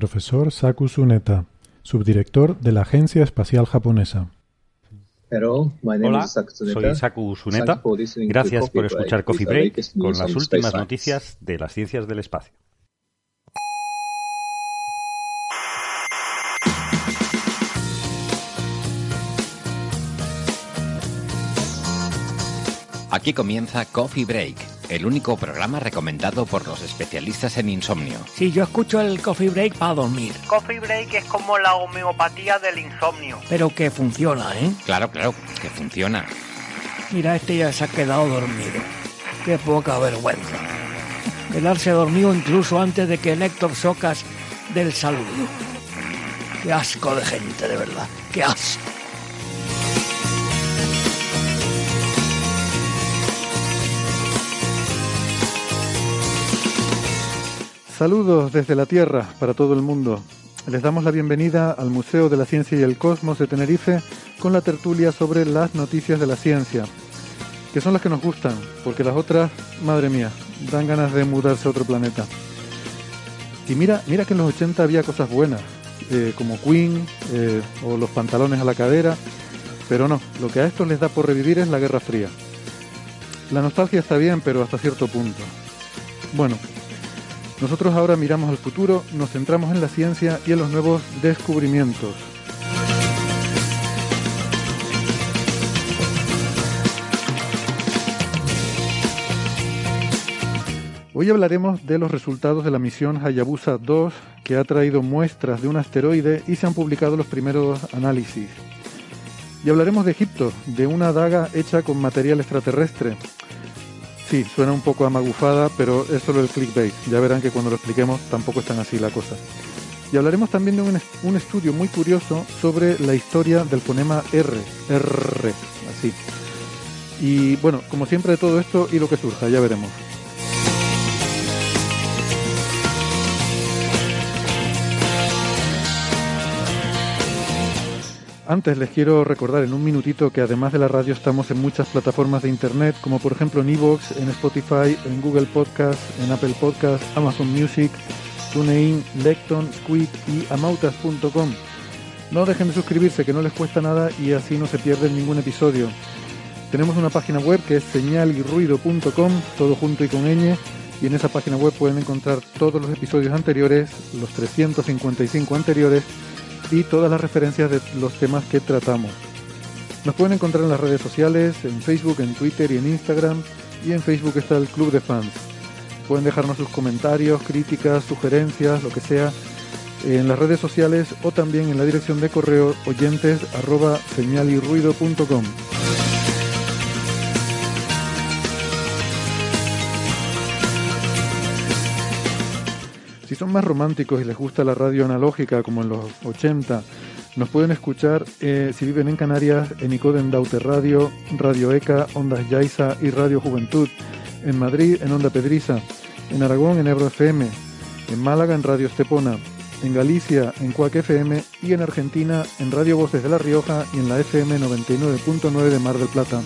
Profesor Saku Tsuneta, subdirector de la Agencia Espacial Japonesa. Hola, soy Saku Suneta. Gracias por escuchar Coffee Break con las últimas noticias de las ciencias del espacio. Aquí comienza Coffee Break, el único programa recomendado por los especialistas en insomnio. Sí, yo escucho el Coffee Break para dormir. Coffee Break es como la homeopatía del insomnio. Pero que funciona, ¿eh? Claro, claro, que funciona. Mira, este ya se ha quedado dormido. Qué poca vergüenza. Quedarse dormido incluso antes de que el Héctor Socas del saludo. Qué asco de gente, de verdad. Qué asco. Saludos desde la Tierra para todo el mundo. Les damos la bienvenida al Museo de la Ciencia y el Cosmos de Tenerife con la tertulia sobre las noticias de la ciencia, que son las que nos gustan, porque las otras, madre mía, dan ganas de mudarse a otro planeta. Y mira, mira que en los 80 había cosas buenas, eh, como Queen eh, o los pantalones a la cadera, pero no, lo que a estos les da por revivir es la Guerra Fría. La nostalgia está bien, pero hasta cierto punto. Bueno, nosotros ahora miramos al futuro, nos centramos en la ciencia y en los nuevos descubrimientos. Hoy hablaremos de los resultados de la misión Hayabusa 2 que ha traído muestras de un asteroide y se han publicado los primeros análisis. Y hablaremos de Egipto, de una daga hecha con material extraterrestre, Sí, suena un poco amagufada, pero es solo el clickbait. Ya verán que cuando lo expliquemos tampoco es tan así la cosa. Y hablaremos también de un, un estudio muy curioso sobre la historia del fonema R, R, así. Y bueno, como siempre de todo esto y lo que surja, ya veremos. Antes les quiero recordar en un minutito que además de la radio estamos en muchas plataformas de internet, como por ejemplo en Evox, en Spotify, en Google Podcast, en Apple Podcast, Amazon Music, TuneIn, Lecton, Squid y amautas.com. No dejen de suscribirse que no les cuesta nada y así no se pierden ningún episodio. Tenemos una página web que es señalirruido.com, todo junto y con ñ, y en esa página web pueden encontrar todos los episodios anteriores, los 355 anteriores, y todas las referencias de los temas que tratamos. Nos pueden encontrar en las redes sociales, en Facebook, en Twitter y en Instagram, y en Facebook está el Club de Fans. Pueden dejarnos sus comentarios, críticas, sugerencias, lo que sea, en las redes sociales o también en la dirección de correo oyentes. Si son más románticos y les gusta la radio analógica como en los 80, nos pueden escuchar eh, si viven en Canarias en Icoden Daute Radio, Radio ECA, Ondas Yaiza y Radio Juventud, en Madrid en Onda Pedriza, en Aragón en Ebro FM, en Málaga en Radio Estepona, en Galicia en Cuac FM y en Argentina en Radio Voces de La Rioja y en la FM 99.9 de Mar del Plata.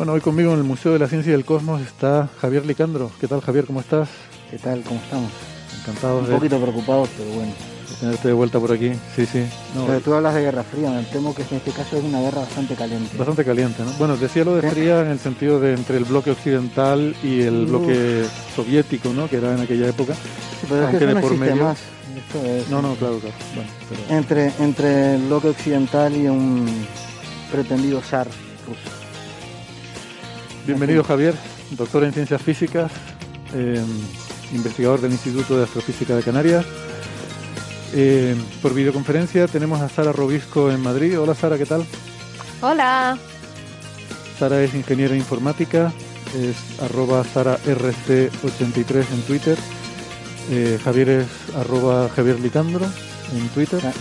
Bueno, hoy conmigo en el Museo de la Ciencia y del Cosmos está Javier Licandro. ¿Qué tal, Javier? ¿Cómo estás? ¿Qué tal? ¿Cómo estamos? Encantado Un de, poquito preocupados, pero bueno. de tenerte de vuelta por aquí. Sí, sí. No, Pero tú hablas de guerra fría, me temo que en este caso es una guerra bastante caliente. bastante caliente, ¿no? Bueno, decía lo de fría en el sentido de entre el bloque occidental y el Uf. bloque soviético, ¿no? Que era en aquella época. Sí, pero es aunque que de no por medio- más. Esto es No, no, claro, claro. Bueno, pero... entre, entre el bloque occidental y un pretendido zar. Bienvenido, Javier, doctor en ciencias físicas, eh, investigador del Instituto de Astrofísica de Canarias. Eh, por videoconferencia tenemos a Sara Robisco en Madrid. Hola Sara, ¿qué tal? Hola. Sara es ingeniera informática, es arroba SaraRC83 en Twitter. Eh, Javier es arroba Javier Licandro en Twitter. Ah,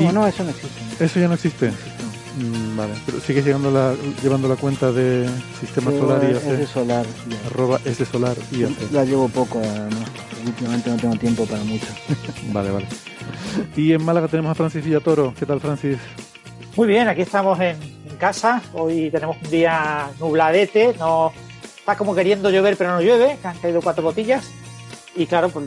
no, no, eso no existe. ¿Eso ya no existe? Mm, vale, pero sigues llevando la, llevando la cuenta de Sistema Solar y Ese Solar. Arroba Solar y La llevo poco, últimamente no tengo tiempo para mucho. vale, vale. Y en Málaga tenemos a Francis Villatoro. ¿Qué tal, Francis? Muy bien, aquí estamos en, casa. Hoy tenemos un día nubladete. No, está como queriendo llover, pero no llueve. han caído cuatro botillas. Y claro, pues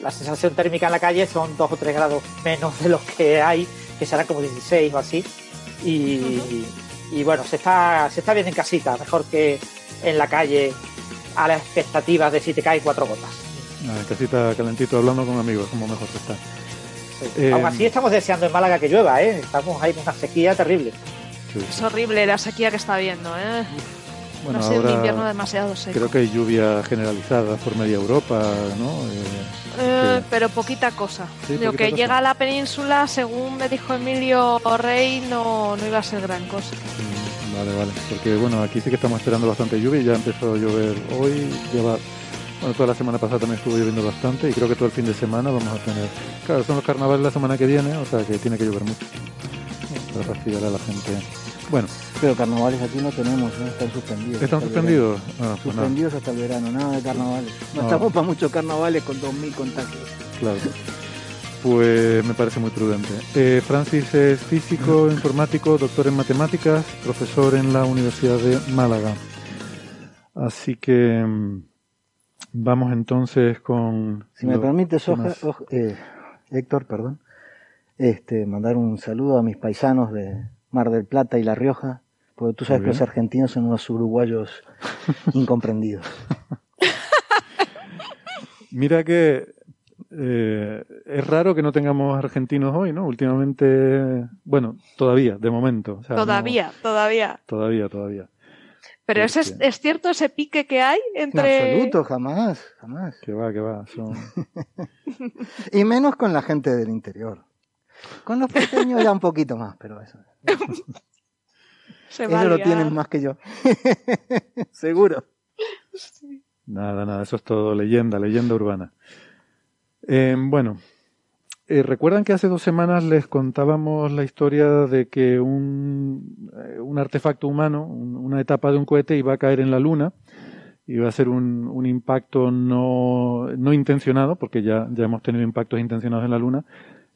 la sensación térmica en la calle son dos o tres grados menos de los que hay, que será como 16 o así. Y, bueno, se está, se está bien en casita, mejor que en la calle a las expectativas de si te caen cuatro gotas. Ah, en casita calentito hablando con amigos, como mejor se está. Eh, Aún así estamos deseando en Málaga que llueva, ¿eh? Estamos ahí con una sequía terrible. Es horrible la sequía que está habiendo, ¿eh? Bueno, ha sido un invierno demasiado seco. Creo que hay lluvia generalizada por media Europa, ¿no? Eh, eh, pero poquita cosa. Lo que llega a la península, según me dijo Emilio Rey, no, no iba a ser gran cosa. Mm, vale, vale. Porque bueno, aquí sí que estamos esperando bastante lluvia y ya empezó a llover hoy. Lleva, bueno, toda la semana pasada también estuvo lloviendo bastante y creo que todo el fin de semana vamos a tener. Claro, son los carnavales la semana que viene, o sea que tiene que llover mucho para fastidiar a la gente. Bueno. Pero carnavales aquí no tenemos, ¿no? están suspendidos. ¿Están suspendidos? Ah, pues suspendidos hasta el verano, nada de carnavales. No, estamos para muchos carnavales con 2.000 contagios. Claro. Pues me parece muy prudente. Eh, Francis es físico, informático, doctor en matemáticas, profesor en la Universidad de Málaga. Así que mm, vamos entonces con... Si me permite, eh, Héctor, perdón, este, mandar un saludo a mis paisanos de, Mar del Plata y La Rioja, porque tú sabes que los argentinos son unos uruguayos incomprendidos. Mira que eh, es raro que no tengamos argentinos hoy, ¿no? Últimamente, bueno, todavía, de momento. todavía, todavía. Todavía, todavía. Pero es, es, cierto ese pique que hay entre... En absoluto, jamás, jamás. Que va, que va. y menos con la gente del interior. Con los pequeños ya un poquito más, pero eso. Se Ellos lo tienen más que yo. Seguro. Nada, nada, eso es todo leyenda, leyenda urbana. Eh, bueno, eh, ¿recuerdan que hace dos semanas les contábamos la historia de que un, eh, un artefacto humano, una etapa de un cohete iba a caer en la Luna? Iba a ser un, un impacto no, no intencionado, porque ya, ya hemos tenido impactos intencionados en la Luna,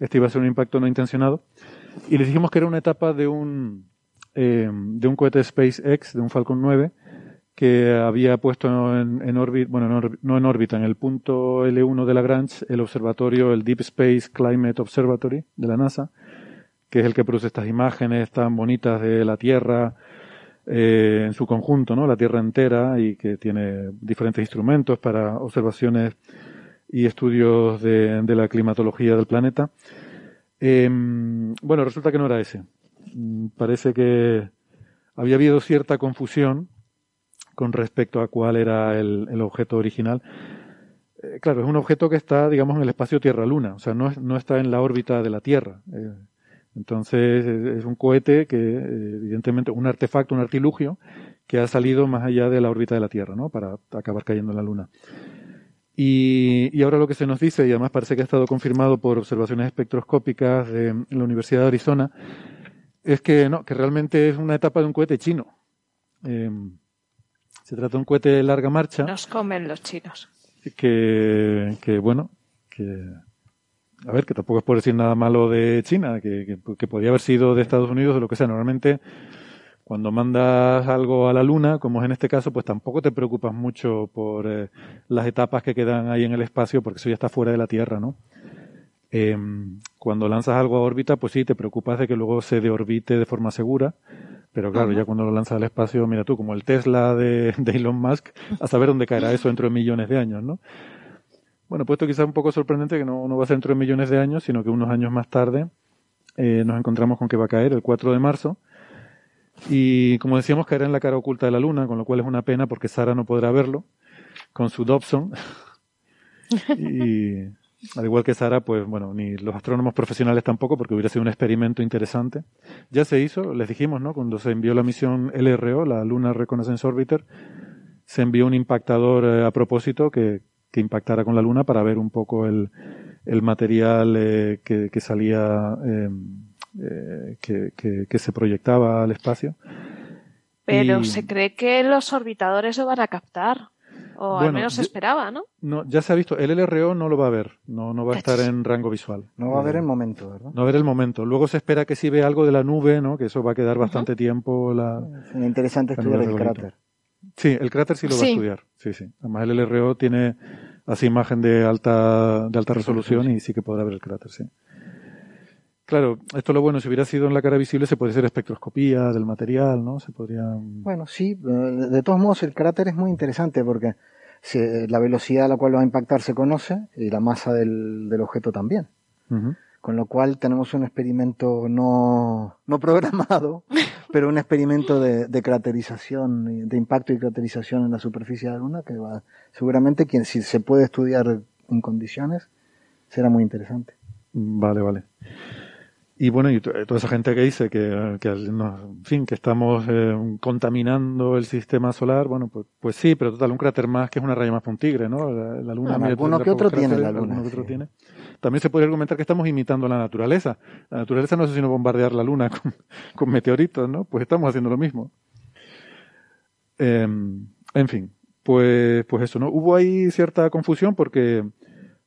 este iba a ser un impacto no intencionado. Y les dijimos que era una etapa de un, eh, de un cohete SpaceX, de un Falcon 9, que había puesto en, órbita, bueno, no, en órbita, en el punto L1 de Lagrange, el observatorio, el Deep Space Climate Observatory de la NASA, que es el que produce estas imágenes tan bonitas de la Tierra eh, en su conjunto, ¿no? La Tierra entera y que tiene diferentes instrumentos para observaciones y estudios de, la climatología del planeta. Em, bueno, resulta que no era ese. Mm, parece que había habido cierta confusión con respecto a cuál era el, objeto original. Eh, claro, es un objeto que está, digamos, en el espacio Tierra-Luna, o sea, no, no está en la órbita de la Tierra. Eh, entonces, es un cohete que, eh, evidentemente, un artefacto, un artilugio que ha salido más allá de la órbita de la Tierra, ¿no? Para acabar cayendo en la Luna. Y, ahora lo que se nos dice, y además parece que ha estado confirmado por observaciones espectroscópicas de la Universidad de Arizona, es que no, que realmente es una etapa de un cohete chino. Em, se trata de un cohete de larga marcha. Nos comen los chinos. Que, que bueno, que a ver, que tampoco es por decir nada malo de China, que, que, que podría haber sido de Estados Unidos o lo que sea. Normalmente cuando mandas algo a la Luna, como es en este caso, pues tampoco te preocupas mucho por eh, las etapas que quedan ahí en el espacio, porque eso ya está fuera de la Tierra, ¿no? Em, cuando lanzas algo a órbita, pues sí, te preocupas de que luego se deorbite de forma segura, pero claro, ya cuando lo lanzas al espacio, mira tú, como el Tesla de, Elon Musk, a saber dónde caerá eso dentro de millones de años, ¿no? Bueno, pues esto quizás un poco sorprendente que no, no va a ser dentro de millones de años, sino que unos años más tarde eh, nos encontramos con que va a caer el 4 de marzo, y como decíamos, caerá en la cara oculta de la luna, con lo cual es una pena porque Sara no podrá verlo con su Dobson. y, al igual que Sara, pues bueno, ni los astrónomos profesionales tampoco, porque hubiera sido un experimento interesante. Ya se hizo, les dijimos, ¿no? Cuando se envió la misión LRO, la Lunar Reconnaissance Orbiter, se envió un impactador eh, a propósito que, que, impactara con la Luna para ver un poco el, el material eh, que, que, salía, eh, que, que, se proyectaba al espacio. Pero se cree que los orbitadores lo van a captar. O al menos se esperaba, ¿no? No, ya se ha visto. El LRO no lo va a ver. No, no va a estar en rango visual. No va a ver el momento, ¿verdad? No va a ver el momento. Luego se espera que si ve algo de la nube, ¿no? Que eso va a quedar bastante tiempo. La, es interesante estudiar el cráter. Sí, el cráter sí lo va a estudiar. Sí, sí. Además el LRO tiene así imagen de alta, de alta resolución y sí que podrá ver el cráter, sí. Claro, esto lo bueno, si hubiera sido en la cara visible, se puede hacer espectroscopía del material, ¿no? Se podría. Bueno, sí, eh, de todos modos, el cráter es muy interesante porque la velocidad a la cual va a impactar se conoce y la masa del, objeto también. Con lo cual tenemos un experimento no, no programado, pero un experimento de, de, craterización, de impacto y craterización en la superficie de la Luna que va, seguramente quien si se puede estudiar en condiciones, será muy interesante. Vale, vale. Y bueno, y toda esa gente que dice que, que en fin, que estamos eh, contaminando el sistema solar, bueno, pues, pues sí, pero total, un cráter más que es una raya más para un tigre, ¿no? La, Luna... alguno que otro tiene la Luna. tiene. También se podría argumentar que estamos imitando la naturaleza. La naturaleza no es sino bombardear la Luna con, con meteoritos, ¿no? Pues estamos haciendo lo mismo. Eh, en fin, pues, pues eso, ¿no? Hubo ahí cierta confusión porque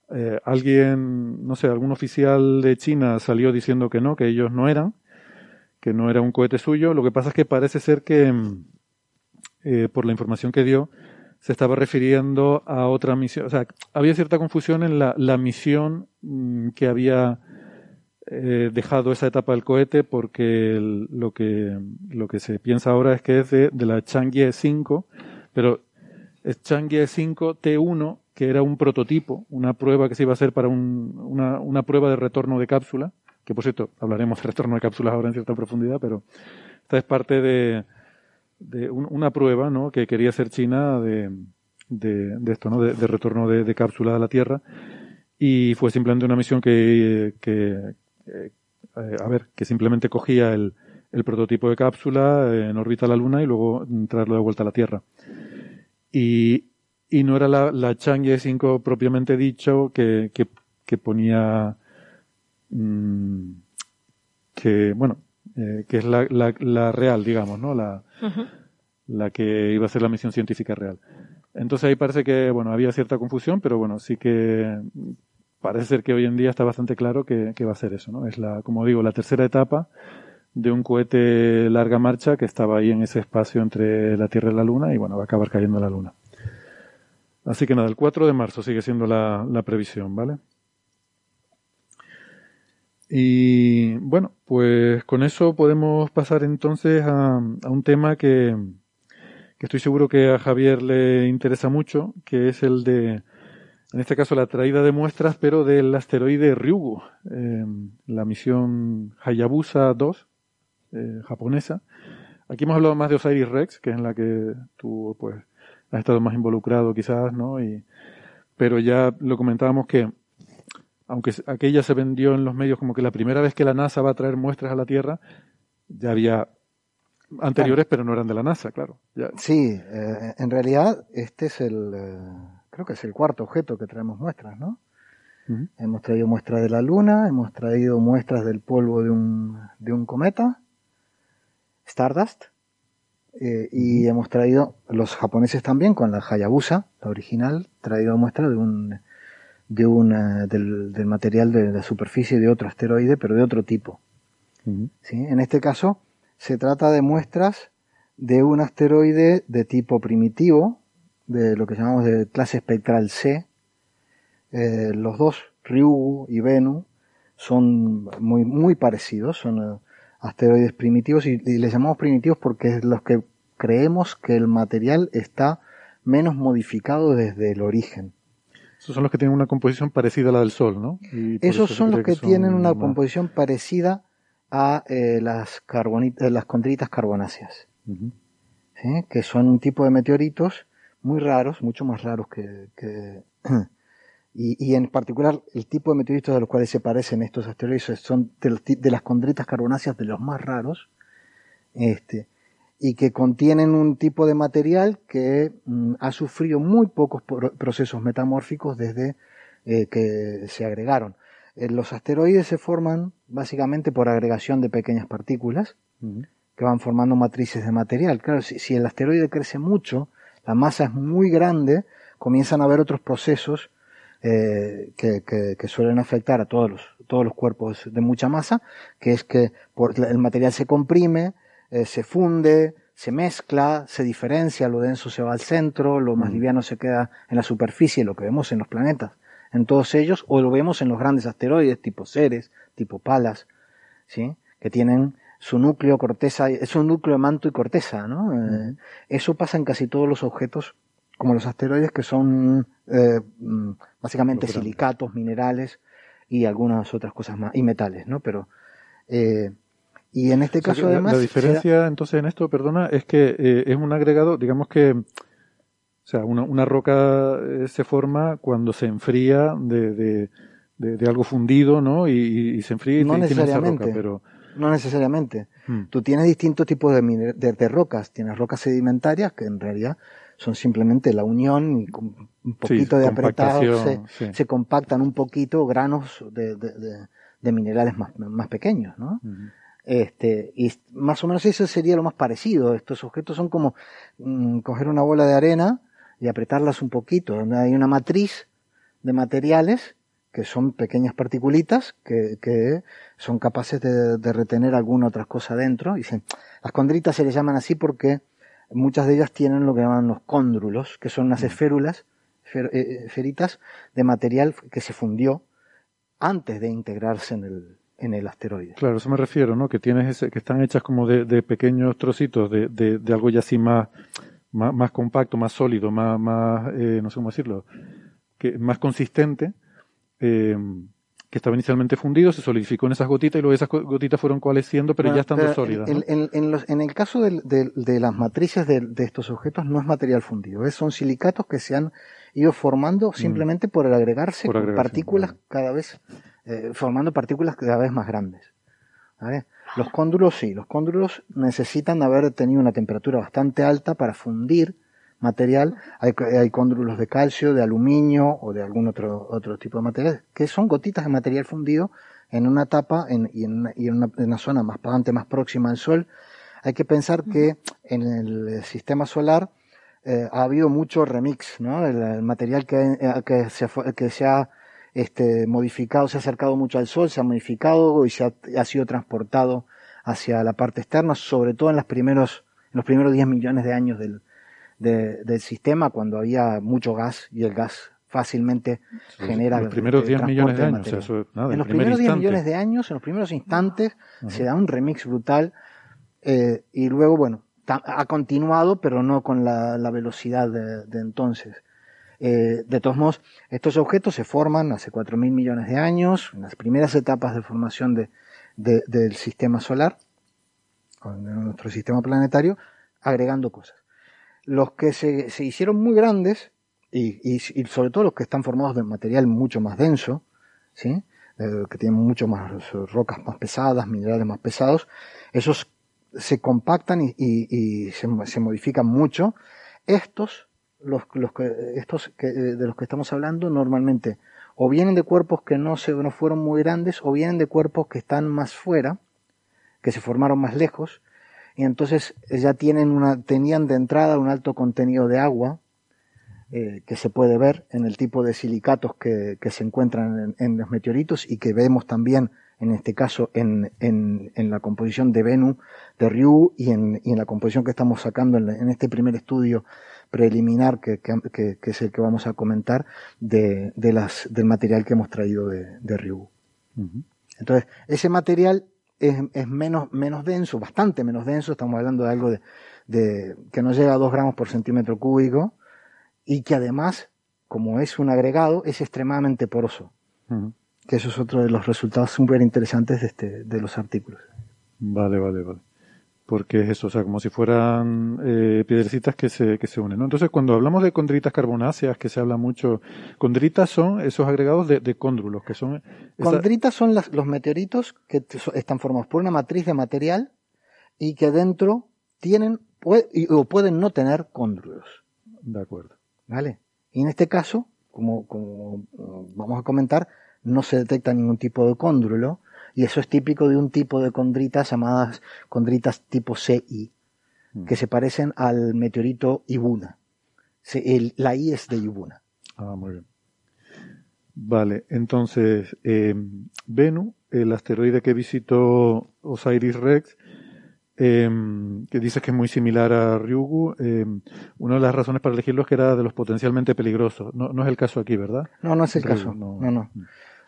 eh, alguien, no sé, algún oficial de China salió diciendo que no, que ellos no eran, que no era un cohete suyo. Lo que pasa es que parece ser que, eh, por la información que dio, se estaba refiriendo a otra misión. O sea, había cierta confusión en la, la misión mm, que había eh, dejado esa etapa del cohete, porque lo, que, lo que se piensa ahora es que es de, de la Chang'e 5, pero es Chang'e 5 T1 que era un prototipo, una prueba que se iba a hacer para una, una, prueba de retorno de cápsula, que por cierto hablaremos de retorno de cápsulas ahora en cierta profundidad, pero esta es parte de, de una prueba ¿no? que quería hacer China de, de, esto, ¿no? de, retorno de, cápsula a la Tierra, y fue simplemente una misión que, que eh, a ver, que simplemente cogía el, el prototipo de cápsula en órbita a la Luna y luego traerlo de vuelta a la Tierra. Y, y no era la, la Chang'e 5 propiamente dicho que, que, ponía mm, que, bueno, eh, que es la, la, la, real, digamos, ¿no? La, la que iba a ser la misión científica real. Entonces ahí parece que, bueno, había cierta confusión, pero bueno, sí que parece ser que hoy en día está bastante claro que, que va a ser eso, ¿no? Es la, como digo, la tercera etapa de un cohete larga marcha que estaba ahí en ese espacio entre la Tierra y la Luna y bueno, va a acabar cayendo en la Luna. Así que nada, el 4 de marzo sigue siendo la, previsión, ¿vale? Y bueno, pues con eso podemos pasar entonces a, un tema que, estoy seguro que a Javier le interesa mucho, que es el de, en este caso, la traída de muestras, pero del asteroide Ryugu, em, la misión Hayabusa 2, eh, japonesa. Aquí hemos hablado más de Osiris Rex, que es en la que tú, pues, ha estado más involucrado quizás, ¿no? Y, pero ya lo comentábamos que, aunque aquella se vendió en los medios como que la primera vez que la NASA va a traer muestras a la Tierra, ya había anteriores, pero no eran de la NASA, claro. Sí, eh, en realidad este es el, eh, creo que es el cuarto objeto que traemos muestras, ¿no? Hemos traído muestras de la Luna, hemos traído muestras del polvo de un, de un cometa, Stardust, eh, y hemos traído, los japoneses también, con la Hayabusa, la original, traído muestra de un, de una, del, del, material de la superficie de otro asteroide, pero de otro tipo. ¿Sí? En este caso, se trata de muestras de un asteroide de tipo primitivo, de lo que llamamos de clase espectral C. Eh, los dos, Ryugu y Venu, son muy, muy parecidos, son eh, asteroides primitivos y, les llamamos primitivos porque es los que creemos que el material está menos modificado desde el origen. Esos son los que tienen una composición parecida a la del Sol, ¿no? Esos son los que, tienen una composición parecida a eh, las, carbonitas, las condritas carbonáceas, que son un tipo de meteoritos muy raros, mucho más raros que, y, en particular el tipo de meteoritos de los cuales se parecen estos asteroides son de, las condritas carbonáceas de los más raros, este, y que contienen un tipo de material que mm, ha sufrido muy pocos procesos metamórficos desde eh, que se agregaron. Eh, los asteroides se forman básicamente por agregación de pequeñas partículas que van formando matrices de material. Claro, si, el asteroide crece mucho, la masa es muy grande, comienzan a haber otros procesos eh, que, suelen afectar a todos los, todos los cuerpos de mucha masa, que es que el material se comprime, eh, se funde, se mezcla, se diferencia, lo denso se va al centro, lo más liviano se queda en la superficie, lo que vemos en los planetas, en todos ellos, o lo vemos en los grandes asteroides tipo Ceres, tipo Palas, ¿sí? que tienen su núcleo, corteza, es un núcleo manto y corteza, ¿no? Eh, eso pasa en casi todos los objetos, como los asteroides, que son eh, mm, básicamente silicatos, minerales y algunas otras cosas más, y metales, ¿no? Pero, eh, y en este caso además... La diferencia entonces en esto, perdona, es que es un agregado, digamos que, o sea, una, una roca se forma cuando se enfría de, de, algo fundido, ¿no? Y, se enfría y, no tiene esa roca, pero no necesariamente. Hmm. Tú tienes distintos tipos de, de, rocas. Tienes rocas sedimentarias que en realidad son simplemente la unión y con un poquito de apretado se, compactan un poquito granos de, de minerales más, más, pequeños, ¿no? Este, y más o menos eso sería lo más parecido. Estos objetos son como mm, coger una bola de arena y apretarlas un poquito, hay una matriz de materiales que son pequeñas particulitas que, que son capaces de, de, retener alguna otra cosa dentro. Dicen, las condritas se les llaman así porque muchas de ellas tienen lo que llaman los cóndrulos, que son unas mm. esférulas, eh, esferitas de material que se fundió antes de integrarse en el, en el asteroide. Claro, eso me refiero, ¿no? Que tienes ese, que están hechas como de, de pequeños trocitos de, de, de, algo ya así más, más, más compacto, más sólido, más, más eh, no sé cómo decirlo, que más consistente, eh, que estaba inicialmente fundido, se solidificó en esas gotitas y luego esas gotitas fueron coalesciendo, pero ya estando sólidas. En, el caso de, las matrices de, estos objetos no es material fundido, son silicatos que se han ido formando mm. simplemente por el agregarse, partículas cada vez, eh, formando partículas cada vez más grandes. Los cóndulos sí, los cóndulos necesitan haber tenido una temperatura bastante alta para fundir material, hay, hay cóndrulos de calcio, de aluminio o de algún otro, otro tipo de material, que son gotitas de material fundido en una tapa en, y, en, una, zona más bastante más próxima al Sol. Hay que pensar que en el sistema solar eh, ha habido mucho remix, ¿no? El, material que, eh, que, se, que se ha este, modificado, se ha acercado mucho al Sol, se ha modificado y se ha, ha sido transportado hacia la parte externa, sobre todo en, los primeros, en los primeros 10 millones de años del, del sistema cuando había mucho gas y el gas fácilmente genera. En los primeros 10 millones de años. en los primeros 10 millones de años, en los primeros instantes, se da un remix brutal eh, y luego, bueno, ha continuado, pero no con la, velocidad de, entonces. Eh, de todos modos, estos objetos se forman hace 4.000 millones de años, en las primeras etapas de formación de, del sistema solar, de nuestro sistema planetario, agregando cosas los que se, se hicieron muy grandes, y, y, sobre todo los que están formados de material mucho más denso, ¿sí? Eh, que tienen mucho más rocas más pesadas, minerales más pesados, esos se compactan y, y se, se, modifican mucho. Estos, los, los que, estos que, de los que estamos hablando, normalmente o vienen de cuerpos que no, se, no fueron muy grandes, o vienen de cuerpos que están más fuera, que se formaron más lejos, y entonces eh, ya tienen una, tenían de entrada un alto contenido de agua eh, que se puede ver en el tipo de silicatos que, que se encuentran en, los meteoritos y que vemos también en este caso en, en, en la composición de Venus, de Ryu y en, y en la composición que estamos sacando en, este primer estudio preliminar que, que, que, es el que vamos a comentar de, de las, del material que hemos traído de, de Ryu. Entonces, ese material es, menos, menos denso, bastante menos denso, estamos hablando de algo de, que no llega a 2 gramos por centímetro cúbico y que además, como es un agregado, es extremadamente poroso. Que eso es otro de los resultados súper interesantes de, este, de los artículos. Vale, vale, vale. Porque es eso, o sea, como si fueran eh, piedrecitas que se, que se unen. ¿no? Entonces, cuando hablamos de condritas carbonáceas, que se habla mucho, condritas son esos agregados de, de cóndrulos, que son... Condritas son los meteoritos que están formados por una matriz de material y que dentro tienen o pueden no tener cóndrulos. De acuerdo. ¿Vale? Y en este caso, como, como vamos a comentar, no se detecta ningún tipo de cóndrulo, y eso es típico de un tipo de condritas llamadas condritas tipo CI, mm. que se parecen al meteorito Ibuna. la I es de Ibuna. Ah, muy bien. Vale, entonces, eh, Venu, el asteroide que visitó Osiris Rex, eh, que dices que es muy similar a Ryugu, eh, una de las razones para elegirlo es que era de los potencialmente peligrosos. No, no es el caso aquí, ¿verdad? No, no es el caso. no. no. Mm.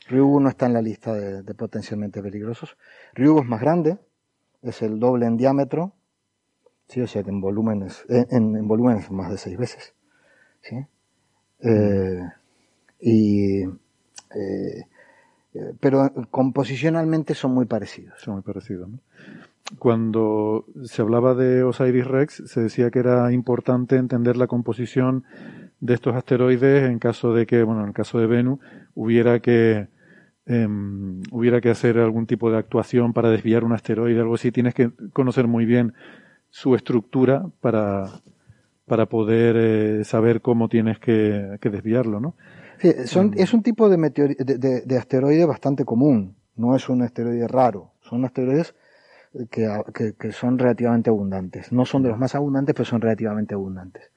Ryugu no está en la lista de, potencialmente peligrosos. Ryugu es más grande, es el doble en diámetro, ¿sí? o sea que en volumen es, en, volumen es más de seis veces. ¿sí? Eh, y, eh, pero composicionalmente son muy parecidos. Son muy parecidos. ¿no? Cuando se hablaba de Osiris Rex, se decía que era importante entender la composición de estos asteroides en caso de que, bueno, en el caso de Venus, hubiera que Em, hubiera que hacer algún tipo de actuación para desviar un asteroide, algo así, tienes que conocer muy bien su estructura para, para poder eh, saber cómo tienes que, desviarlo, ¿no? Sí, son, em. es un tipo de, de, de, asteroide bastante común, no es un asteroide raro, son asteroides que, que, son relativamente abundantes. No son de los más abundantes, pero son relativamente abundantes.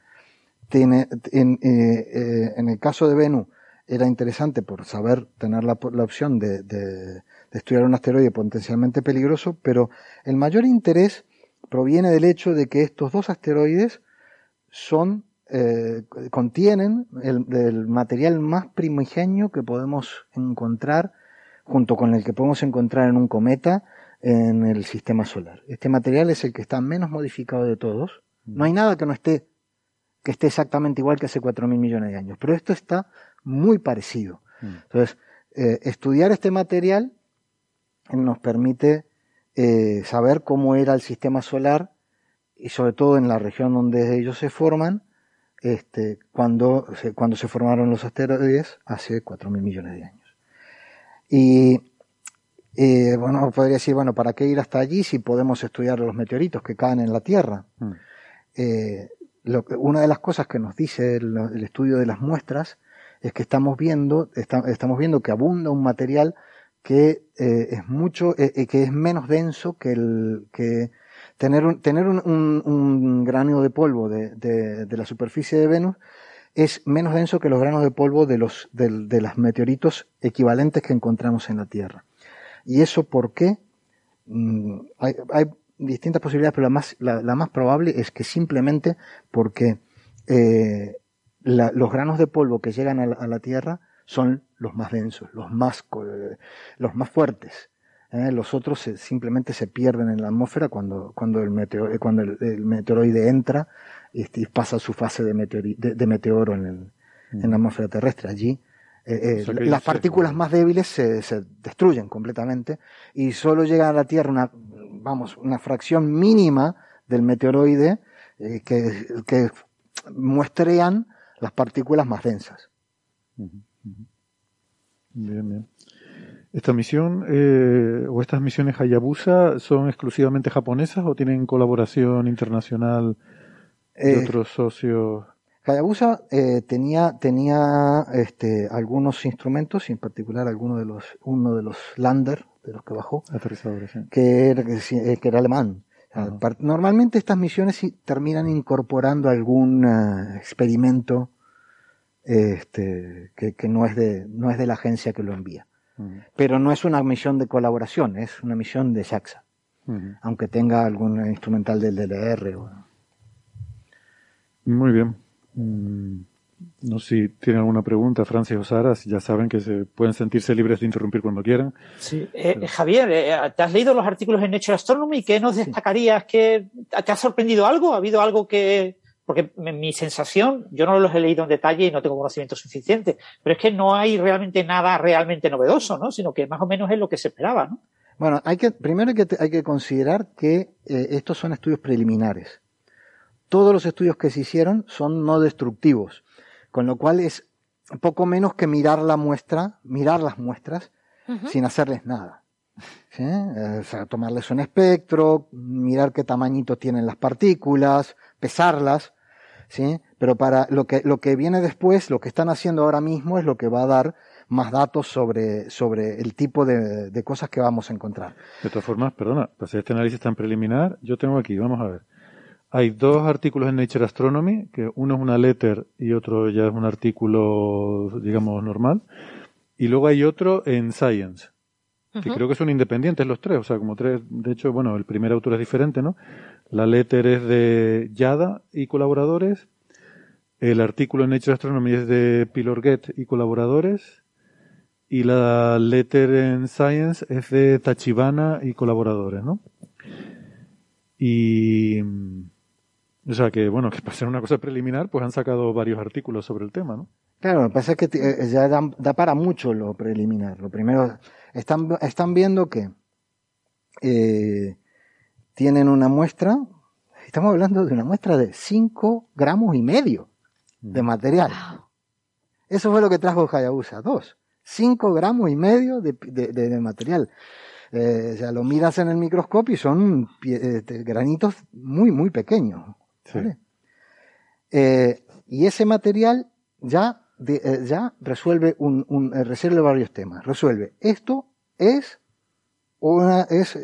Tiene, en, eh, eh, en el caso de Venus, era interesante por saber tener la, opción de, estudiar un asteroide potencialmente peligroso, pero el mayor interés proviene del hecho de que estos dos asteroides son eh, contienen el, material más primigenio que podemos encontrar junto con el que podemos encontrar en un cometa en el sistema solar. Este material es el que está menos modificado de todos. No hay nada que no esté que esté exactamente igual que hace 4.000 millones de años, pero esto está muy parecido. Mm. Entonces, eh, estudiar este material nos permite eh, saber cómo era el sistema solar y sobre todo en la región donde ellos se forman, este, cuando, se, cuando se formaron los asteroides hace 4.000 millones de años. Y eh, bueno, podría decir, bueno, ¿para qué ir hasta allí si podemos estudiar los meteoritos que caen en la Tierra? Mm. lo una de las cosas que nos dice el estudio de las muestras es que estamos viendo, estamos viendo que abunda un material que eh, es mucho, eh, eh, que es menos denso que el, que tener un, tener un, un, grano de polvo de, de, la superficie de Venus es menos denso que los granos de polvo de los, de, meteoritos equivalentes que encontramos en la Tierra. ¿Y eso por qué? Mm, hay, distintas posibilidades, pero la más, la, más probable es que simplemente porque los granos de polvo que llegan a la, Tierra son los más densos, los más, los más fuertes. ¿eh? Los otros simplemente se pierden en la atmósfera cuando, cuando, el, meteor, cuando el, meteoroide entra y, pasa su fase de, de, meteoro en, el, en, la atmósfera terrestre. Allí eh, eh, las partículas más débiles se, se, destruyen completamente y solo llega a la Tierra una, vamos, una fracción mínima del meteoroide que, que muestrean las partículas más densas. Bien, bien. ¿Esta misión eh, o estas misiones Hayabusa son exclusivamente japonesas o tienen colaboración internacional de eh, otros socios? Hayabusa eh, tenía, tenía este, algunos instrumentos, en particular alguno de los, uno de los Lander, de los que bajó, que, era, que, era alemán. Normalmente estas misiones terminan incorporando algún experimento este, que, no, es de, no es de la agencia que lo envía. Pero no es una misión de colaboración, es una misión de JAXA, aunque tenga algún instrumental del DLR. Muy bien. Mm, no sé si tienen alguna pregunta, Francis o Sara, ya saben que se pueden sentirse libres de interrumpir cuando quieran. Sí. Eh, Javier, eh, ¿te has leído los artículos en Nature Astronomy? ¿Qué nos destacarías? ¿Te ha sorprendido algo? ¿Ha habido algo que, porque mi sensación, yo no los he leído en detalle y no tengo conocimiento suficiente, pero es que no hay realmente nada realmente novedoso, ¿no? Sino que más o menos es lo que se esperaba, ¿no? Bueno, hay que, primero hay que, hay que considerar que eh, estos son estudios preliminares. Todos los estudios que se hicieron son no destructivos, con lo cual es poco menos que mirar la muestra, mirar las muestras sin hacerles nada. Eh, o sea, tomarles un espectro, mirar qué tamañito tienen las partículas, pesarlas, ¿sí? Pero para lo que, lo que viene después, lo que están haciendo ahora mismo es lo que va a dar más datos sobre, sobre el tipo de, de cosas que vamos a encontrar. De todas formas, perdona, para hacer este análisis tan preliminar, yo tengo aquí, vamos a ver. Hay dos artículos en Nature Astronomy, que uno es una letter y otro ya es un artículo, digamos, normal. Y luego hay otro en Science, que creo que son independientes los tres, o sea, como tres, de hecho, bueno, el primer autor es diferente, ¿no? La letter es de Yada y colaboradores, el artículo en Nature Astronomy es de Pilorget y colaboradores, y la letter en Science es de Tachibana y colaboradores, ¿no? Y, o sea que, bueno, que para ser una cosa preliminar, pues han sacado varios artículos sobre el tema, ¿no? Claro, lo que pasa es que eh, ya da, da, para mucho lo preliminar. Lo primero, están, están viendo que eh, tienen una muestra, estamos hablando de una muestra de 5 gramos y medio de mm. material. Eso fue lo que trajo Hayabusa 2. 5 gramos y medio de, de, material. Eh, o sea, lo miras en el microscopio y son este, granitos muy, muy pequeños. Eh, y ese material ya, eh, ya resuelve, un, un, resuelve varios temas. Resuelve, esto es, una, es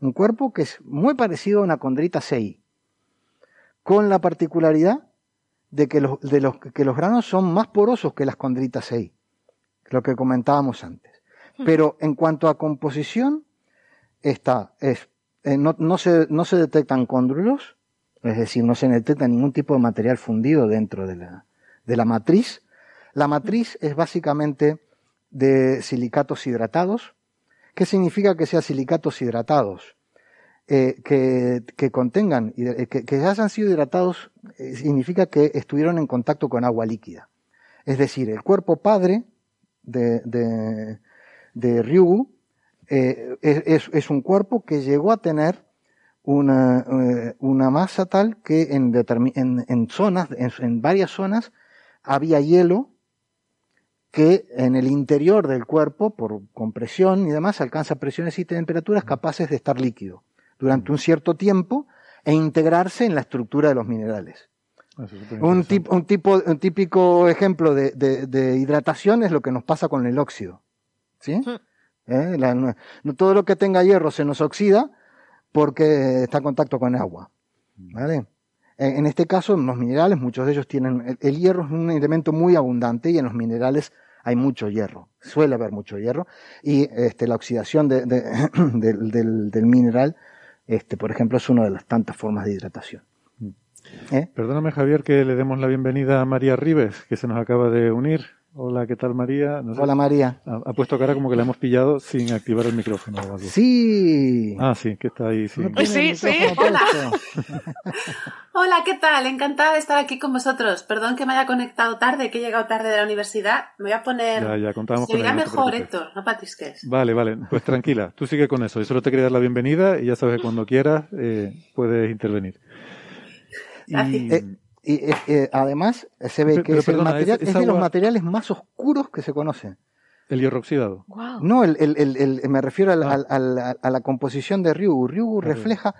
un cuerpo que es muy parecido a una condrita CI, con la particularidad de que los, de los, que los granos son más porosos que las condritas CI, lo que comentábamos antes. Hmm. Pero en cuanto a composición, está, es, eh, no, no, se, no se detectan cóndrulos, es decir, no se detecta ningún tipo de material fundido dentro de la, de la matriz. La matriz es básicamente de silicatos hidratados, ¿Qué significa que sean silicatos hidratados? Eh, que, que, contengan, eh, que, que, hayan sido hidratados, eh, significa que estuvieron en contacto con agua líquida. Es decir, el cuerpo padre de, de, de Ryugu es, es, un cuerpo que llegó a tener una, una masa tal que en, en, en zonas, en, en varias zonas, había hielo que en el interior del cuerpo, por compresión y demás, alcanza presiones y temperaturas capaces de estar líquido durante un cierto tiempo e integrarse en la estructura de los minerales. Un, tipo, un, tipo, un típico ejemplo de, de, hidratación es lo que nos pasa con el óxido. ¿sí? ¿Eh? no, todo lo que tenga hierro se nos oxida porque está en contacto con agua. ¿vale? En este caso, los minerales, muchos de ellos tienen, el, hierro es un elemento muy abundante y en los minerales hay mucho hierro, suele haber mucho hierro, y este, la oxidación de, del, mineral, este, por ejemplo, es una de las tantas formas de hidratación. ¿Eh? Perdóname, Javier, que le demos la bienvenida a María Ribes, que se nos acaba de unir. Hola, ¿qué tal María? Hola María. Ha, puesto cara como que la hemos pillado sin activar el micrófono. Sí. Ah, sí, que está ahí. Sí, sí. sí. Hola. Hola, ¿qué tal? Encantada de estar aquí con vosotros. Perdón que me haya conectado tarde, que he llegado tarde de la universidad. Me voy a poner... Ya, ya, contábamos con mejor, Héctor, no patisques. Vale, vale. Pues tranquila, tú sigue con eso. Yo solo te quería dar la bienvenida y ya sabes que cuando quieras eh, puedes intervenir. Gracias. Y eh, eh, además se ve que es, de los materiales más oscuros que se conocen. El hierro oxidado. No, el, el, me refiero ah. a la composición de Ryugu. Ryugu refleja,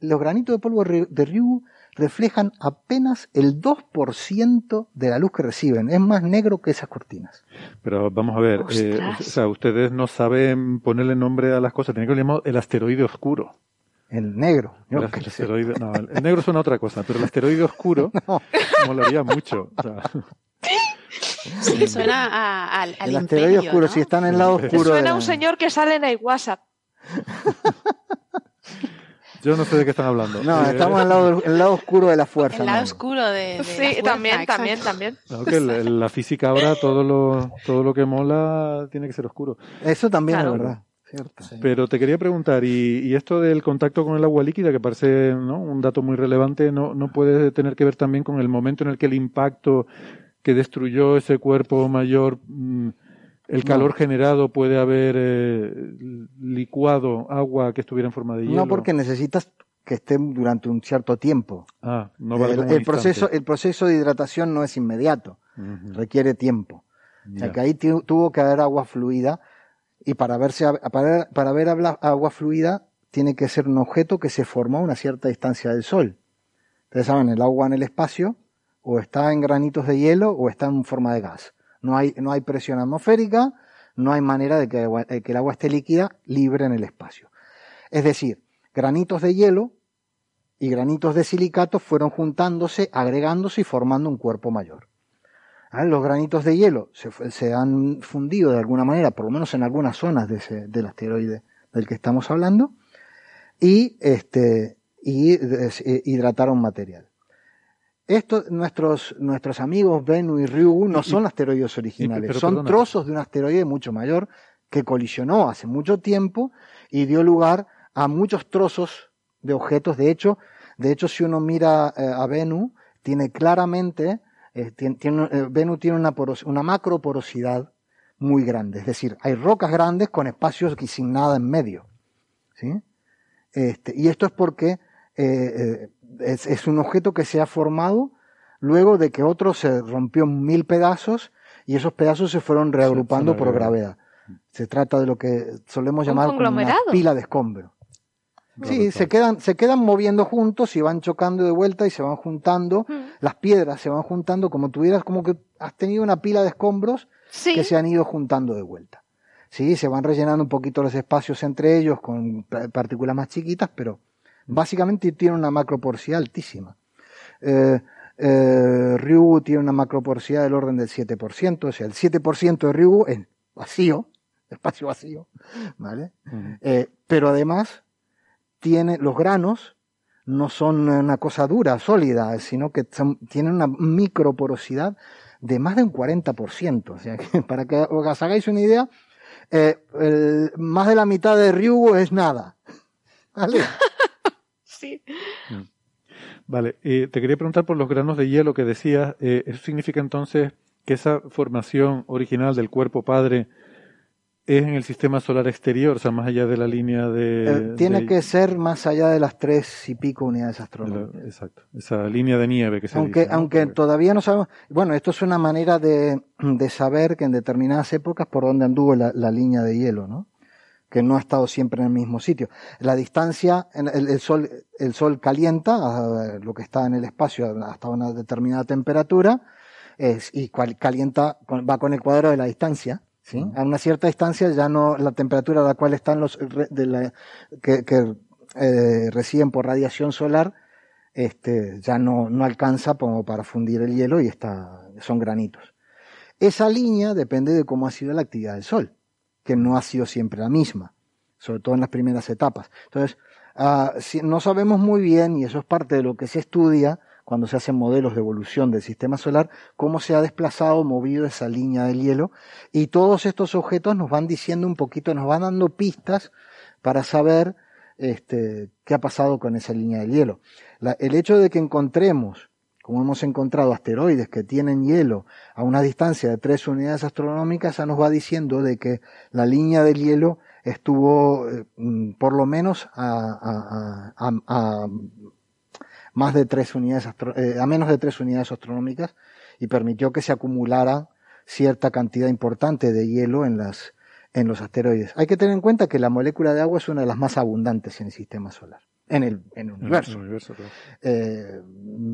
los granitos de polvo de Ryugu reflejan apenas el 2% de la luz que reciben. Es más negro que esas cortinas. Pero vamos a ver, eh, o sea, ustedes no saben ponerle nombre a las cosas. Tienen que llamar el asteroide oscuro. El negro. El, no, negro suena otra cosa, pero el asteroide oscuro no. molaría mucho. sí, suena a, al, El asteroide oscuro, si está en el lado oscuro. Suena a un señor que sale en el WhatsApp. Yo no sé de qué están hablando. No, eh, estamos en el lado, el lado oscuro de la fuerza. El lado oscuro de, de Sí, también, también, también. que la, física ahora todo lo, todo lo que mola tiene que ser oscuro. Eso también es verdad. Pero te quería preguntar, y, esto del contacto con el agua líquida, que parece ¿no? un dato muy relevante, ¿no, ¿no puede tener que ver también con el momento en el que el impacto que destruyó ese cuerpo mayor mm, el calor generado puede haber eh, licuado agua que estuviera en forma de hielo. No, porque necesitas que esté durante un cierto tiempo. Ah, no vale el, proceso, el proceso de hidratación no es inmediato, requiere tiempo. O sea que ahí tuvo que haber agua fluida y para, verse, para, para ver agua fluida tiene que ser un objeto que se formó a una cierta distancia del Sol. Ustedes saben, el agua en el espacio o está en granitos de hielo o está en forma de gas. No hay, no hay presión atmosférica, no hay manera de que, eh, que el agua esté líquida libre en el espacio. Es decir, granitos de hielo y granitos de silicato fueron juntándose, agregándose y formando un cuerpo mayor. ¿Ah? Los granitos de hielo se, han fundido de alguna manera, por lo menos en algunas zonas de ese, del asteroide del que estamos hablando, y, este, y eh, hidrataron material. Estos, nuestros, nuestros amigos Bennu y Ryugu no son asteroides originales, son trozos de un asteroide mucho mayor que colisionó hace mucho tiempo y dio lugar a muchos trozos de objetos. De hecho, de hecho si uno mira eh, a Bennu, tiene claramente, eh, tiene, Bennu tiene una, una macro porosidad muy grande. Es decir, hay rocas grandes con espacios sin nada en medio. ¿sí? Este, y esto es porque eh, eh, es, un objeto que se ha formado luego de que otro se rompió en mil pedazos y esos pedazos se fueron reagrupando por gravedad. Se trata de lo que solemos llamar una pila de escombro. Sí, se quedan, se quedan moviendo juntos y van chocando de vuelta y se van juntando. Las piedras se van juntando como tuvieras, como que has tenido una pila de escombros que se han ido juntando de vuelta. Sí, se van rellenando un poquito los espacios entre ellos con partículas más chiquitas, pero básicamente tiene una macroporosidad altísima. Eh, eh, Ryugu tiene una macroporosidad del orden del 7%, o sea, el 7% de Ryugu es vacío, espacio vacío, ¿vale? Eh, pero además tiene los granos no son una cosa dura, sólida, sino que tienen una microporosidad de más de un 40%. O sea, que para que os hagáis una idea, eh, más de la mitad de Ryugu es nada. ¿Vale? sí. Mm. Vale, te quería preguntar por los granos de hielo que decías. Eh, ¿Eso significa entonces que esa formación original del cuerpo padre es en el sistema solar exterior, o sea, más allá de la línea de... Eh, tiene que ser más allá de las tres y pico unidades astronómicas. exacto, esa línea de nieve que se Aunque, dice, aunque todavía no sabemos... Bueno, esto es una manera de, de saber que en determinadas épocas por dónde anduvo la, línea de hielo, ¿no? que no ha estado siempre en el mismo sitio. La distancia, el, el, sol, el sol calienta lo que está en el espacio hasta una determinada temperatura es, y calienta, va con el cuadro de la distancia. A una cierta distancia ya no, la temperatura a la cual están los, que, que eh, reciben por radiación solar, este, ya no, no alcanza como para fundir el hielo y está, son granitos. Esa línea depende de cómo ha sido la actividad del Sol, que no ha sido siempre la misma, sobre todo en las primeras etapas. Entonces, uh, si, no sabemos muy bien, y eso es parte de lo que se estudia, cuando se hacen modelos de evolución del sistema solar, cómo se ha desplazado, movido esa línea del hielo. Y todos estos objetos nos van diciendo un poquito, nos van dando pistas para saber este, qué ha pasado con esa línea del hielo. el hecho de que encontremos, como hemos encontrado asteroides que tienen hielo a una distancia de tres unidades astronómicas, ya nos va diciendo de que la línea del hielo estuvo eh, mm, por lo menos a, a, a, más de tres unidades eh, a menos de tres unidades astronómicas y permitió que se acumulara cierta cantidad importante de hielo en las en los asteroides. Hay que tener en cuenta que la molécula de agua es una de las más abundantes en el sistema solar, en el, en el universo. eh,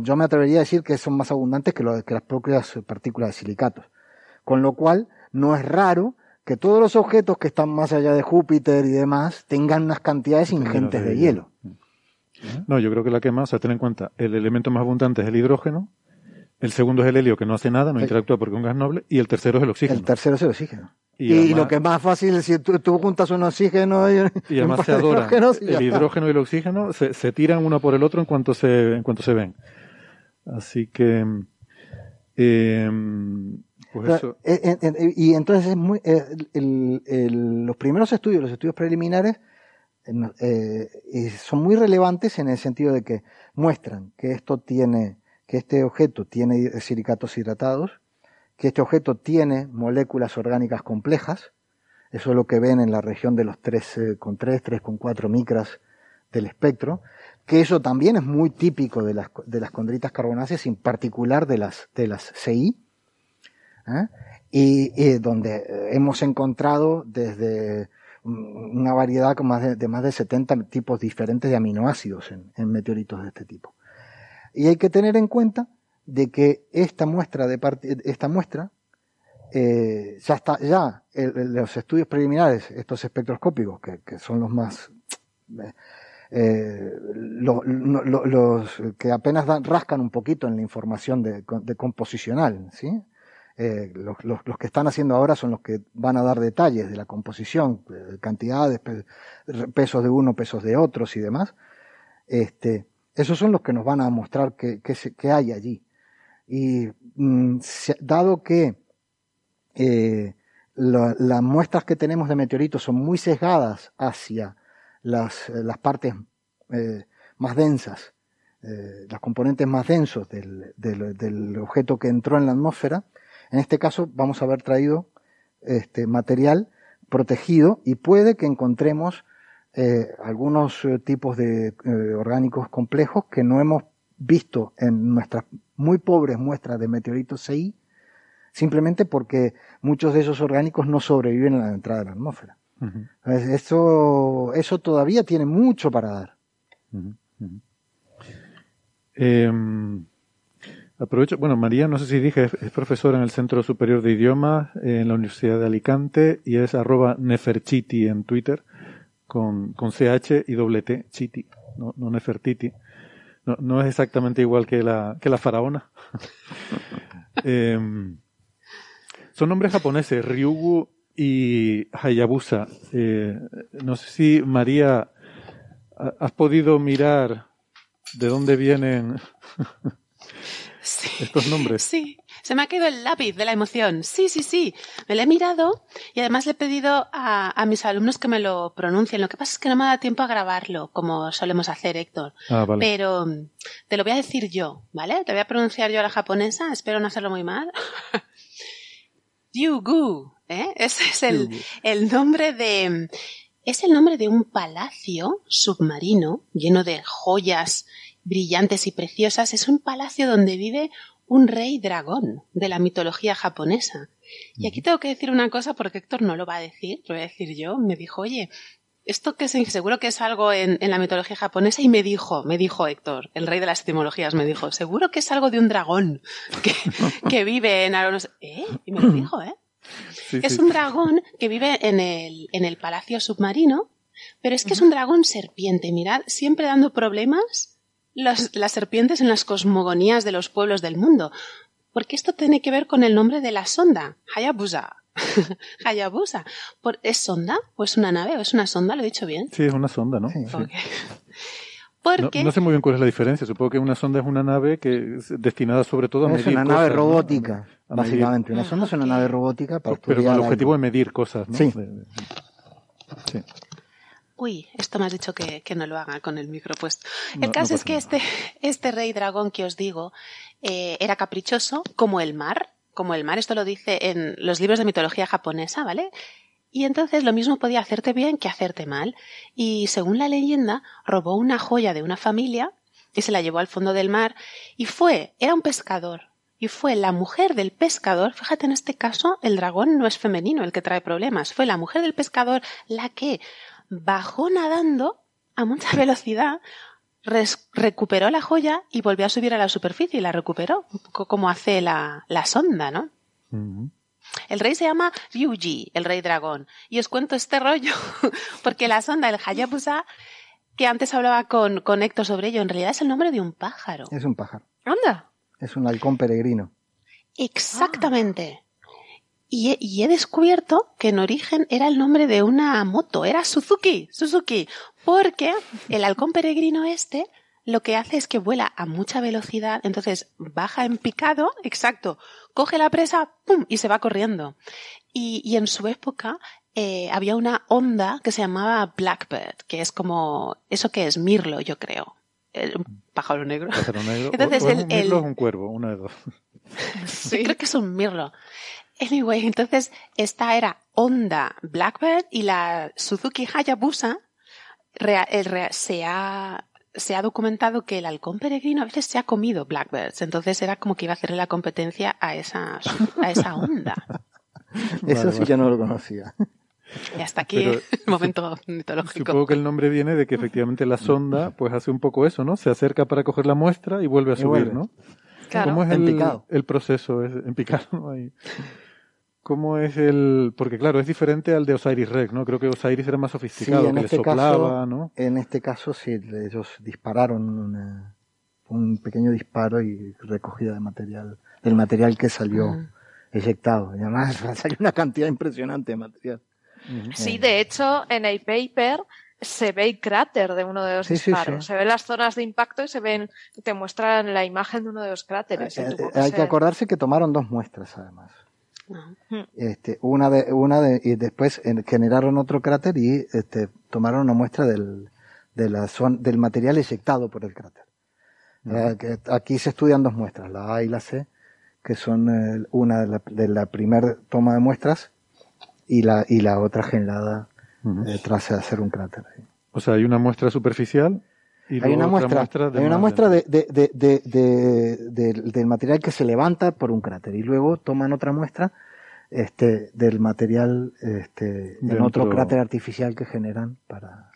yo me atrevería a decir que son más abundantes que, lo, que las propias partículas de silicatos. Con lo cual, no es raro que todos los objetos que están más allá de Júpiter y demás tengan unas cantidades ingentes de hielo. No, yo creo que la que más, o sea, ten en cuenta, el elemento más abundante es el hidrógeno, el segundo es el helio, que no hace nada, no interactúa porque es un gas noble, y el tercero es el oxígeno. El tercero es el oxígeno. Y, lo que es más fácil es si tú, juntas un oxígeno y, y además se adoran. El hidrógeno y el oxígeno se, se, tiran uno por el otro en cuanto se, en cuanto se ven. Así que, eh, pues eso. Eh, eh, y entonces es muy, el, el, los primeros estudios, los estudios preliminares, eh, son muy relevantes en el sentido de que muestran que esto tiene, que este objeto tiene silicatos hidratados, que este objeto tiene moléculas orgánicas complejas, eso es lo que ven en la región de los 3,3, 3,4 micras del espectro, que eso también es muy típico de las, de las condritas carbonáceas, en particular de las, de las CI, ¿eh? y, donde hemos encontrado desde una variedad de, más de 70 tipos diferentes de aminoácidos en, meteoritos de este tipo. Y hay que tener en cuenta de que esta muestra de esta muestra eh, ya está ya los estudios preliminares estos espectroscópicos que, son los más eh, los que apenas rascan un poquito en la información de, de composicional sí eh, los, que están haciendo ahora son los que van a dar detalles de la composición, eh, cantidades, pesos de uno, pesos de otros y demás. Este, esos son los que nos van a mostrar qué, hay allí. Y mm, dado que eh, las muestras que tenemos de meteoritos son muy sesgadas hacia las, partes más densas, los componentes más densos del objeto que entró en la atmósfera, en este caso vamos a haber traído este material protegido y puede que encontremos eh, algunos eh, tipos de eh, orgánicos complejos que no hemos visto en nuestras muy pobres muestras de meteoritos CI, simplemente porque muchos de esos orgánicos no sobreviven a la entrada de la atmósfera. eso, eso todavía tiene mucho para dar. Aprovecho, bueno, María, no sé si dije, es, profesora en el Centro Superior de Idiomas en la Universidad de Alicante y es arroba neferchiti en Twitter con, con CH y doble T, chiti, no, no Nefertiti. No, no es exactamente igual que la, que la faraona. Em, son nombres japoneses, Ryugu y Hayabusa. Eh, no sé si, María, has podido mirar de dónde vienen estos nombres. Sí, se me ha caído el lápiz de la emoción. Sí, sí, sí. Me lo he mirado y además le he pedido a, mis alumnos que me lo pronuncien. Lo que pasa es que no me da tiempo a grabarlo, como solemos hacer, Héctor. Ah, Pero mm, te lo voy a decir yo, ¿vale? Te voy a pronunciar yo a la japonesa, espero no hacerlo muy mal. Yugu, ¿eh? Ese es el, el nombre de... Es el nombre de un palacio submarino lleno de joyas brillantes y preciosas, es un palacio donde vive un rey dragón de la mitología japonesa. Y aquí tengo que decir una cosa porque Héctor no lo va a decir, lo voy a decir yo. Me dijo, oye, esto que seguro que es algo en, la mitología japonesa y me dijo, me dijo Héctor, el rey de las etimologías, me dijo, seguro que es algo de un dragón que, que vive en ¿Eh? Y me lo dijo, ¿eh? es un dragón que vive en el, en el palacio submarino, pero es que es un dragón serpiente, mirad, siempre dando problemas las, serpientes en las cosmogonías de los pueblos del mundo. Porque esto tiene que ver con el nombre de la sonda, Hayabusa. Hayabusa. ¿Es sonda? ¿O es una nave? ¿O es una sonda? ¿Lo he dicho bien? Sí, es una sonda, ¿no? Porque... No, sé muy bien cuál es la diferencia. Supongo que una sonda es una nave que es destinada sobre todo a medir cosas. Es una nave robótica, básicamente. Una sonda es una nave robótica para Pero con el objetivo de medir cosas, ¿no? Sí. sí. Uy, esto me has dicho que, no lo haga con el micro puesto. el caso es que este, este rey dragón que os digo eh, era caprichoso como el mar, como el mar, esto lo dice en los libros de mitología japonesa, ¿vale? Y entonces lo mismo podía hacerte bien que hacerte mal. Y según la leyenda, robó una joya de una familia y se la llevó al fondo del mar y fue, era un pescador, y fue la mujer del pescador, fíjate en este caso, el dragón no es femenino el que trae problemas, fue la mujer del pescador la que bajó nadando a mucha velocidad, recuperó la joya y volvió a subir a la superficie y la recuperó, un poco como hace la, sonda, ¿no? El rey se llama Ryuji, el rey dragón. Y os cuento este rollo, porque la sonda, el Hayabusa, que antes hablaba con, con Héctor sobre ello, en realidad es el nombre de un pájaro. Es un pájaro. Anda. Es un halcón peregrino. Exactamente. Y he, descubierto que en origen era el nombre de una moto, era Suzuki, Suzuki, porque el halcón peregrino este lo que hace es que vuela a mucha velocidad, entonces baja en picado, exacto, coge la presa, ¡pum! y se va corriendo. Y, en su época eh, había una onda que se llamaba Blackbird, que es como, eso que es Mirlo, yo creo. El pájaro negro. Pájaro negro. Entonces, el, un, un cuervo, una de dos. Sí. Creo que es un mirlo. Anyway, entonces esta era Honda Blackbird y la Suzuki Hayabusa se ha se ha documentado que el halcón peregrino a veces se ha comido blackbirds, entonces era como que iba a hacerle la competencia a esa, a esa onda. Eso sí que no lo conocía. Y hasta aquí el momento mitológico. Supongo que el nombre viene de que efectivamente la sonda pues hace un poco eso, ¿no? Se acerca para coger la muestra y vuelve a subir, ¿no? Claro. ¿Cómo es el, el, proceso? Es en picado, Ahí. ¿Cómo es el...? Porque claro, es diferente al de Osiris Rex, ¿no? Creo que Osiris era más sofisticado, que este soplaba, ¿no? En este caso sí, ellos dispararon un pequeño disparo y recogida de material, del material que salió ah. eyectado. Y además salió una cantidad impresionante de material. Sí, de hecho, en el paper se ve el cráter de uno de los disparos. Se ven las zonas de impacto y se ven, te muestran la imagen de uno de los cráteres. Eh, eh, hay que acordarse que tomaron dos muestras, además. Este, una de, una de, y después generaron otro cráter y este, tomaron una muestra del, de la del material eyectado por el cráter. Eh, aquí se estudian dos muestras, la A y la C, que son eh, una de la, de la primera toma de muestras y la, y la otra generada eh, tras hacer un cráter. O sea, hay una muestra superficial y hay una muestra, hay una muestra de, de, de, del material que se levanta por un cráter y luego toman otra muestra este, del material este, en otro cráter artificial que generan para...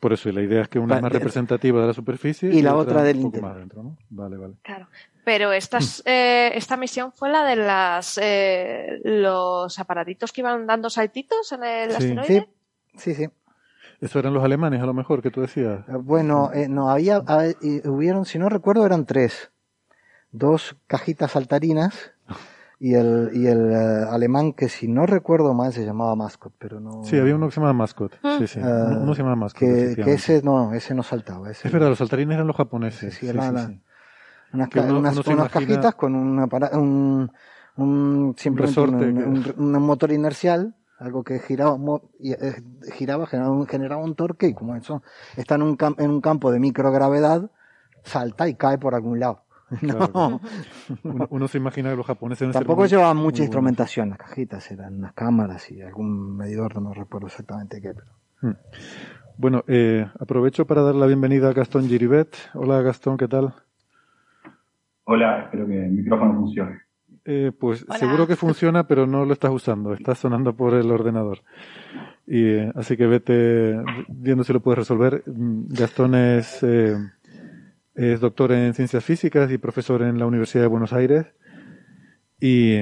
Por eso, y la idea es que una es más representativa de la superficie y, la otra, del interior. Vale, vale. Claro. Pero estas, eh, esta misión fue la de las eh, los aparatitos que iban dando saltitos en el asteroide. Sí, sí, sí. Eso eran los alemanes, a lo mejor, que tú decías. Eh, bueno, eh, no, había, hubieron, si no recuerdo, eran tres. Dos cajitas saltarinas y el, y el eh, alemán que si no recuerdo mal se llamaba Mascot, pero no... Sí, había uno que se llamaba Mascot. Ah. Sí, sí. uno se llamaba Mascot. Que, que, ese no, ese no saltaba. Ese es verdad, los saltarines eran los japoneses. Sí, eran unas, unas, cajitas con un, un, un, simplemente un, un motor inercial algo que giraba, eh, giraba generaba, un, torque y como eso está en un, en un campo de microgravedad, salta y cae por algún lado. Uno, se imagina que los japoneses... Tampoco llevaban mucha instrumentación, las cajitas eran unas cámaras y algún medidor, no recuerdo exactamente qué. Pero... Hmm. Bueno, eh, aprovecho para dar la bienvenida a Gastón Giribet. Hola Gastón, ¿qué tal? Hola, espero que el micrófono funcione. Eh, pues seguro que funciona, pero no lo estás usando, está sonando por el ordenador. Y, eh, así que vete viendo si lo puedes resolver. Mm, Gastón es, eh, es doctor en ciencias físicas y profesor en la Universidad de Buenos Aires. Y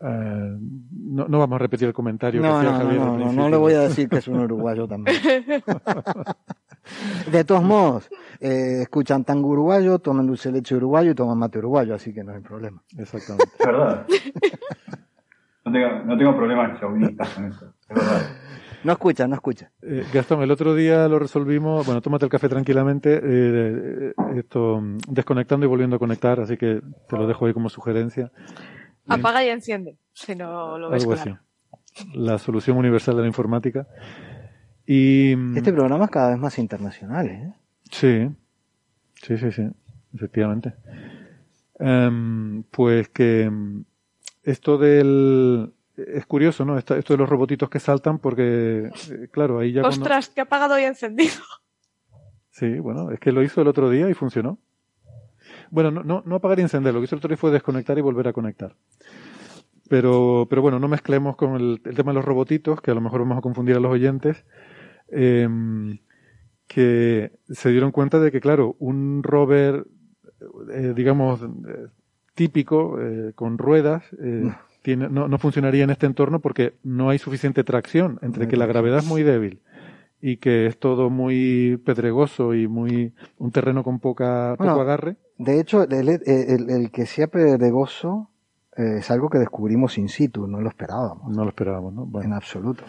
no, no, vamos a repetir el comentario no, no, No, no, no, le voy a decir que es un uruguayo también. De todos modos, eh, escuchan tango uruguayo, toman dulce leche uruguayo y toman mate uruguayo, así que no hay problema. Exactamente. Es verdad. No tengo, no tengo problemas chauvinistas con eso. Es verdad. No escucha, no escucha. Eh, Gastón, el otro día lo resolvimos, bueno, tómate el café tranquilamente, eh, esto, desconectando y volviendo a conectar, así que te lo dejo ahí como sugerencia. Apaga y enciende, si no lo ves Algo Así. La solución universal de la informática. Y, este programa es cada vez más internacional, ¿eh? Sí, sí, sí, sí, efectivamente. Em, pues que em, esto del... Es curioso, ¿no? Esto, de los robotitos que saltan porque, eh, claro, ahí ya... Ostras, que ha apagado y encendido. Sí, bueno, es que lo hizo el otro día y funcionó. Bueno, no, no, no apagar y encender, lo que hizo el otro día fue desconectar y volver a conectar. Pero, pero bueno, no mezclemos con el, el tema de los robotitos, que a lo mejor vamos a confundir a los oyentes eh, que se dieron cuenta de que, claro, un rover, eh, digamos, eh, típico, eh, con ruedas, no. Tiene, no, no, funcionaría en este entorno porque no hay suficiente tracción, entre que la gravedad es muy débil y que es todo muy pedregoso y muy un terreno con poca, poco agarre. De hecho, el, el, el que sea pedregoso es algo que descubrimos in situ, no lo esperábamos. No lo esperábamos, ¿no? Bueno. En absoluto.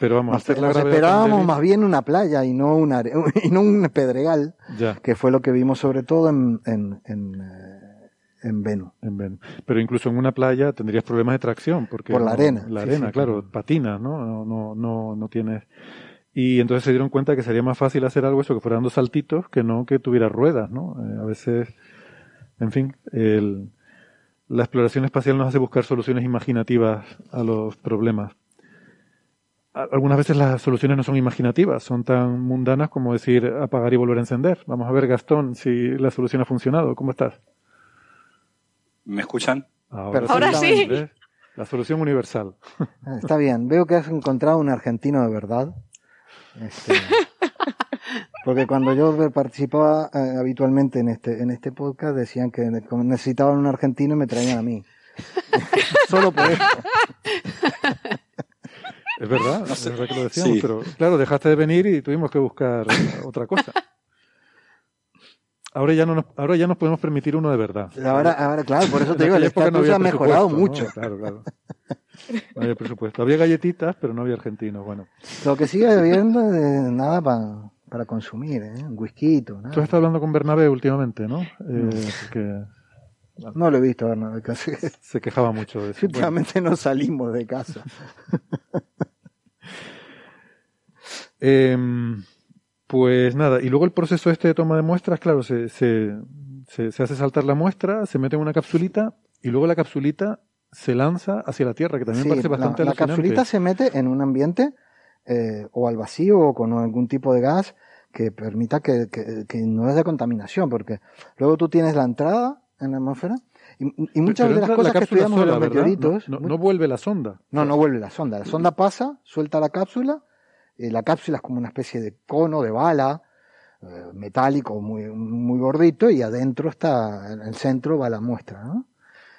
Pero vamos, hacer la esperábamos más bien una playa y no, una, y no un pedregal, que fue lo que vimos sobre todo en, en, en, eh, en Venus. En Venus. Pero incluso en una playa tendrías problemas de tracción. Porque Por la arena. La arena, claro, patinas, ¿no? No, no, no, no tienes... Y entonces se dieron cuenta que sería más fácil hacer algo eso que fuera dando saltitos que no que tuviera ruedas, ¿no? Eh, a veces, en fin, el, la exploración espacial nos hace buscar soluciones imaginativas a los problemas. Algunas veces las soluciones no son imaginativas, son tan mundanas como decir apagar y volver a encender. Vamos a ver, Gastón, si la solución ha funcionado. ¿Cómo estás? ¿Me escuchan? Ahora, sí. La solución universal. Está bien. Veo que has encontrado un argentino de verdad. Este, porque cuando yo participaba eh, habitualmente en este, en este podcast decían que necesitaban un argentino y me traían a mí. Solo por eso. Es verdad, es verdad que lo decíamos, pero claro, dejaste de venir y tuvimos que buscar otra cosa. Ahora ya no nos, ahora ya nos podemos permitir uno de verdad. Ahora, ahora claro, por eso te digo, el estatus no ha mejorado mucho. claro, claro. No había presupuesto. Había galletitas, pero no había argentinos. Bueno. Lo que sigue habiendo es nada para, para consumir, ¿eh? Un whisky. Tú has estado hablando con Bernabé últimamente, ¿no? Eh, no lo he visto, Bernabé, casi. Se quejaba mucho de eso. Últimamente no salimos de casa. Em, pues nada, y luego el proceso este de toma de muestras, claro, se, se, se, hace saltar la muestra, se mete en una capsulita y luego la capsulita se lanza hacia la Tierra, que también parece bastante La, la capsulita se mete en un ambiente eh, o al vacío o con algún tipo de gas que permita que, que, no haya contaminación, porque luego tú tienes la entrada en la atmósfera y, muchas de las cosas que estudiamos de los meteoritos... no, vuelve la sonda. No, no vuelve la sonda. La sonda pasa, suelta la cápsula eh, la cápsula es como una especie de cono de bala eh, metálico muy, muy gordito y adentro está, en el centro va la muestra, ¿no?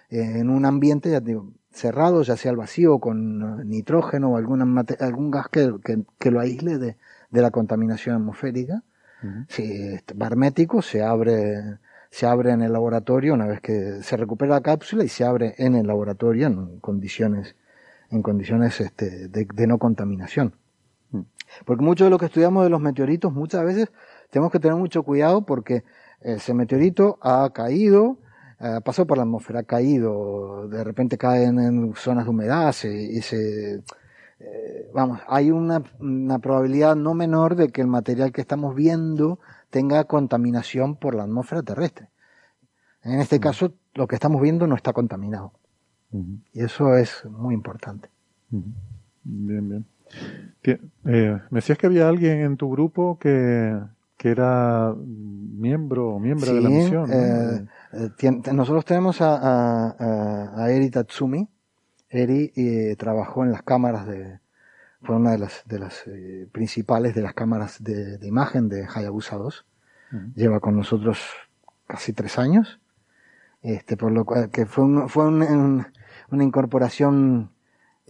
En un ambiente, ya digo, cerrado, ya sea al vacío con nitrógeno o algún, algún gas que, que, lo aísle de, de, la contaminación atmosférica. Si es barmético, se abre, se abre en el laboratorio una vez que se recupera la cápsula y se abre en el laboratorio en condiciones, en condiciones este, de, de no contaminación. Porque mucho de lo que estudiamos de los meteoritos, muchas veces tenemos que tener mucho cuidado porque ese meteorito ha caído, ha pasado por la atmósfera, ha caído, de repente cae en, zonas de humedad y se, eh, vamos, hay una, una, probabilidad no menor de que el material que estamos viendo tenga contaminación por la atmósfera terrestre. En este mm. caso, lo que estamos viendo no está contaminado. Y eso es muy importante. Bien, bien. Eh, me decías que había alguien en tu grupo que, que era miembro o miembro de la misión. Eh, eh, nosotros tenemos a, a, a, Eri Tatsumi. Eri eh, trabajó en las cámaras de, fue una de las, de las principales de las cámaras de, de imagen de Hayabusa 2. Lleva con nosotros casi tres años. Este, por lo cual, que fue, un, fue un, una incorporación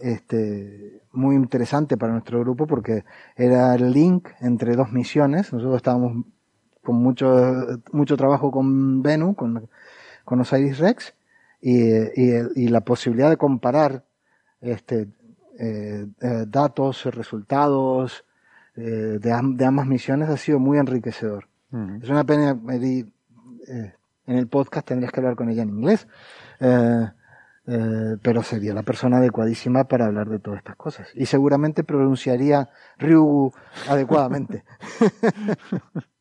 este, muy interesante para nuestro grupo porque era el link entre dos misiones. Nosotros estábamos con mucho, mucho trabajo con Venu, con, con Osiris Rex, y, y, la posibilidad de comparar este, eh, eh, datos, resultados eh, de, de, ambas misiones ha sido muy enriquecedor. Es una pena, me di, en el podcast tendrías que hablar con ella en inglés. Eh, pero sería la persona adecuadísima para hablar de todas estas cosas. Y seguramente pronunciaría Ryu adecuadamente.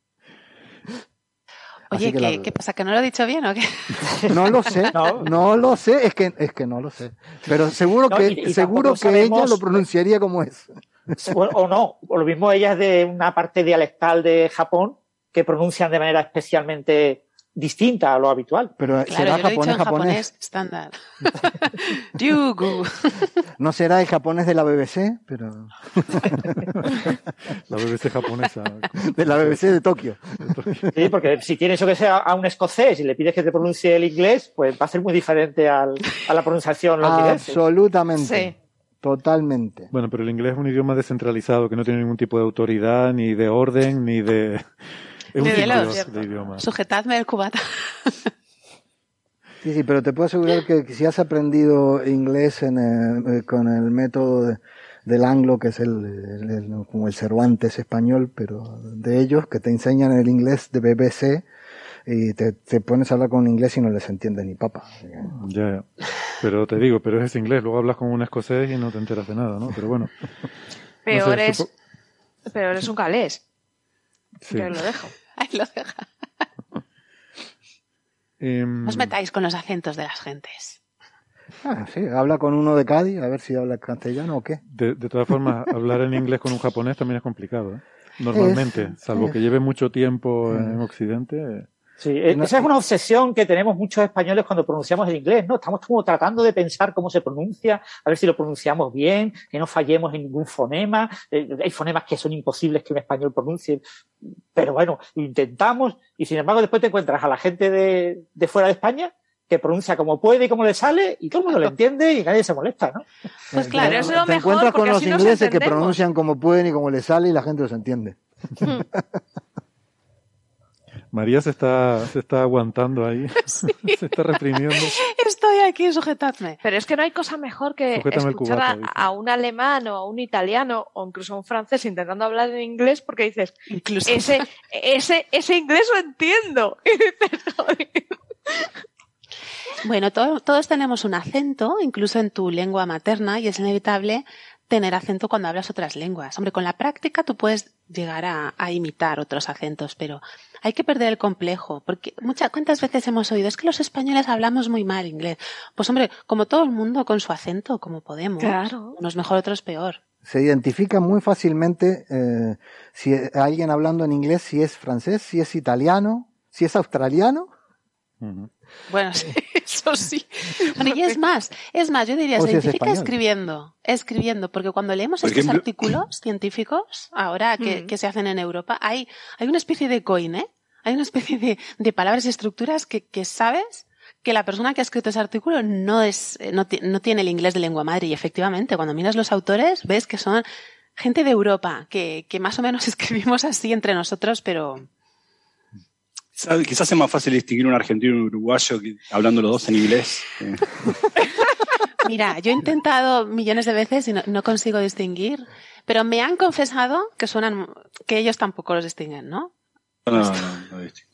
Oye, ¿qué, pasa? ¿Que no lo he dicho bien o qué? No lo sé, no, lo sé, es que, es que no lo sé. Pero seguro que, seguro que ella lo pronunciaría como es. O, no, o lo mismo ella es de una parte dialectal de Japón que pronuncian de manera especialmente distinta a lo habitual. Pero será japonés, japonés. estándar. no será el japonés de la BBC, pero. la BBC japonesa. De la BBC de Tokio. Sí, porque si tienes eso que sea a un escocés y le pides que te pronuncie el inglés, pues va a ser muy diferente al, a la pronunciación londinense. Absolutamente. Totalmente. Bueno, pero el inglés es un idioma descentralizado que no tiene ningún tipo de autoridad, ni de orden, ni de Sujetadme el cubata. Sí, sí, pero te puedo asegurar que si has aprendido inglés en eh, con el método del anglo, que es el, como el Cervantes español, pero de ellos, que te enseñan el inglés de BBC y te, pones a hablar con un inglés y no les entiende ni papa. Ya, pero te digo, pero es inglés, luego hablas con un escocés y no te enteras de nada, ¿no? Pero bueno. Peor, es, peor es un calés. Sí. lo dejo. Ahí lo deja. Em, os metáis con los acentos de las gentes. Ah, sí, habla con uno de Cádiz, a ver si habla castellano o qué. De, todas formas, hablar en inglés con un japonés también es complicado, ¿eh? Normalmente, salvo que lleve mucho tiempo en Occidente. Sí, eh, esa es una obsesión que tenemos muchos españoles cuando pronunciamos el inglés, ¿no? Estamos como tratando de pensar cómo se pronuncia, a ver si lo pronunciamos bien, que no fallemos en ningún fonema. Eh, hay fonemas que son imposibles que un español pronuncie, pero bueno, intentamos y sin embargo después te encuentras a la gente de, de fuera de España que pronuncia como puede y como le sale y todo el mundo lo entiende y nadie se molesta, ¿no? Pues claro, eso es lo Te encuentras con los ingleses que pronuncian como pueden y como le sale y la gente los entiende. María se está, se está aguantando ahí. se está reprimiendo. Estoy aquí, sujetadme. Pero es que no hay cosa mejor que escuchar a, un alemán o a un italiano o incluso a un francés intentando hablar en inglés porque dices, ese, ese, ese inglés lo entiendo. bueno, todos tenemos un acento, incluso en tu lengua materna, y es inevitable tener acento cuando hablas otras lenguas. Hombre, con la práctica tú puedes llegar a imitar otros acentos, pero hay que perder el complejo, porque muchas, ¿cuántas veces hemos oído? Es que los españoles hablamos muy mal inglés. Pues hombre, como todo el mundo con su acento, como podemos. Claro. Unos mejor, otros peor. Se identifica muy fácilmente eh, si alguien hablando en inglés, si es francés, si es italiano, si es australiano. Bueno, eso sí. y es más, es más, yo diría, se identifica escribiendo, escribiendo, porque cuando leemos estos artículos científicos, ahora que, que, se hacen en Europa, hay, hay una especie de coin, ¿eh? Hay una especie de, de palabras y estructuras que, que sabes que la persona que ha escrito ese artículo no es, no, no tiene el inglés de lengua madre. Y efectivamente, cuando miras los autores, ves que son gente de Europa, que, que más o menos escribimos así entre nosotros, pero, Quizás es más fácil distinguir un argentino y un uruguayo hablando los dos en inglés. Mira, yo he intentado millones de veces y no, consigo distinguir, pero me han confesado que suenan, que ellos tampoco los distinguen, ¿no? No, no, no, distinguen.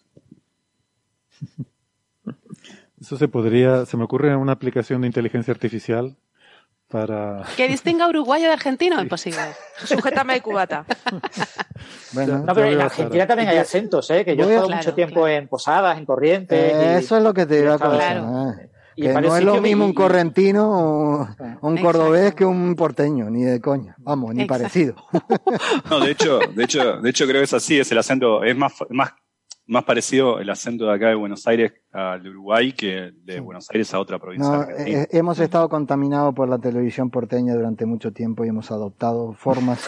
Eso se podría, se me ocurre una aplicación de inteligencia artificial para... Que distinga uruguayo de argentino, imposible. Sujétame el cubata. bueno, no, pero en Argentina también hay acentos, ¿eh? Que yo he estado mucho tiempo en Posadas, en Corrientes. Eh, eso es lo que te iba a contar. Que no es lo mismo un correntino o un cordobés que un porteño, ni de coña. Vamos, ni parecido. No, de hecho, de hecho, de hecho creo que es así, es el acento, es más, más más parecido el acento de acá de Buenos Aires al Uruguay que de Buenos Aires a otra provincia. Eh, eh, hemos estado contaminados por la televisión porteña durante mucho tiempo y hemos adoptado formas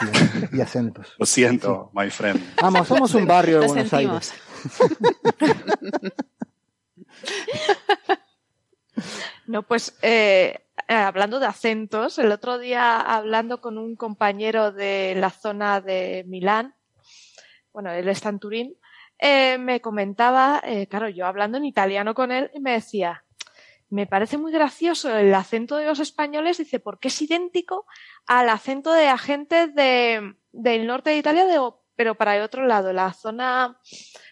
y, acentos. Lo siento, my friend. Vamos, somos un barrio de Buenos Aires. no, pues eh, hablando de acentos, el otro día hablando con un compañero de la zona de Milán, bueno, él está en Turín, eh, me comentaba, eh, claro, yo hablando en italiano con él, y me decía, me parece muy gracioso el acento de los españoles, dice, porque es idéntico al acento de agentes de, del norte de Italia, de, pero para el otro lado, la zona,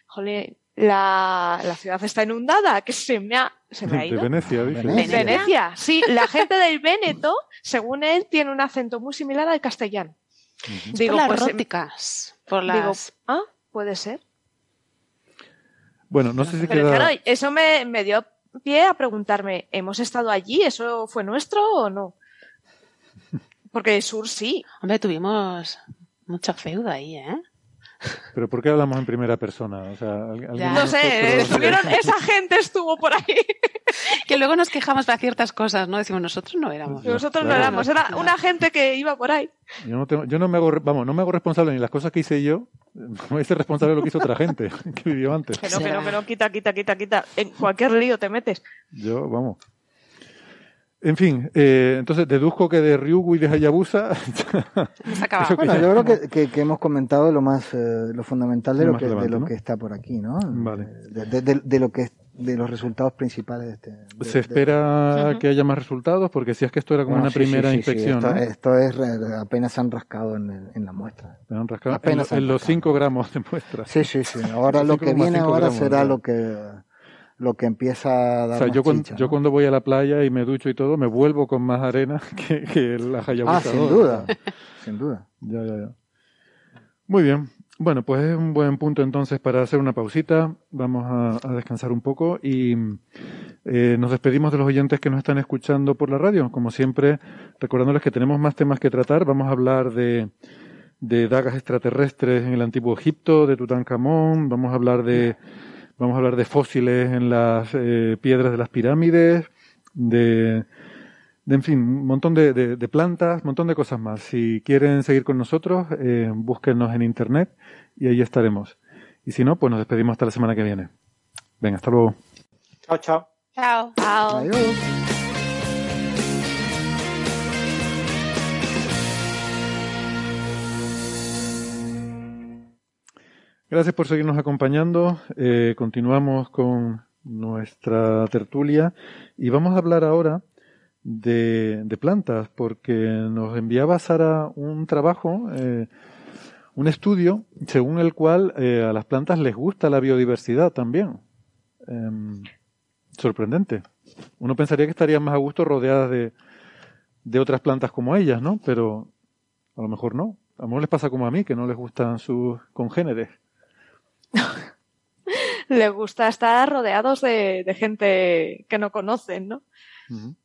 jole, la, la ciudad está inundada, que se me ha, se me ha ido. De Venecia, dice. Venecia, sí, la gente del Véneto, según él, tiene un acento muy similar al castellano. Digo, por las pues, róticas, por las... Digo, ah, puede ser. Bueno, no sé si Pero claro, eso me, me dio pie a preguntarme, ¿hemos estado allí? ¿Eso fue nuestro o no? Porque sur sí. Hombre, tuvimos mucha feuda ahí, ¿eh? Pero ¿por qué hablamos en primera persona? O sea, no sé, esa gente estuvo por ahí. Que luego nos quejamos de ciertas cosas, ¿no? Decimos, nosotros no éramos. Nosotros no éramos, era una gente que iba por ahí. Yo no, yo no me hago, vamos, no me hago responsable ni las cosas que hice yo, no me hice responsable de lo que hizo otra gente que vivió antes. Que no, que no, que no, quita, quita, quita, quita. En cualquier lío te metes. Yo, vamos. En fin, eh, entonces deduzco que de Ryugu y de Hayabusa. bueno, yo creo que, que, hemos comentado lo más, eh, lo fundamental de lo, que, de lo que está por aquí, ¿no? Vale. De, de, de, lo que de los resultados principales de este. ¿Se espera que haya más resultados? Porque si es que esto era como una primera inspección. Esto, esto, es apenas se han rascado en, en la muestra. Han rascado apenas en, los 5 gramos de muestra. Sí, sí, sí. Ahora lo que viene ahora será lo que lo que empieza a dar. O sea, yo, cuando, yo cuando voy a la playa y me ducho y todo, me vuelvo con más arena que, que la Hayabusa. Ah, sin duda. sin duda. Ya, ya, ya. Muy bien. Bueno, pues es un buen punto entonces para hacer una pausita. Vamos a, descansar un poco y eh, nos despedimos de los oyentes que nos están escuchando por la radio. Como siempre, recordándoles que tenemos más temas que tratar. Vamos a hablar de, de dagas extraterrestres en el antiguo Egipto, de Tutankamón. Vamos a hablar de vamos a hablar de fósiles en las eh, piedras de las pirámides, de de, en fin, un montón de, de, plantas, un montón de cosas más. Si quieren seguir con nosotros, eh, búsquenos en internet y ahí estaremos. Y si no, pues nos despedimos hasta la semana que viene. Venga, hasta luego. Chao, chao. Chao. Chao. Gracias por seguirnos acompañando. Eh, continuamos con nuestra tertulia y vamos a hablar ahora de, plantas, porque nos enviaba Sara un trabajo, eh, un estudio, según el cual eh, a las plantas les gusta la biodiversidad también. Em, sorprendente. Uno pensaría que estarían más a gusto rodeadas de, de otras plantas como ellas, ¿no? Pero a lo mejor no. A lo mejor les pasa como a mí, que no les gustan sus congéneres. les gusta estar rodeados de, de gente que no conocen, ¿no?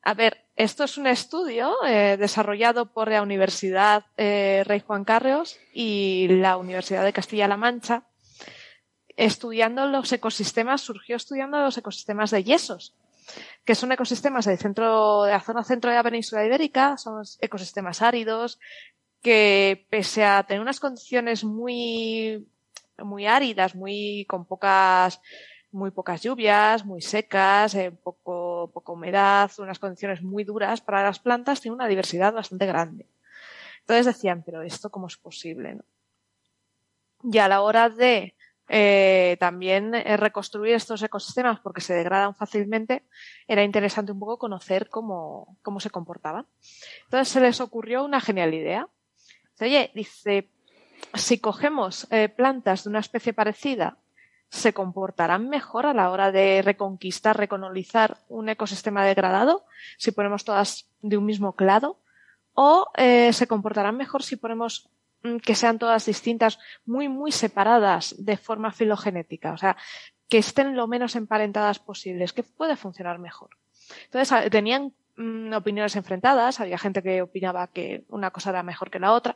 A ver, esto es un estudio eh, desarrollado por la Universidad eh, Rey Juan Carlos y la Universidad de Castilla-La Mancha. Estudiando los ecosistemas, surgió estudiando los ecosistemas de yesos, que son ecosistemas del centro, de la zona centro de la península ibérica, son ecosistemas áridos, que pese a tener unas condiciones muy, muy áridas, muy, con pocas muy pocas lluvias, muy secas, eh, poco, humedad, unas condiciones muy duras para las plantas, tiene una diversidad bastante grande. Entonces decían, pero esto cómo es posible, ¿no? Y a la hora de eh, también eh, reconstruir estos ecosistemas porque se degradan fácilmente, era interesante un poco conocer cómo, cómo se comportaban. Entonces se les ocurrió una genial idea. Oye, dice, si cogemos plantas de una especie parecida se comportarán mejor a la hora de reconquistar, recolonizar un ecosistema degradado si ponemos todas de un mismo clado o eh, se comportarán mejor si ponemos mm, que sean todas distintas, muy, muy separadas de forma filogenética, o sea, que estén lo menos emparentadas posibles, que puede funcionar mejor. Entonces, tenían mm, opiniones enfrentadas, había gente que opinaba que una cosa era mejor que la otra,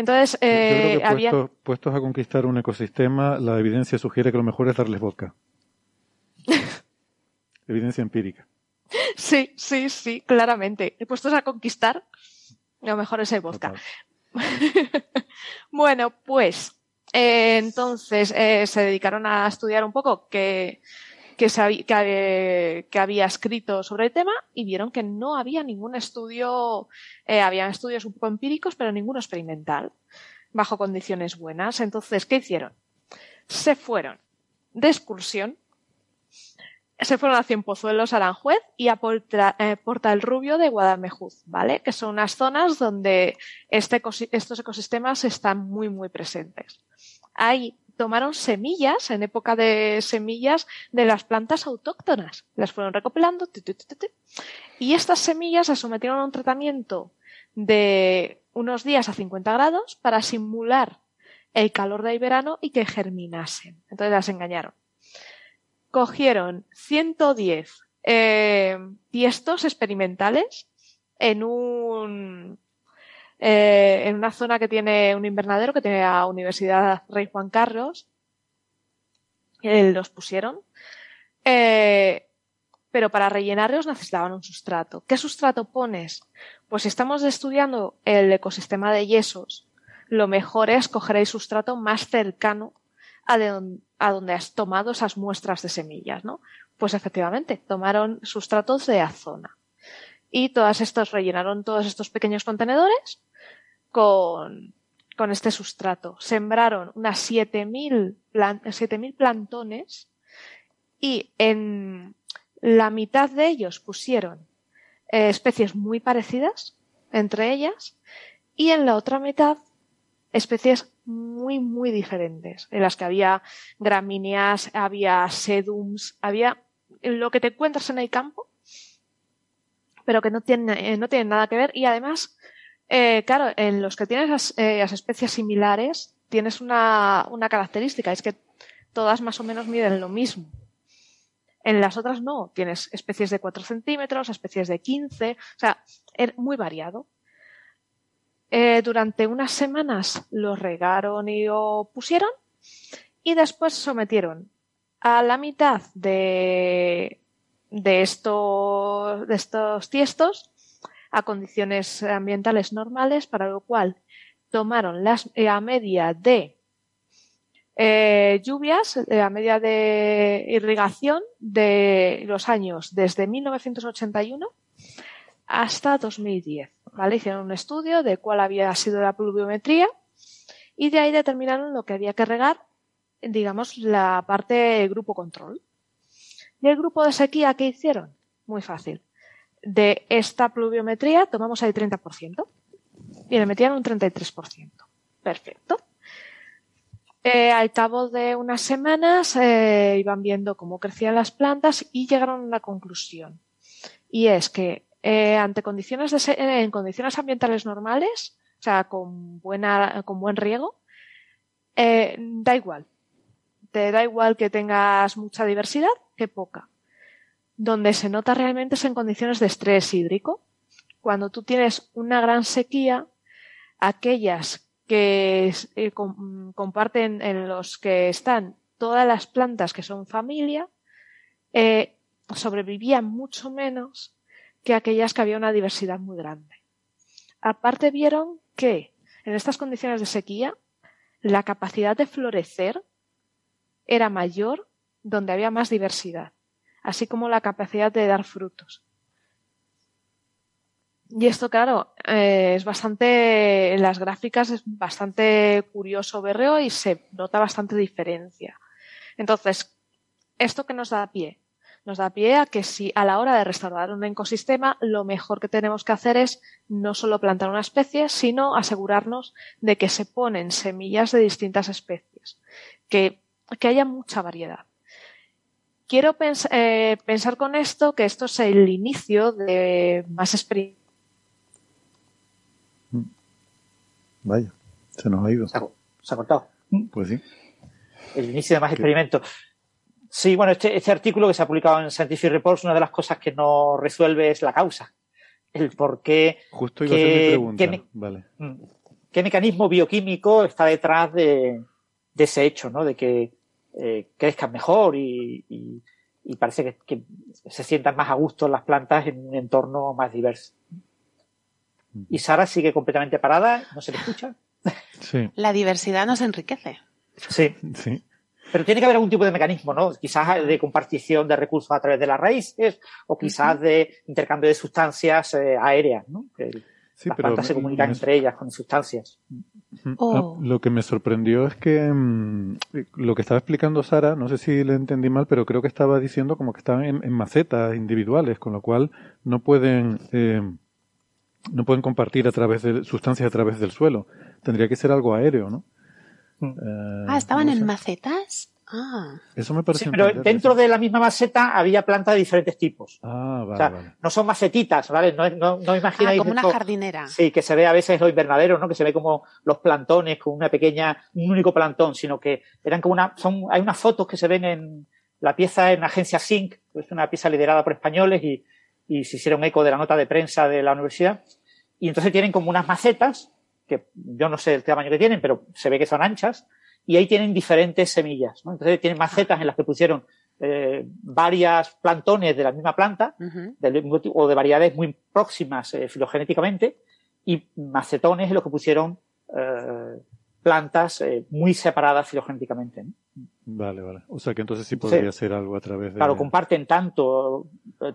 entonces, eh, había... puestos, a conquistar un ecosistema, la evidencia sugiere que lo mejor es darles vodka. evidencia empírica. Sí, sí, sí, claramente. Puestos a conquistar, lo mejor es el vodka. bueno, pues eh, entonces eh, se dedicaron a estudiar un poco que que, había escrito sobre el tema y vieron que no había ningún estudio, eh, habían estudios un poco empíricos, pero ninguno experimental, bajo condiciones buenas. Entonces, ¿qué hicieron? Se fueron de excursión, se fueron a Cienpozuelos, Aranjuez y a Porta, eh, Porta el Rubio de Guadalmejuz, ¿vale? Que son unas zonas donde este, estos ecosistemas están muy, muy presentes. Hay tomaron semillas, en época de semillas, de las plantas autóctonas. Las fueron recopilando y estas semillas se sometieron a un tratamiento de unos días a 50 grados para simular el calor del verano y que germinasen. Entonces las engañaron. Cogieron 110 eh, tiestos experimentales en un eh, en una zona que tiene un invernadero que tiene la Universidad Rey Juan Carlos. Eh, los pusieron. Eh, pero para rellenarlos necesitaban un sustrato. ¿Qué sustrato pones? Pues si estamos estudiando el ecosistema de yesos, lo mejor es coger el sustrato más cercano a, donde has tomado esas muestras de semillas, ¿no? Pues efectivamente, tomaron sustratos de la zona. Y todas estos rellenaron todos estos pequeños contenedores con, con este sustrato. Sembraron unas 7.000 7.000 plantones y en la mitad de ellos pusieron eh, especies muy parecidas entre ellas y en la otra mitad especies muy, muy diferentes, en las que había gramíneas, había sedums, había lo que te encuentras en el campo, pero que no tienen, eh, no tienen nada que ver y además eh, claro, en los que tienen esas, eh, especies similares, tienes una, una característica, es que todas más o menos miden lo mismo. En las otras no, tienes especies de 4 centímetros, especies de 15, o sea, es muy variado. Eh, durante unas semanas los regaron y lo pusieron y después sometieron a la mitad de, de, de estos tiestos a condiciones ambientales normales, para lo cual tomaron las, la media de eh, lluvias, la media de irrigación de los años desde 1981 hasta 2010. ¿vale? Hicieron un estudio de cuál había sido la pluviometría y de ahí determinaron lo que había que regar, digamos, la parte grupo control. ¿Y el grupo de sequía qué hicieron? Muy fácil. De esta pluviometría tomamos el 30% y le metían un 33%. Perfecto. Eh, al cabo de unas semanas eh, iban viendo cómo crecían las plantas y llegaron a una conclusión. Y es que eh, ante condiciones en condiciones ambientales normales, o sea, con, buena, con buen riego, da igual. Te da igual que tengas mucha diversidad que poca. Donde se nota realmente es en condiciones de estrés hídrico. Cuando tú tienes una gran sequía, aquellas que eh, comparten en los que están todas las plantas que son familia, eh, sobrevivían mucho menos que aquellas que había una diversidad muy grande. Aparte vieron que en estas condiciones de sequía la capacidad de florecer era mayor donde había más diversidad, así como la capacidad de dar frutos. Y esto, claro, eh, es bastante, en las gráficas es bastante curioso verlo y se nota bastante diferencia. Entonces, ¿esto que nos da pie? nos da pie a que si a la hora de restaurar un ecosistema, lo mejor que tenemos que hacer es no solo plantar una especie, sino asegurarnos de que se ponen semillas de distintas especies, que, que haya mucha variedad. Quiero eh, pensar con esto que esto es el inicio de más experimentos. Vaya, se nos ha ido. Se ha, cortado. Pues sí. El inicio de más experimentos. Sí, bueno, este, este, artículo que se ha publicado en Scientific Reports, una de las cosas que no resuelve es la causa. El por qué. Justo iba a ser mi pregunta. Qué, vale. Mm, ¿Qué mecanismo bioquímico está detrás de, ese hecho, ¿no? De que eh, crezcan mejor y, parece que, se sientan más a gusto las plantas en un entorno más diverso. Y Sara sigue completamente parada, no se le escucha. Sí. La diversidad nos enriquece. Sí. sí. Pero tiene que haber algún tipo de mecanismo, ¿no? Quizás de compartición de recursos a través de las raíces o quizás de intercambio de sustancias eh, aéreas, ¿no? Que las plantas se comunican entre ellas con sustancias. Oh. Lo que me sorprendió es que mm, lo que estaba explicando Sara, no sé si le entendí mal, pero creo que estaba diciendo como que estaban en, macetas individuales, con lo cual no pueden eh, no pueden compartir a través de sustancias a través del suelo. Tendría que ser algo aéreo, ¿no? Eh, ah, estaban en macetas. Ah. Eso me parece. Sí, pero dentro de la misma maceta había plantas de diferentes tipos. Ah, vale, o sea, No son macetitas, ¿vale? No, no, no imagináis. Ah, como una jardinera. Sí, que se ve a veces los invernaderos, ¿no? Que se ve como los plantones con una pequeña, un único plantón, sino que eran como una, son, hay unas fotos que se ven en la pieza en Agencia Sync, que es una pieza liderada por españoles y, y se hicieron eco de la nota de prensa de la universidad. Y entonces tienen como unas macetas que yo no sé el tamaño que tienen, pero se ve que son anchas, y ahí tienen diferentes semillas. ¿no? Entonces tienen macetas en las que pusieron eh, varias plantones de la misma planta, o de variedades muy próximas eh, filogenéticamente, y macetones en los que pusieron eh, plantas muy separadas filogenéticamente. Vale, vale. O sea que entonces sí podría ser algo a través de. Claro, comparten tanto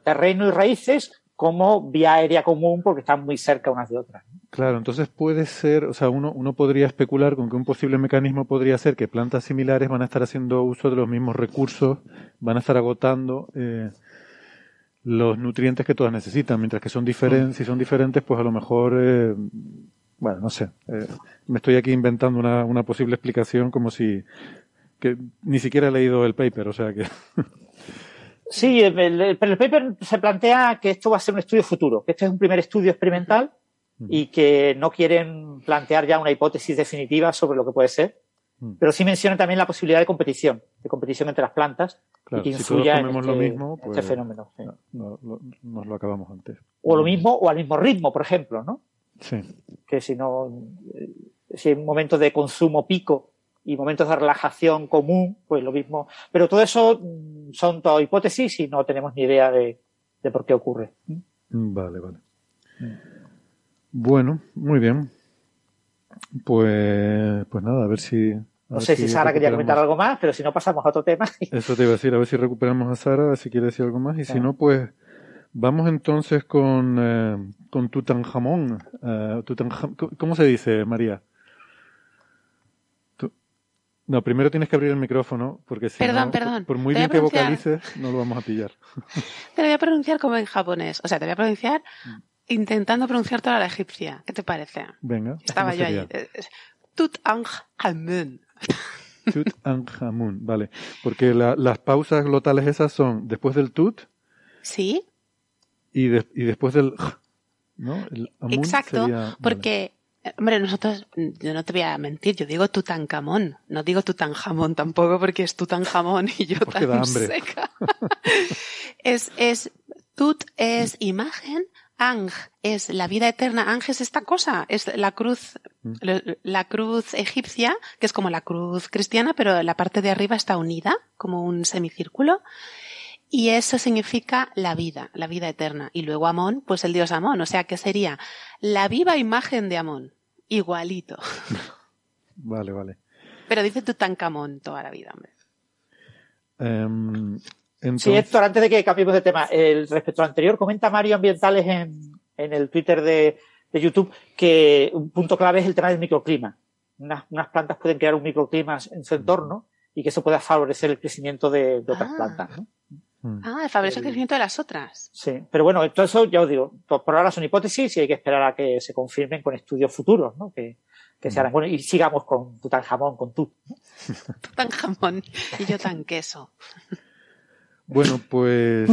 terreno y raíces como vía aérea común porque están muy cerca unas de otras. Claro, entonces puede ser, o sea, uno, uno podría especular con que un posible mecanismo podría ser que plantas similares van a estar haciendo uso de los mismos recursos, van a estar agotando eh, los nutrientes que todas necesitan, mientras que son diferentes, mm. si son diferentes, pues a lo mejor, eh, bueno, no sé, eh, me estoy aquí inventando una, una posible explicación como si que ni siquiera he leído el paper, o sea que Sí, pero el, paper se plantea que esto va a ser un estudio futuro, que este es un primer estudio experimental y que no quieren plantear ya una hipótesis definitiva sobre lo que puede ser. Mm. Pero sí menciona también la posibilidad de competición, de competición entre las plantas y que influya en, este, lo mismo, este pues, fenómeno. No, nos lo acabamos antes. O lo mismo, o al mismo ritmo, por ejemplo, ¿no? Sí. Que si no, eh, si hay momentos de consumo pico y momentos de relajación común, pues lo mismo. Pero todo eso mm, son todas hipótesis y no tenemos ni idea de, de por qué ocurre. Vale, vale. Bueno, muy bien. Pues, pues nada, a ver si. no sé si, Sara quería comentar algo más, pero si no pasamos a otro tema. Eso te iba a decir, a ver si recuperamos a Sara, si quiere decir algo más. Y si no, pues vamos entonces con, eh, con Tutankamón. Eh, ¿Cómo se dice, María? No, primero tienes que abrir el micrófono, porque si perdón, no, perdón. por muy bien que vocalices, no lo vamos a pillar. Te lo voy a pronunciar como en japonés. O sea, te voy a pronunciar mm intentando pronunciar toda la egipcia. ¿Qué te parece? Venga. Estaba yo ahí. Tutankhamun. Tutankhamun, vale. Porque las pausas glotales esas son después del tut. Sí. Y, y después del ¿no? Exacto, porque, hombre, nosotros, yo no te voy a mentir, yo digo Tutankamón, no digo Tutanjamón tampoco porque es Tutanjamón y yo tan seca. es, es, tut es imagen, Ang es la vida eterna. Ang es esta cosa, es la cruz, mm. la cruz egipcia, que es como la cruz cristiana, pero la parte de arriba está unida, como un semicírculo. Y eso significa la vida, la vida eterna. Y luego Amón, pues el dios Amón. O sea que sería la viva imagen de Amón. Igualito. Vale, vale. Pero dice Tutankamón toda la vida, hombre. Em, Sí, Héctor, antes de que cambiemos de tema, el, respecto al anterior, comenta Mario Ambientales en, en el Twitter de, de, YouTube que un punto clave es el tema del microclima. Unas, unas, plantas pueden crear un microclima en su entorno y que eso pueda favorecer el crecimiento de, de otras ah. plantas. ¿no? Mm. Ah, el crecimiento de las otras. Sí, pero bueno, todo eso ya os digo, por ahora son hipótesis y hay que esperar a que se confirmen con estudios futuros, ¿no? Que, que se harán. Bueno, y sigamos con Tutankamón, con tú. Tutankamón y yo tan queso. Bueno, pues.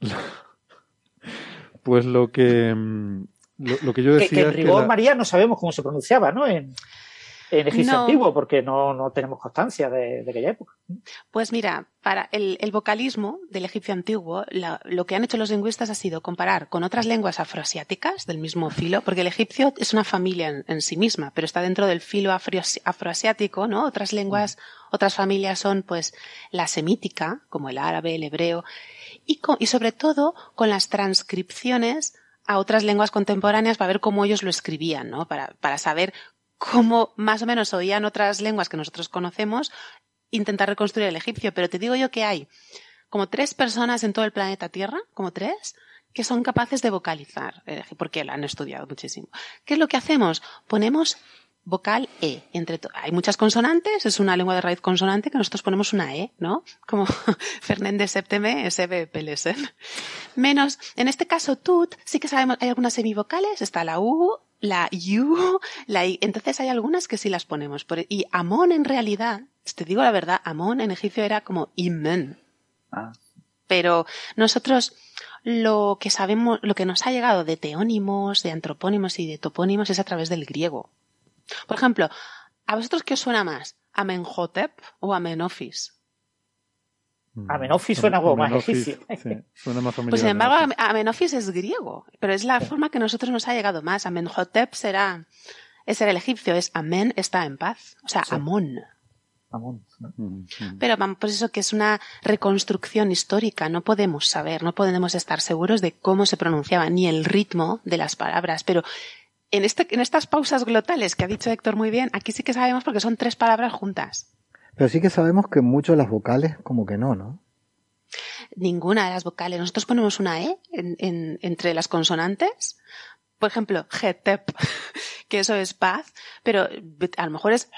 pues lo que. Mm, lo, que yo decía. Que, en rigor, María, no sabemos cómo se pronunciaba, ¿no? En, en egipcio antiguo, porque no, no tenemos constancia de, de, aquella época. Pues mira, para el, el vocalismo del egipcio antiguo, la, lo que han hecho los lingüistas ha sido comparar con otras lenguas afroasiáticas del mismo filo, porque el egipcio es una familia en, en sí misma, pero está dentro del filo afro, afroasiático, ¿no? Otras lenguas, mm. otras familias son, pues, la semítica, como el árabe, el hebreo, y, con, y sobre todo con las transcripciones a otras lenguas contemporáneas para ver cómo ellos lo escribían, ¿no? Para, para saber cómo más o menos oían otras lenguas que nosotros conocemos, intentar reconstruir el egipcio. Pero te digo yo que hay como tres personas en todo el planeta Tierra, como tres, que son capaces de vocalizar, porque lo han estudiado muchísimo. ¿Qué es lo que hacemos? Ponemos vocal E. Entre hay muchas consonantes, es una lengua de raíz consonante que nosotros ponemos una E, ¿no? Como Fernández Septeme, SB Pelesen. Menos, en este caso, tut, sí que sabemos, hay algunas semivocales, está la U, la U, la I. Entonces hay algunas que sí las ponemos. Y Amón en realidad, te digo la verdad, Amón en egipcio era como Imen. Ah. Pero nosotros lo que sabemos, lo que nos ha llegado de teónimos, de antropónimos y de topónimos es a través del griego. Por ejemplo, ¿a vosotros qué os suena más? ¿Amenhotep o Amenofis? Mm. Amenofis suena como más egipcio. suena más Pues sin embargo, Amenofis es griego, pero es la forma que a nosotros nos ha llegado más. Amenhotep será, es el egipcio, es Amen está en paz. O sea, Amón. Amón. Mm, mm. Pero vamos, por eso que es una reconstrucción histórica, no podemos saber, no podemos estar seguros de cómo se pronunciaba, ni el ritmo de las palabras, pero en, este, en estas pausas glotales que ha dicho Héctor muy bien, aquí sí que sabemos porque son tres palabras juntas. Pero sí que sabemos que mucho las vocales como que no, ¿no? Ninguna de las vocales. Nosotros ponemos una E entre las consonantes. Por ejemplo, getep, que eso es paz, pero a lo mejor es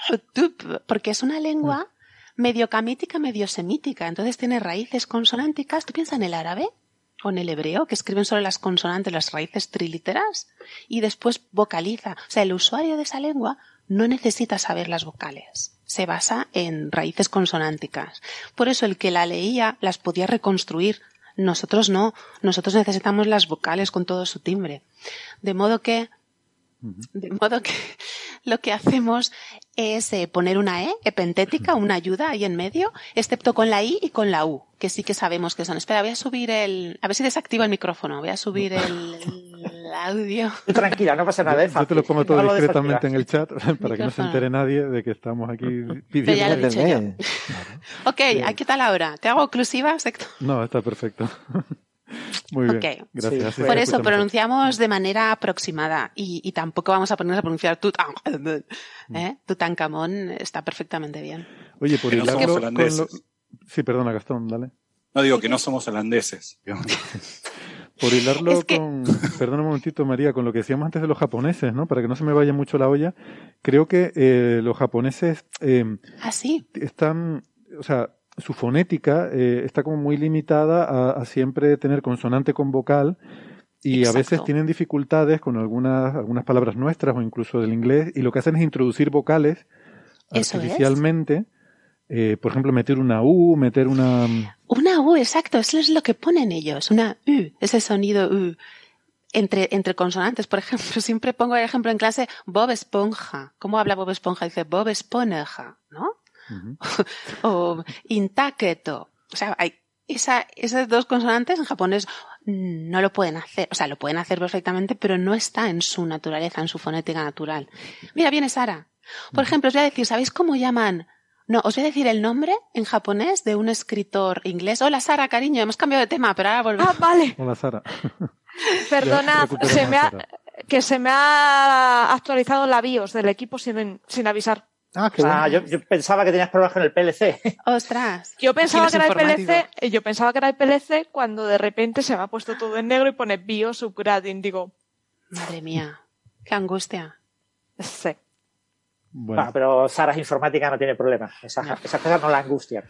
porque es una lengua medio camítica, medio semítica. Entonces tiene raíces consonánticas. ¿Tú piensas en el árabe? o en el hebreo, que escriben solo las consonantes, las raíces triliteras, y después vocaliza. O sea, el usuario de esa lengua no necesita saber las vocales se basa en raíces consonánticas. Por eso el que la leía las podía reconstruir. Nosotros no. Nosotros necesitamos las vocales con todo su timbre. De modo que, de modo que lo que hacemos es eh, poner una E epentética, una ayuda ahí en medio, excepto con la I y con la U, que sí que sabemos que son. Espera, voy a subir el, a ver si desactiva el micrófono, voy a subir el, audio. Tranquila, no pasa nada. Yo, te lo pongo todo discretamente en el chat para que no se entere nadie de que estamos aquí pidiendo. Ya ok, ¿qué tal ahora? ¿Te hago oclusiva? No, está perfecto. Muy bien. Gracias. Por eso pronunciamos de manera aproximada y, tampoco vamos a ponernos a pronunciar Tutankamón. ¿eh? Tutankamón está perfectamente bien. Oye, por no somos holandeses. Sí, perdona, Gastón, dale. No digo que no somos holandeses. Por hilarlo con, perdona un momentito María, con lo que decíamos antes de los japoneses, ¿no? Para que no se me vaya mucho la olla, creo que eh, los japoneses eh, ¿Ah, sí? están, o sea, su fonética eh, está como muy limitada a, siempre tener consonante con vocal y a veces tienen dificultades con algunas, algunas palabras nuestras o incluso del inglés y lo que hacen es introducir vocales artificialmente. Eh, por ejemplo, meter una U, meter una... Una U, exacto, eso es lo que ponen ellos, una U, ese sonido U. Entre, entre consonantes, por ejemplo, siempre pongo el ejemplo en clase Bob Esponja. ¿Cómo habla Bob Esponja? Dice Bob Esponja, ¿no? o intaketo. O sea, hay esa, esas dos consonantes en japonés no lo pueden hacer. O sea, lo pueden hacer perfectamente, pero no está en su naturaleza, en su fonética natural. Mira, viene Sara. Por ejemplo, os voy a decir, ¿sabéis cómo llaman? No, os voy a decir el nombre en japonés de un escritor inglés. Hola Sara, cariño, hemos cambiado de tema, pero ahora volvemos. Ah, vale. Hola Sara. Perdona, se me ha, que se me ha actualizado la BIOS del equipo sin, sin avisar. Ah, ah yo, pensaba que tenías problemas con el PLC. Ostras. Yo pensaba que era el PLC, yo pensaba que era el PLC cuando de repente se me ha puesto todo en negro y pone BIOS upgrading. Digo, madre mía, qué angustia. Sí. Bueno. Pero Sara es informática, no tiene problemas. Esas, cosas no la angustian.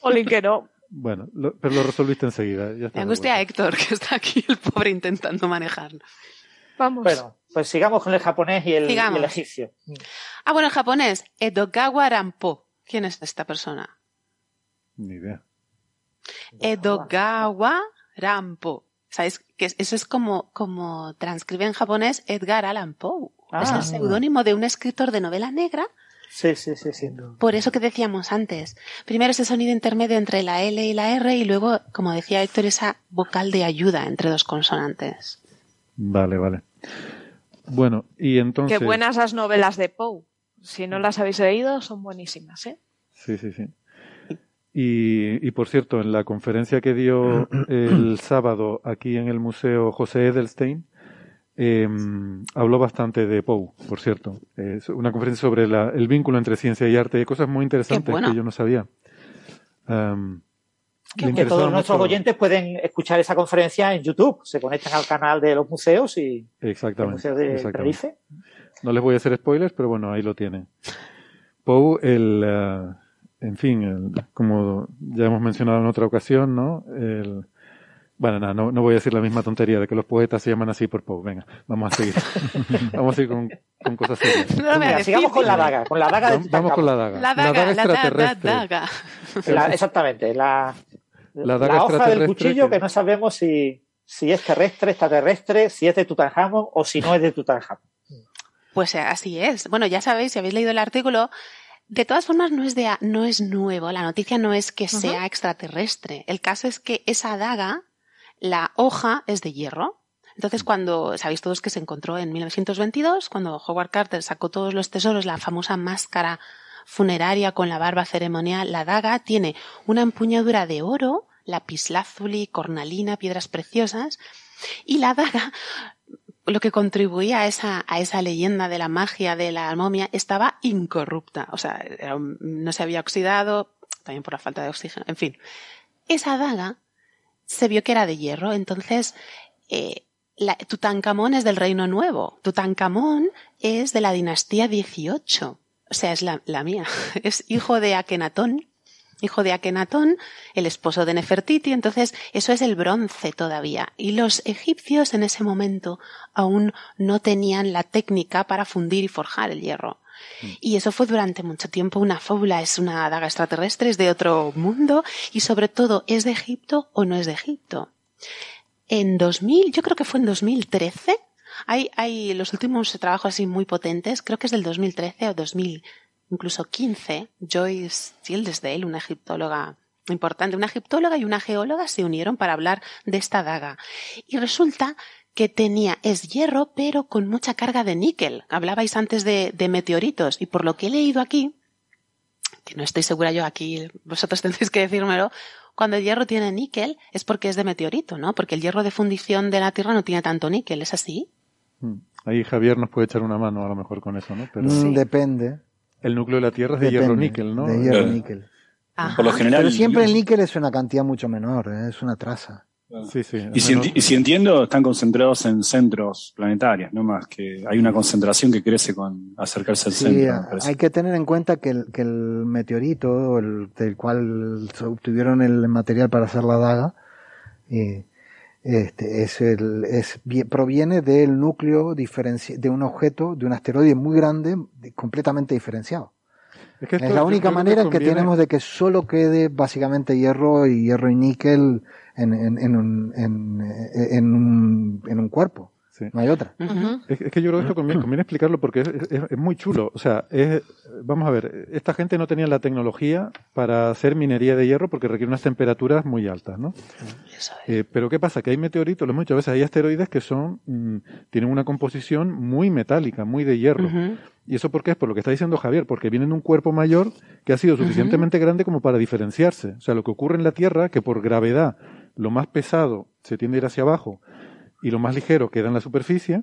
Olin que no. Bueno, pero lo resolviste enseguida. Ya angustia a Héctor, que está aquí el pobre intentando manejarlo. Vamos. Bueno, pues sigamos con el japonés y el, egipcio. Ah, bueno, el japonés. Edogawa Rampo. ¿Quién es esta persona? Ni idea. Edogawa Rampo. ¿Sabéis? Que eso es como, como transcribe en japonés Edgar Allan Poe. Es el ah. seudónimo de un escritor de novela negra. Sí, sí, sí, sí. Por eso que decíamos antes. Primero ese sonido intermedio entre la L y la R y luego, como decía Héctor, esa vocal de ayuda entre dos consonantes. Vale, vale. Bueno, y entonces. Qué buenas las novelas de Poe. Si no las habéis leído, son buenísimas, ¿eh? Sí, sí, sí. Y, y, por cierto, en la conferencia que dio el sábado aquí en el Museo José Edelstein, em, habló bastante de Poe, por cierto. Es una conferencia sobre el vínculo entre ciencia y arte. Hay cosas muy interesantes que yo no sabía. Um, que todos nuestros oyentes pueden escuchar esa conferencia en YouTube. Se conectan al canal de los museos y exactamente, de No les voy a hacer spoilers, pero bueno, ahí lo tienen. Poe, el, eh, en fin, como ya hemos mencionado en otra ocasión, ¿no? El, bueno, nada, no, no, voy a decir la misma tontería de que los poetas se llaman así por Poe. Venga, vamos a seguir. vamos a seguir con, con cosas serias. sigamos con la daga. Con la daga vamos, con la daga. La daga, la daga, daga. exactamente. La, la, hoja del cuchillo que... no sabemos si, si es terrestre, extraterrestre, si es de Tutankamón o si no es de Tutankamón. Pues así es. Bueno, ya sabéis, si habéis leído el artículo, de todas formas no es de, no es nuevo. La noticia no es que sea extraterrestre. El caso es que esa daga, la hoja es de hierro. Entonces, cuando, sabéis todos que se encontró en 1922, cuando Howard Carter sacó todos los tesoros, la famosa máscara funeraria con la barba ceremonial, la daga tiene una empuñadura de oro, lapislázuli, cornalina, piedras preciosas, y la daga, lo que contribuía a esa, a esa leyenda de la magia de la momia, estaba incorrupta, o sea, no se había oxidado, también por la falta de oxígeno, en fin. Esa daga se vio que era de hierro, entonces eh, la, Tutankamón es del Reino Nuevo. Tutankamón es de la dinastía 18 o sea, es la, mía, es hijo de Akenatón, hijo de Akenatón, el esposo de Nefertiti, entonces eso es el bronce todavía. Y los egipcios en ese momento aún no tenían la técnica para fundir y forjar el hierro. Mm. Y eso fue durante mucho tiempo una fábula, es una daga extraterrestre, es de otro mundo y sobre todo, ¿es de Egipto o no es de Egipto? En 2000, yo creo que fue en 2013, Hay, hay los últimos trabajos así muy potentes, creo que es del 2013 o 2000, incluso 15. Joyce Fieldesdale, una egiptóloga importante, una egiptóloga y una geóloga se unieron para hablar de esta daga. Y resulta que tenía, es hierro, pero con mucha carga de níquel. Hablabais antes de, de meteoritos, y por lo que he leído aquí, que no estoy segura yo aquí, vosotros tendréis que decírmelo, cuando el hierro tiene níquel es porque es de meteorito, ¿no? Porque el hierro de fundición de la Tierra no tiene tanto níquel, ¿es así? Hmm. Ahí Javier nos puede echar una mano a lo mejor con eso, ¿no? Pero mm, Depende. El núcleo de la Tierra es de hierro níquel, ¿no? De hierro níquel. Por lo general. Pero siempre el níquel es una cantidad mucho menor, ¿eh? es una traza. Sí, sí, y, si, entiendo, están concentrados en centros planetarios, no más que hay una concentración que crece con acercarse al centro. Hay que tener en cuenta que el, que el meteorito el, del cual se obtuvieron el material para hacer la daga, eh, este, es el, es, proviene del núcleo de un objeto, de un asteroide muy grande, completamente diferenciado. Es, la única manera que tenemos de que solo quede básicamente hierro y hierro y níquel en, en, en, un, en, un, en un cuerpo. No hay otra. es, que yo creo que esto conviene, explicarlo porque es, muy chulo. O sea, es, vamos a ver, esta gente no tenía la tecnología para hacer minería de hierro porque requiere unas temperaturas muy altas, ¿no? Eh, pero ¿qué pasa? Que hay meteoritos, lo hemos dicho a veces, hay asteroides que son, mm, tienen una composición muy metálica, muy de hierro. ¿Y eso por qué? Es por lo que está diciendo Javier, porque vienen de un cuerpo mayor que ha sido suficientemente grande como para diferenciarse. O sea, lo que ocurre en la Tierra, que por gravedad lo más pesado se tiende a ir hacia abajo y lo más ligero queda en la superficie,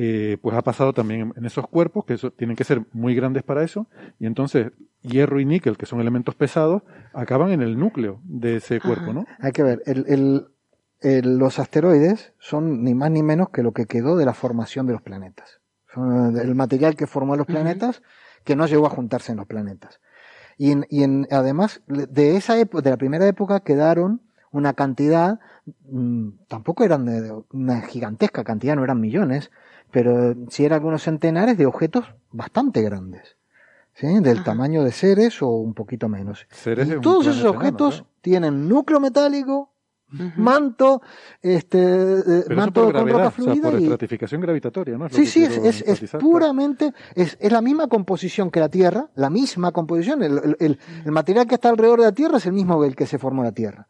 eh, pues ha pasado también en esos cuerpos, que tienen que ser muy grandes para eso, y entonces hierro y níquel, que son elementos pesados, acaban en el núcleo de ese cuerpo, ¿no? Hay que ver, el, el, los asteroides son ni más ni menos que lo que quedó de la formación de los planetas. Son el material que formó los planetas, que no llegó a juntarse en los planetas. Y, en, y en, además, de esa época, de la primera época quedaron una cantidad, mm, tampoco eran de, una gigantesca cantidad, no eran millones, pero sí eran algunos centenares de objetos bastante grandes. ¿Sí? Del tamaño de seres o un poquito menos. y todos esos objetos tienen núcleo metálico, manto, este, eh, manto con roca fluida. por estratificación gravitatoria, ¿no? sí, sí, es, es, puramente, es, es, la misma composición que la Tierra, la misma composición. El, el, el, material que está alrededor de la Tierra es el mismo que el que se formó la Tierra.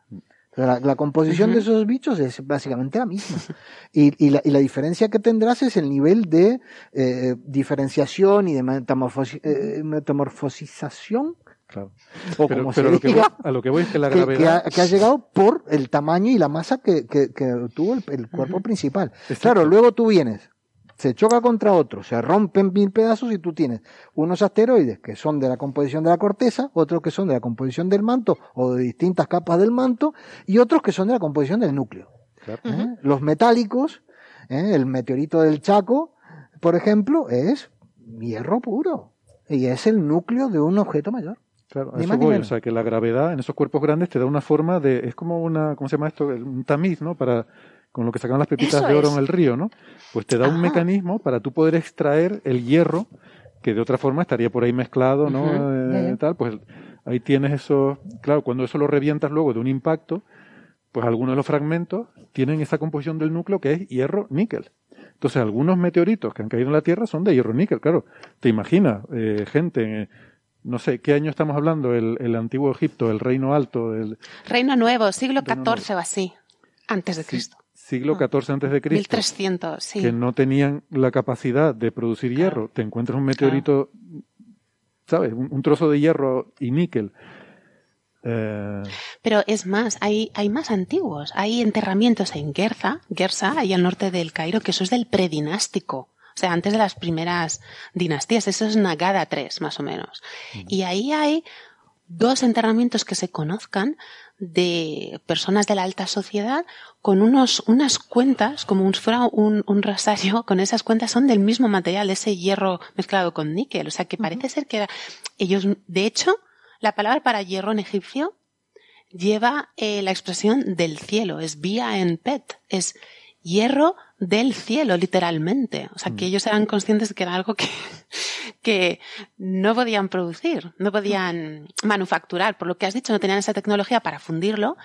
Mm. La, composición de esos bichos es básicamente la misma. Y, y, la, y, la, diferencia que tendrás es el nivel de eh, diferenciación y de eh, metamorfosización. Claro. O pero, como se lo que a lo que voy es que la gravedad. Que, ha, llegado por el tamaño y la masa que, que, tuvo el, cuerpo principal. Claro, luego tú vienes se choca contra otro, se rompen mil pedazos y tú tienes unos asteroides que son de la composición de la corteza, otros que son de la composición del manto o de distintas capas del manto y otros que son de la composición del núcleo. ¿Eh? Los metálicos, ¿eh? el meteorito del Chaco, por ejemplo, es hierro puro y es el núcleo de un objeto mayor. Claro, eso voy, o sea, que la gravedad en esos cuerpos grandes te da una forma de, es como una, ¿cómo se llama esto? Un tamiz, ¿no? Para, con lo que sacan las pepitas de oro en el río, ¿no? Pues te da un mecanismo para tú poder extraer el hierro que de otra forma estaría por ahí mezclado, ¿no? Eh, tal, pues ahí tienes eso, claro, cuando eso lo revientas luego de un impacto, pues algunos de los fragmentos tienen esa composición del núcleo que es hierro-níquel. Entonces, algunos meteoritos que han caído en la Tierra son de hierro-níquel, claro. Te imaginas, eh, gente, no sé, ¿qué año estamos hablando? El, el antiguo Egipto, el Reino Alto. El, Reino Nuevo, siglo XIV o así, antes de Cristo siglo XIV antes de Cristo, 1300, sí. que no tenían la capacidad de producir hierro, te encuentras un meteorito, ¿sabes? Un, trozo de hierro y níquel. Eh, Pero es más, hay, hay más antiguos. Hay enterramientos en Gerza, Gerza, ahí al norte del Cairo, que eso es del predinástico. O sea, antes de las primeras dinastías. Eso es Nagada III, más o menos. Y ahí hay dos enterramientos que se conozcan de personas de la alta sociedad con unos, unas cuentas, como si fuera un, un rasario, con esas cuentas son del mismo material, ese hierro mezclado con níquel. O sea que parece ser que ellos, de hecho, la palabra para hierro en egipcio lleva eh, la expresión del cielo, es vía en pet, es hierro del cielo, literalmente. O sea, que mm. ellos eran conscientes de que era algo que, que no podían producir, no podían manufacturar. Por lo que has dicho, no tenían esa tecnología para fundirlo.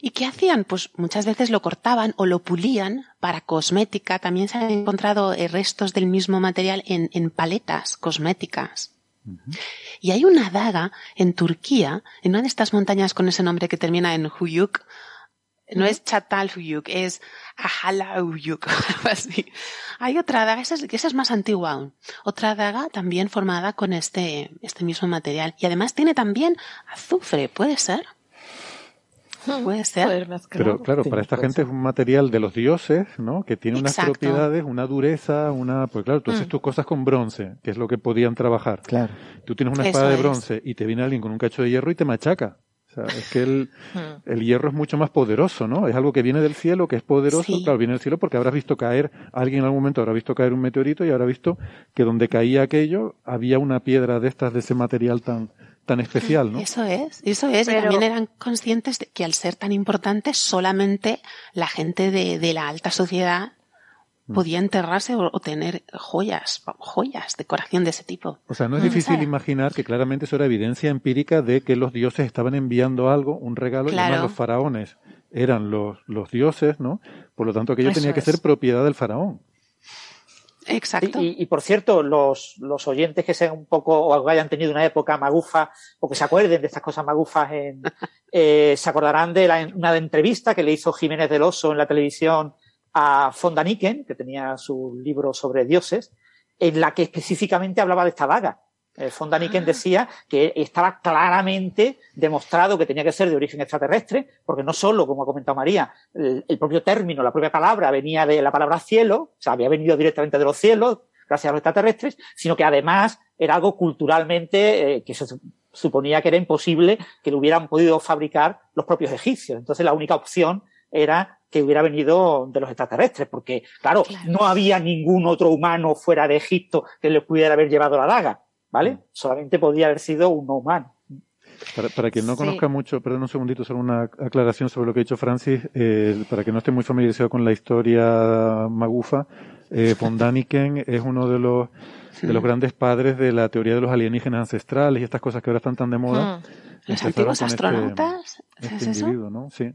¿Y qué hacían? Pues muchas veces lo cortaban o lo pulían para cosmética. También se han encontrado eh, restos del mismo material en, en paletas cosméticas. Y hay una daga en Turquía, en una de estas montañas con ese nombre que termina en Huyuk, no es Chatal Huyuk, es Ahala Huyuk, así. Hay otra daga, esa es, más antigua aún. Otra daga también formada con este, este mismo material. Y además tiene también azufre, ¿puede ser? Hmm. Puede ser. Pero claro, para esta gente es un material de los dioses, ¿no? Que tiene unas propiedades, una dureza, una... Pues claro, tú haces hmm. tus cosas con bronce, que es lo que podían trabajar. Claro. Tú tienes una espada de bronce y te viene alguien con un cacho de hierro y te machaca. O sea, es que el, el, hierro es mucho más poderoso, ¿no? Es algo que viene del cielo, que es poderoso. Claro, viene del cielo porque habrás visto caer, alguien en algún momento habrá visto caer un meteorito y habrá visto que donde caía aquello había una piedra de estas, de ese material tan, tan especial, ¿no? Eso es, eso es. Y también eran conscientes de que al ser tan importante, solamente la gente de, de la alta sociedad Mm. Podía enterrarse o, tener joyas, joyas, decoración de ese tipo. O sea, no es mm, difícil imaginar que claramente eso era evidencia empírica de que los dioses estaban enviando algo, un regalo, y además los faraones eran los, los dioses, ¿no? Por lo tanto, aquello tenía que ser propiedad del faraón. Exacto. Y, por cierto, los, los, oyentes que sean un poco o hayan tenido una época magufa o que se acuerden de estas cosas magufas, en, eh, se acordarán de la, una entrevista que le hizo Jiménez del Oso en la televisión a von Daniken, que tenía su libro sobre dioses, en la que específicamente hablaba de esta daga. Eh, von Daniken ah. decía que estaba claramente demostrado que tenía que ser de origen extraterrestre, porque no solo, como ha comentado María, el, propio término, la propia palabra venía de la palabra cielo, o sea, había venido directamente de los cielos, gracias a los extraterrestres, sino que además era algo culturalmente eh, que se suponía que era imposible que lo hubieran podido fabricar los propios egipcios. Entonces la única opción era que hubiera venido de los extraterrestres, porque, claro, no había ningún otro humano fuera de Egipto que le pudiera haber llevado la daga, ¿vale? Mm. Solamente podía haber sido un humano. Para, quien no conozca mucho, perdón un segundito, solo una aclaración sobre lo que ha dicho Francis, eh, para que no esté muy familiarizado con la historia magufa, eh, von Daniken es uno de los de los grandes padres de la teoría de los alienígenas ancestrales y estas cosas que ahora están tan de moda. Hmm. ¿Los antiguos este astronautas? ¿Es este individuo, ¿no? Sí.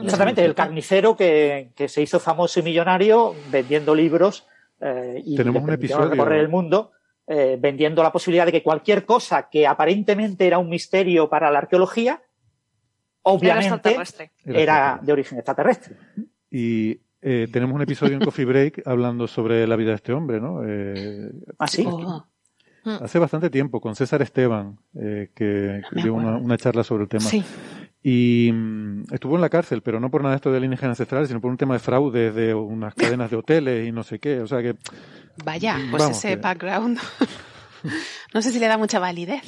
Exactamente, el carnicero que, se hizo famoso y millonario vendiendo libros eh, y Tenemos un episodio. recorrer el mundo, eh, vendiendo la posibilidad de que cualquier cosa que aparentemente era un misterio para la arqueología, obviamente era, de origen extraterrestre. Y eh, tenemos un episodio en Coffee Break hablando sobre la vida de este hombre, ¿no? ¿Ah, sí? Oh. Hace bastante tiempo, con César Esteban, que dio una, una, charla sobre el tema. Sí. Y mm, estuvo en la cárcel, pero no por nada esto de alienígenas ancestrales, sino por un tema de fraude de unas cadenas de hoteles y no sé qué. O sea que. Vaya, pues ese background. no sé si le da mucha validez.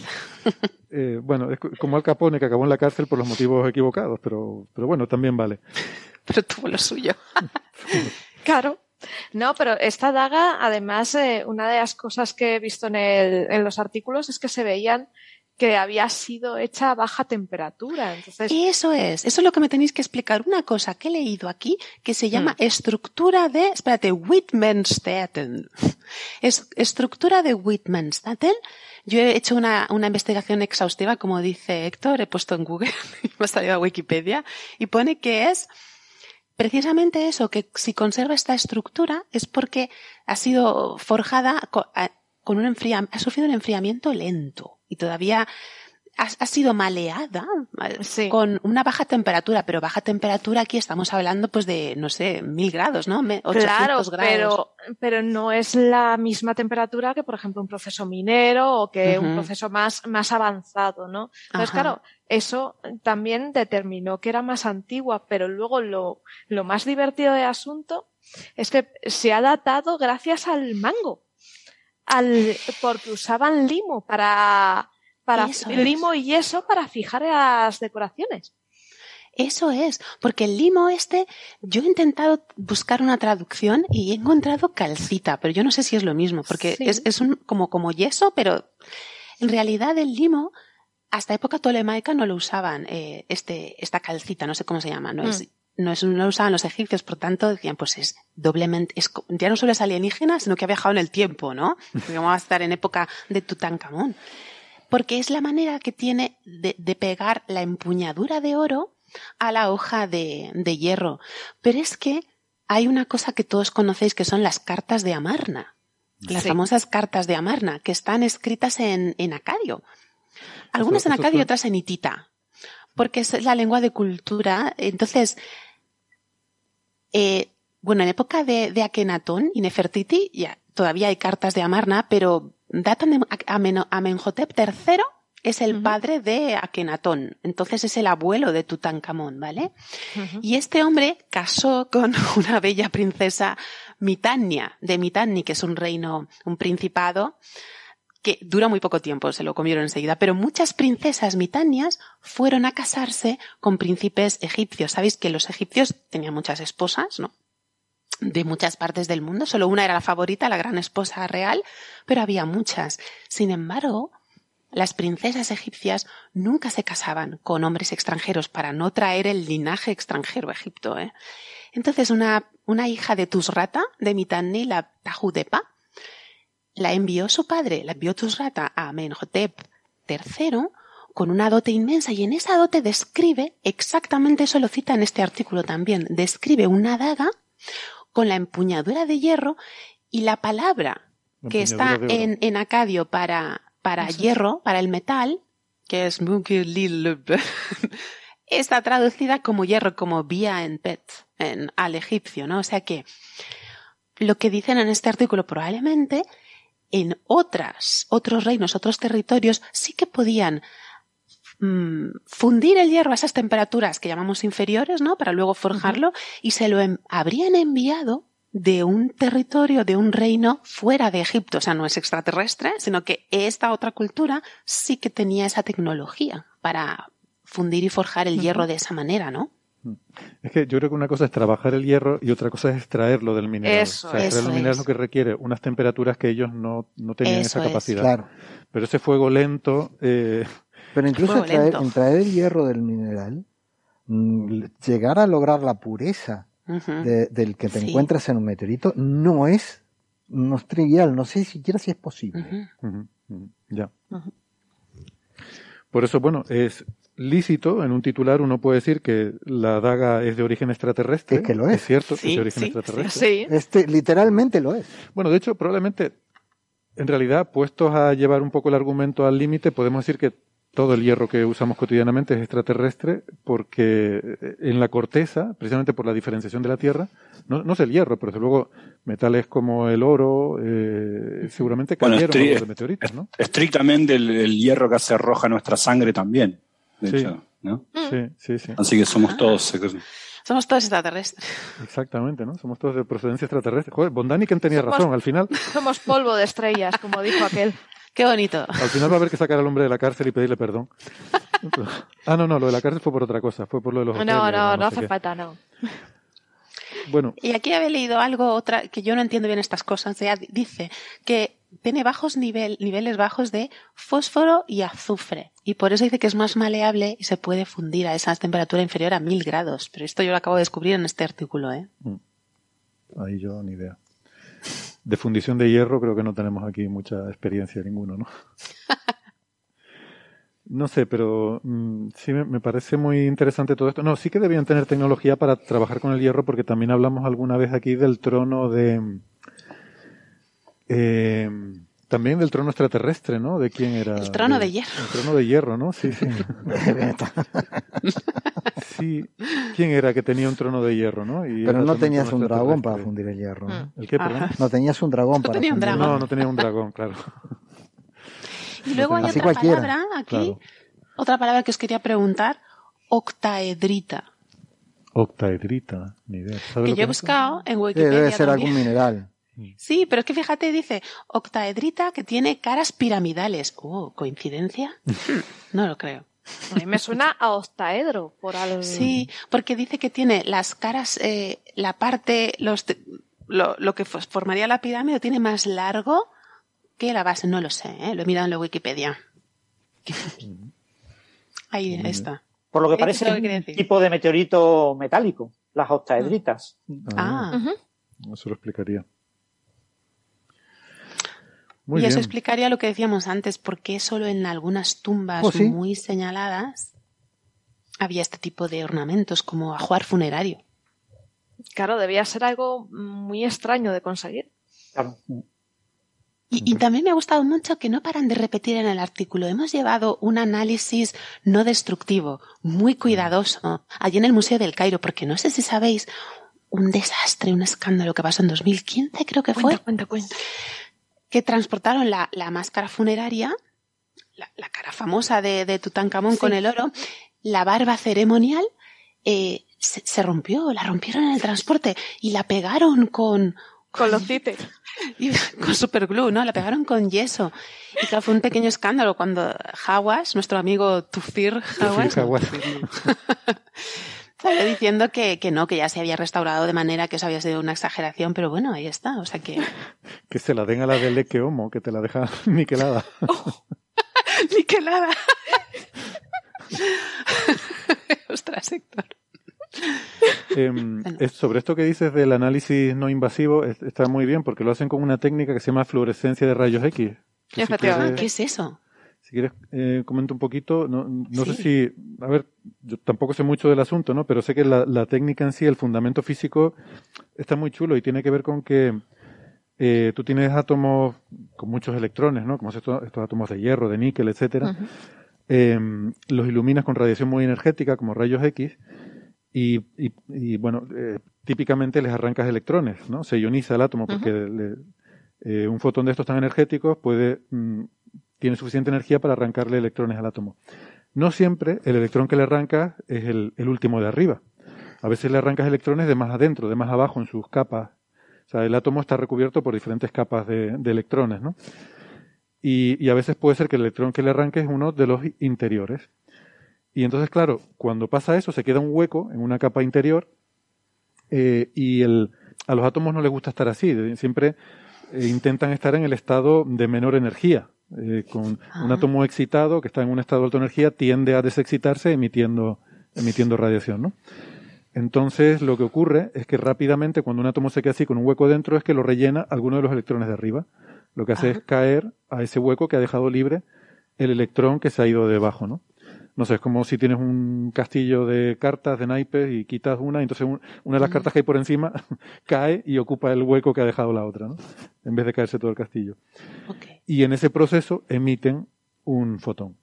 Eh, bueno, es como Al Capone que acabó en la cárcel por los motivos equivocados, pero, pero bueno, también vale. Pero tuvo lo suyo. claro. No, pero esta daga, además, eh, una de las cosas que he visto en, el, en los artículos es que se veían que había sido hecha a baja temperatura. Entonces... Eso es, eso es lo que me tenéis que explicar. Una cosa que he leído aquí que se llama hmm. estructura de, espérate, Wittmannsdaten. Es estructura de Wittmannsdaten. Yo he hecho una, una investigación exhaustiva, como dice Héctor, he puesto en Google, me ha salido a Wikipedia, y pone que es precisamente eso, que si conserva esta estructura es porque ha sido forjada con un enfriamiento, ha sufrido un enfriamiento lento y todavía ha, sido maleada con una baja temperatura, pero baja temperatura aquí estamos hablando pues de, no sé, mil grados, ¿no? 800 claro, grados. Pero, pero no es la misma temperatura que, por ejemplo, un proceso minero o que un proceso más, más avanzado, ¿no? Entonces, claro, eso también determinó que era más antigua, pero luego lo, lo más divertido del asunto es que se ha datado gracias al mango al, porque usaban limo para, para limo y yeso para fijar las decoraciones. Eso es, porque el limo este, yo he intentado buscar una traducción y he encontrado calcita, pero yo no sé si es lo mismo, porque es, es un, como, como yeso, pero en realidad el limo, hasta época tolemaica no lo usaban, eh, este, esta calcita, no sé cómo se llama, no es, mm. No, es, no lo usaban los egipcios, por tanto decían, pues es doblemente, es, ya no solo es alienígena, sino que ha viajado en el tiempo, ¿no? Porque vamos a estar en época de Tutankamón. Porque es la manera que tiene de, de pegar la empuñadura de oro a la hoja de, de hierro. Pero es que hay una cosa que todos conocéis que son las cartas de Amarna. Las famosas cartas de Amarna, que están escritas en, en acadio. Algunas en acadio y otras en hitita. Porque es la lengua de cultura. Entonces, eh, bueno, en época de, de Akenatón y Nefertiti, ya todavía hay cartas de Amarna, pero datan de Amenhotep III es el padre de Akenatón, entonces es el abuelo de Tutankamón, ¿vale? Y este hombre casó con una bella princesa Mitania, de Mitanni, que es un reino, un principado, que dura muy poco tiempo, se lo comieron enseguida, pero muchas princesas mitanias fueron a casarse con príncipes egipcios. Sabéis que los egipcios tenían muchas esposas, ¿no? de muchas partes del mundo, solo una era la favorita, la gran esposa real, pero había muchas. Sin embargo, las princesas egipcias nunca se casaban con hombres extranjeros para no traer el linaje extranjero a Egipto. ¿eh? Entonces una, una hija de Tusrata, de Mitanni, la Tajudepa, la envió su padre, la envió Tusrata a Amenhotep III con una dote inmensa y en esa dote describe, exactamente eso lo cita en este artículo también, describe una daga con la empuñadura de hierro y la palabra que está en, en acadio para, para hierro, para el metal, que es está traducida como hierro, como vía en pet, en, al egipcio, ¿no? O sea que lo que dicen en este artículo probablemente en otras, otros reinos, otros territorios, sí que podían mm, fundir el hierro a esas temperaturas que llamamos inferiores, ¿no? Para luego forjarlo y se lo habrían enviado de un territorio, de un reino fuera de Egipto. O sea, no es extraterrestre, sino que esta otra cultura sí que tenía esa tecnología para fundir y forjar el hierro de esa manera, ¿no? Es que yo creo que una cosa es trabajar el hierro y otra cosa es extraerlo del mineral. Eso, o sea, extraer el mineral es lo que requiere unas temperaturas que ellos no, no tenían esa capacidad. Claro. Pero ese fuego lento. Eh... Pero incluso extraer, el hierro del mineral, mm, llegar a lograr la pureza del que te encuentras en un meteorito no es, no es trivial, no sé siquiera si es posible. Ya. Por eso, bueno, es lícito, en un titular uno puede decir que la daga es de origen extraterrestre. Es que lo es. Es cierto que es de origen extraterrestre. Sí. Este, literalmente lo es. Bueno, de hecho, probablemente, en realidad, puestos a llevar un poco el argumento al límite, podemos decir que todo el hierro que usamos cotidianamente es extraterrestre porque eh, en la corteza, precisamente por la diferenciación de la Tierra, no, no es el hierro, pero desde luego metales como el oro eh, seguramente cayeron de meteoritos, ¿no? Estrictamente el, hierro que hace roja nuestra sangre también, de hecho, ¿no? Sí, sí, sí. Así que somos todos... Somos todos extraterrestres. Exactamente, ¿no? Somos todos de procedencia extraterrestre. Joder, Bondani quien tenía razón, al final. Somos polvo de estrellas, como dijo aquel. Qué bonito. Al final va a haber que sacar al hombre de la cárcel y pedirle perdón. ah, no, no, lo de la cárcel fue por otra cosa, fue por lo de los No, no, no, no hace falta, no. Bueno. Y aquí había leído algo otra que yo no entiendo bien estas cosas. Ya dice que tiene bajos nivel, niveles bajos de fósforo y azufre. Y por eso dice que es más maleable y se puede fundir a esa temperatura inferior a mil grados. Pero esto yo lo acabo de descubrir en este artículo, ¿eh? Mm. Ahí yo ni idea de fundición de hierro creo que no tenemos aquí mucha experiencia ninguno, ¿no? No sé, pero mm, sí me, parece muy interesante todo esto. No, sí que debían tener tecnología para trabajar con el hierro, porque también hablamos alguna vez aquí del trono de. Eh, también del trono extraterrestre, ¿no? ¿De quién era? El trono de, hierro. El trono de hierro, ¿no? Sí, sí. sí. ¿Quién era que tenía un trono de hierro, no? Pero no tenías un dragón para fundir el hierro. ¿no? ¿El qué, perdón? No tenías un dragón para tenía un dragón. No, no tenía un dragón, claro. Y luego hay otra palabra aquí, otra palabra que os quería preguntar, octaedrita. Octaedrita, ni idea. Que yo he buscado en Wikipedia. debe ser algún mineral. Sí, pero es que fíjate, dice octaedrita que tiene caras piramidales. Oh, ¿coincidencia? no lo creo. A mí me suena a octaedro por algo. Sí, porque dice que tiene las caras, eh, la parte, los, lo, lo, que formaría la pirámide tiene más largo que la base. No lo sé, ¿eh? lo he mirado en la Wikipedia. Ahí está. Por lo que parece un tipo de meteorito metálico, las octaedritas. Ah. ah. Eso lo explicaría. Y eso explicaría lo que decíamos antes, por qué solo en algunas tumbas oh, muy señaladas había este tipo de ornamentos como ajuar funerario. Claro, debía ser algo muy extraño de conseguir. Claro. Y, también me ha gustado mucho que no paran de repetir en el artículo. Hemos llevado un análisis no destructivo, muy cuidadoso, allí en el Museo del Cairo, porque no sé si sabéis, un desastre, un escándalo que pasó en 2015, creo que fue. Cuenta, cuenta. Que transportaron la, máscara funeraria, la, cara famosa de, Tutankamón con el oro, la barba ceremonial, eh, se, rompió, la rompieron en el transporte y la pegaron con, con los cites. con superglue, ¿no? La pegaron con yeso. Y claro, fue un pequeño escándalo cuando Hawas, nuestro amigo Tufir Hawas, salió diciendo que, que, no, que ya se había restaurado de manera que eso había sido una exageración, pero bueno, ahí está, o sea que... Que se la den a la de Leque Homo, que te la deja niquelada. Oh, niquelada. Ostras, Héctor. Em, sobre esto que dices del análisis no invasivo, está muy bien porque lo hacen con una técnica que se llama fluorescencia de rayos X. ¿Qué es eso? Si quieres, eh, comento un poquito. No, no sé si. A ver, yo tampoco sé mucho del asunto, ¿no? Pero sé que la, técnica en sí, el fundamento físico, está muy chulo y tiene que ver con que eh, tú tienes átomos con muchos electrones, ¿no? Como estos, estos átomos de hierro, de níquel, etcétera. Em, los iluminas con radiación muy energética, como rayos X, y, bueno, eh, típicamente les arrancas electrones, ¿no? Se ioniza el átomo porque eh, un fotón de estos tan energéticos puede, mm, tiene suficiente energía para arrancarle electrones al átomo. No siempre el electrón que le arrancas es el, último de arriba. A veces le arrancas electrones de más adentro, de más abajo en sus capas. O sea, el átomo está recubierto por diferentes capas de, electrones, ¿no? Y, a veces puede ser que el electrón que le arranques es uno de los interiores. Y entonces, claro, cuando pasa eso, se queda un hueco en una capa interior eh, y el, a los átomos no les gusta estar así. Siempre eh, intentan estar en el estado de menor energía. Eh, con un ah. átomo excitado que está en un estado de alta energía tiende a desexcitarse emitiendo, emitiendo radiación, ¿no? Entonces, lo que ocurre es que rápidamente, cuando un átomo se queda así con un hueco dentro, es que lo rellena alguno de los electrones de arriba. Lo que hace es caer a ese hueco que ha dejado libre el electrón que se ha ido debajo, ¿no? No sé, es como si tienes un castillo de cartas, de naipes, y quitas una, y entonces una de las cartas que hay por encima cae y ocupa el hueco que ha dejado la otra, ¿no? En vez de caerse todo el castillo. Y en ese proceso emiten un fotón.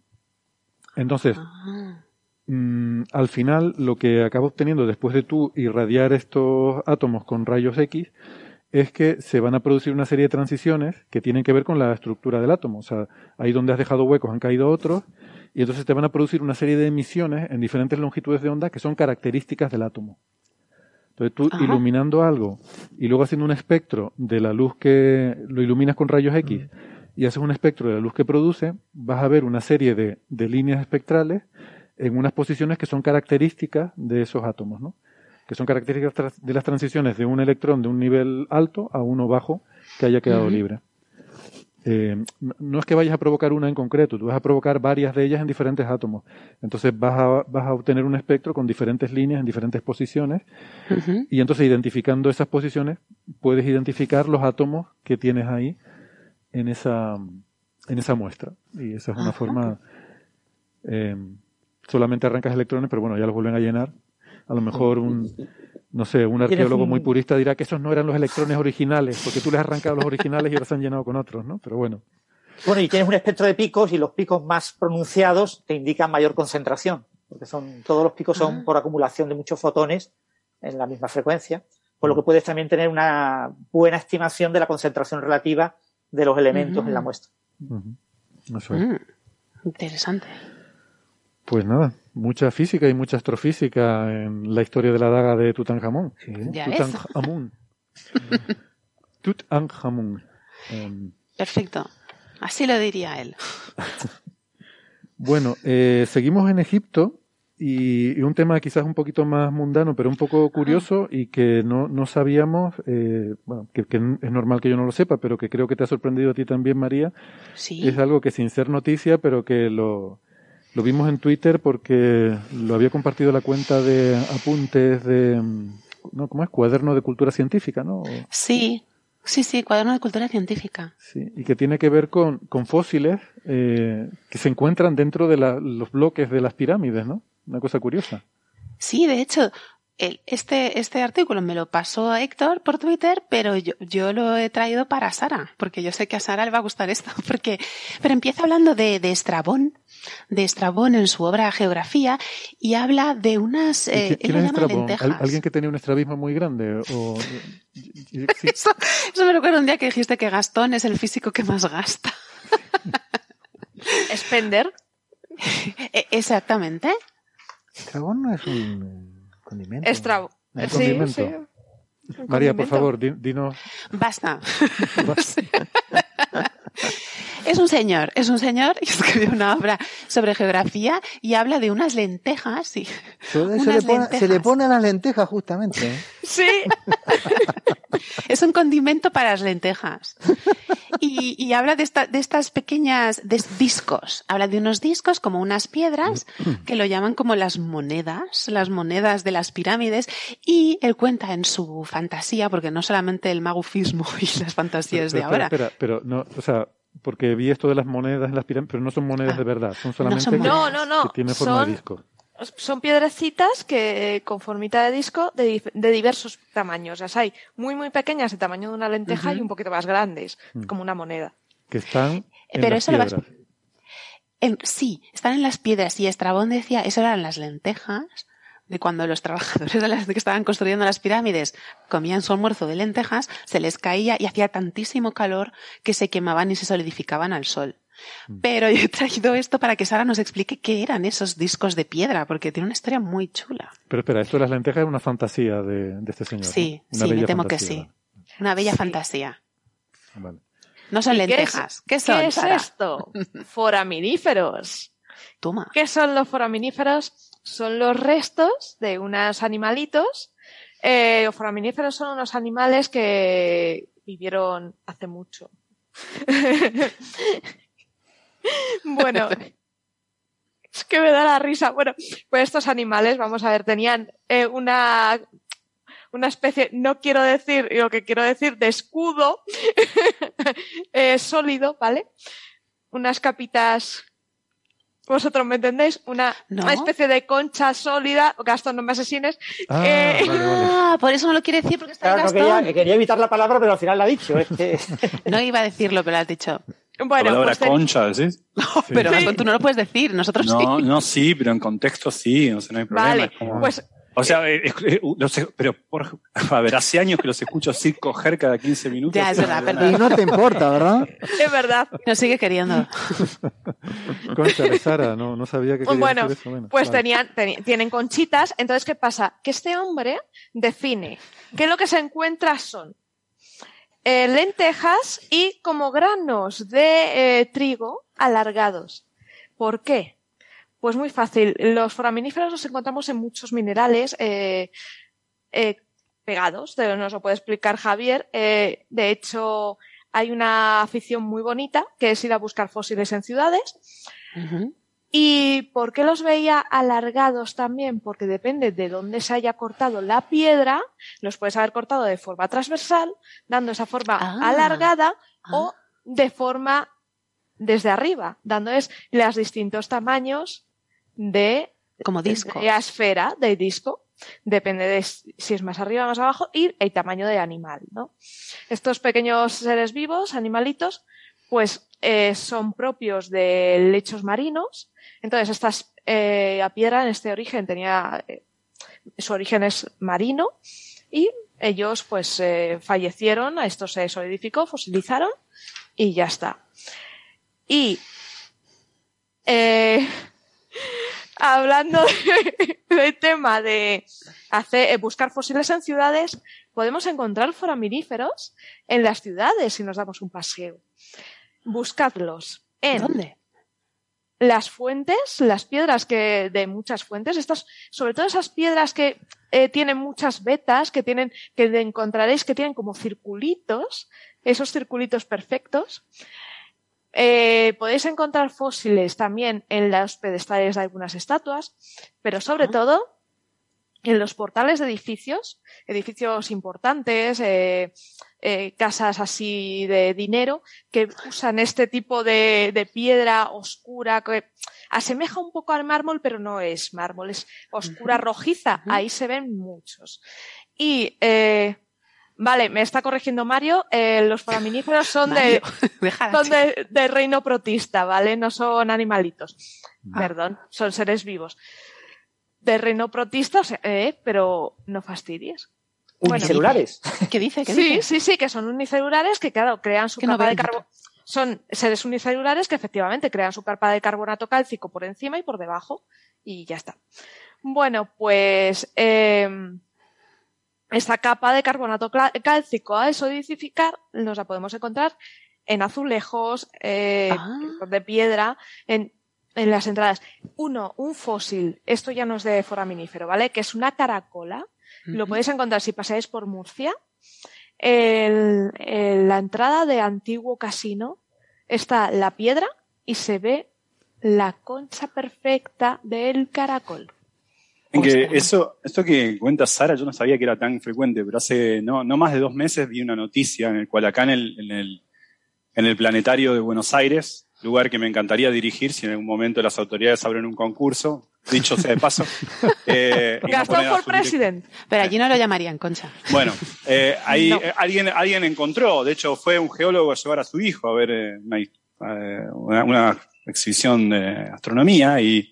Entonces, ah. mm, al final, lo que acaba obteniendo después de tú irradiar estos átomos con rayos X, es que se van a producir una serie de transiciones que tienen que ver con la estructura del átomo. O sea, ahí donde has dejado huecos han caído otros, y entonces te van a producir una serie de emisiones en diferentes longitudes de onda que son características del átomo. Entonces tú iluminando algo y luego haciendo un espectro de la luz que lo iluminas con rayos X y haces un espectro de la luz que produce, vas a ver una serie de, líneas espectrales en unas posiciones que son características de esos átomos, ¿no? que son características de las transiciones de un electrón de un nivel alto a uno bajo que haya quedado libre. Eh, no es que vayas a provocar una en concreto, tú vas a provocar varias de ellas en diferentes átomos. Entonces vas a, vas a obtener un espectro con diferentes líneas en diferentes posiciones y entonces identificando esas posiciones puedes identificar los átomos que tienes ahí en esa, en esa muestra. Y esa es una forma... Eh, solamente arrancas electrones, pero bueno, ya los vuelven a llenar. A lo mejor un no sé, un arqueólogo muy purista dirá que esos no eran los electrones originales, porque tú les has arrancado los originales y ahora se han llenado con otros, ¿no? Pero bueno. Bueno, y tienes un espectro de picos y los picos más pronunciados te indican mayor concentración, porque son, todos los picos son ah. por acumulación de muchos fotones en la misma frecuencia, por lo que puedes también tener una buena estimación de la concentración relativa de los elementos en la muestra. Eso es. Mm, interesante. Pues nada, mucha física y mucha astrofísica en la historia de la daga de Tutankamón. Sí. Tutankamón. Tutankamón. Em, Perfecto. Así lo diría él. bueno, eh, seguimos en Egipto y, un tema quizás un poquito más mundano, pero un poco curioso y que no, no sabíamos, eh, bueno, que, es normal que yo no lo sepa, pero que creo que te ha sorprendido a ti también, María. Sí. Es algo que sin ser noticia, pero que lo, Lo vimos en Twitter porque lo había compartido la cuenta de apuntes de, ¿no? ¿Cómo es? Cuaderno de Cultura Científica, ¿no? Sí, sí, sí, Cuaderno de Cultura Científica. Sí, y que tiene que ver con, con fósiles eh, que se encuentran dentro de los bloques de las pirámides, ¿no? Una cosa curiosa. Sí, de hecho, este, este artículo me lo pasó Héctor por Twitter, pero yo, yo, lo he traído para Sara, porque yo sé que a Sara le va a gustar esto, porque, pero empieza hablando de, de Estrabón, de Estrabón en su obra Geografía, y habla de unas, eh, ¿Quién es ¿Alguien que tenía un estrabismo muy grande? O... eso, eso me recuerda un día que dijiste que Gastón es el físico que más gasta. ¿Spender? E, exactamente. Estrabón no es un Condimento. Estrabo. Sí, sí. María, por favor, dinos. Basta. es un señor, es un señor que escribió una obra sobre geografía y habla de unas lentejas. Sí. Se, le pone, se, le pone, a las lentejas justamente. ¿eh? Sí. es un condimento para las lentejas. Y, y habla de, esta, de estas pequeñas de discos. Habla de unos discos como unas piedras que lo llaman como las monedas, las monedas de las pirámides. Y él cuenta en su fantasía, porque no solamente el magufismo y las fantasías de ahora. Espera, pero no, o sea, porque vi esto de las monedas en las pirámides, pero no son monedas ah. de verdad, son solamente no, no, no, que tienen forma de disco son piedrecitas que con formita de disco de, diversos tamaños. Las hay muy, muy pequeñas de tamaño de una lenteja y un poquito más grandes, mm. como una moneda. Que están en Pero las piedras. sí, están en las piedras. Y Estrabón decía, eso eran las lentejas de cuando los trabajadores de las que estaban construyendo las pirámides comían su almuerzo de lentejas, se les caía y hacía tantísimo calor que se quemaban y se solidificaban al sol. Mm. Pero yo he traído esto para que Sara nos explique qué eran esos discos de piedra, porque tiene una historia muy chula. Pero espera, esto de las lentejas es una fantasía de, este señor. Sí, sí, me temo que sí. Una bella fantasía. No son lentejas. ¿Qué, son? ¿Qué es esto? Foraminíferos. Toma. ¿Qué son los foraminíferos? Son los restos de unos animalitos. Eh, los foraminíferos son unos animales que vivieron hace mucho. Bueno, es que me da la risa. Bueno, pues estos animales, vamos a ver, tenían eh, una, una especie, no quiero decir, lo que quiero decir, de escudo eh, sólido, ¿vale? Unas capitas vosotros me entendéis, una, especie de concha sólida, Gastón, no me asesines. Ah, eh, ah, por eso no lo quiere decir porque está claro, quería, quería, evitar la palabra, pero al final la ha dicho. no iba a decirlo, pero lo has dicho. Bueno, la palabra pues concha, ¿sí? pero tú no lo puedes decir, nosotros no, sí. No, sí, pero en contexto sí, o sea, no hay problema. Vale, pues o sea, eh, eh, pero por, a ver, hace años que los escucho así coger cada 15 minutos. Ya, es verdad, Y no te importa, ¿verdad? Es verdad. Nos sigue queriendo. Concha Sara, no, no sabía que Bueno, eso. pues tenían, tienen conchitas. Entonces, ¿qué pasa? Que este hombre define que lo que se encuentra son eh, lentejas y como granos de eh, trigo alargados. ¿Por qué? Pues muy fácil. Los foraminíferos los encontramos en muchos minerales eh, pegados. Nos lo puede explicar Javier. de hecho, hay una afición muy bonita que es ir a buscar fósiles en ciudades. ¿Y por qué los veía alargados también? Porque depende de dónde se haya cortado la piedra, los puedes haber cortado de forma transversal, dando esa forma ah. alargada, o ah. de forma desde arriba, dándoles los distintos tamaños de como disco. De esfera de disco. Depende de si es más arriba o más abajo y el tamaño de animal, ¿no? Estos pequeños seres vivos, animalitos, pues eh, son propios de lechos marinos. Entonces, estas, eh, la piedra en este origen tenía, eh, su origen es marino y ellos pues eh, fallecieron, esto se solidificó, fosilizaron y ya está. Y eh, hablando del tema de hacer, buscar fósiles en ciudades, podemos encontrar foraminíferos en las ciudades si nos damos un paseo buscadlos en ¿Dónde? las fuentes, las piedras que de muchas fuentes, estas, sobre todo esas piedras que eh, tienen muchas vetas, que tienen, que encontraréis que tienen como circulitos, esos circulitos perfectos. Eh, podéis encontrar fósiles también en los pedestales de algunas estatuas, pero sobre todo en los portales de edificios, edificios importantes, eh, eh, casas así de dinero, que usan este tipo de, piedra oscura, que asemeja un poco al mármol, pero no es mármol, es oscura rojiza. Ahí se ven muchos. Y, eh, vale, me está corrigiendo Mario, los foraminíferos son, de, son de, reino protista, ¿vale? No son animalitos. Ah. Perdón, son seres vivos de reino protista, eh, pero no fastidies. Unicelulares. ¿Qué dice? sí, sí, sí, que son unicelulares que, claro, crean su capa de carbono. Son seres unicelulares que efectivamente crean su capa de carbonato cálcico por encima y por debajo y ya está. Bueno, pues em, esta capa de carbonato cálcico a esodificar nos la podemos encontrar en azulejos, eh, ah. de piedra, en en las entradas. Uno, un fósil. Esto ya no es de foraminífero, ¿vale? Que es una caracola. Lo podéis encontrar si pasáis por Murcia. En, la entrada de antiguo casino está la piedra y se ve la concha perfecta del caracol. En que eso, esto que cuenta Sara, yo no sabía que era tan frecuente, pero hace no, no más de dos meses vi una noticia en el cual acá en el, en el, en el planetario de Buenos Aires lugar que me encantaría dirigir si en algún momento las autoridades abren un concurso, dicho sea de paso. Eh, Gastón por president. Pero allí no lo llamarían Concha. Bueno, eh, ahí eh, alguien, alguien encontró, de hecho fue un geólogo a llevar a su hijo a ver eh, una, una, exhibición de astronomía y,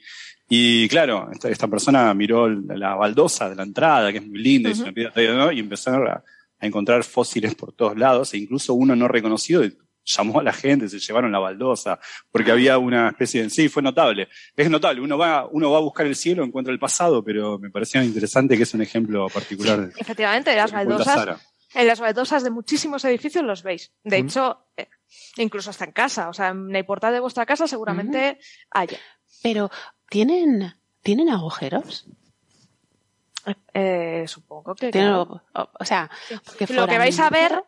y claro, esta, persona miró la baldosa de la entrada, que es muy linda, y, y empezó a, a encontrar fósiles por todos lados, e incluso uno no reconocido llamó a la gente, se llevaron la baldosa, porque había una especie de... Sí, fue notable. Es notable, uno va, uno va a buscar el cielo, encuentra el pasado, pero me parecía interesante que es un ejemplo particular. Efectivamente, las baldosas, en las baldosas de muchísimos edificios los veis. De hecho, eh, incluso hasta en casa, o sea, en el portal de vuestra casa seguramente haya. Pero, ¿tienen, ¿tienen agujeros? Eh, supongo que. o, sea, lo que vais a ver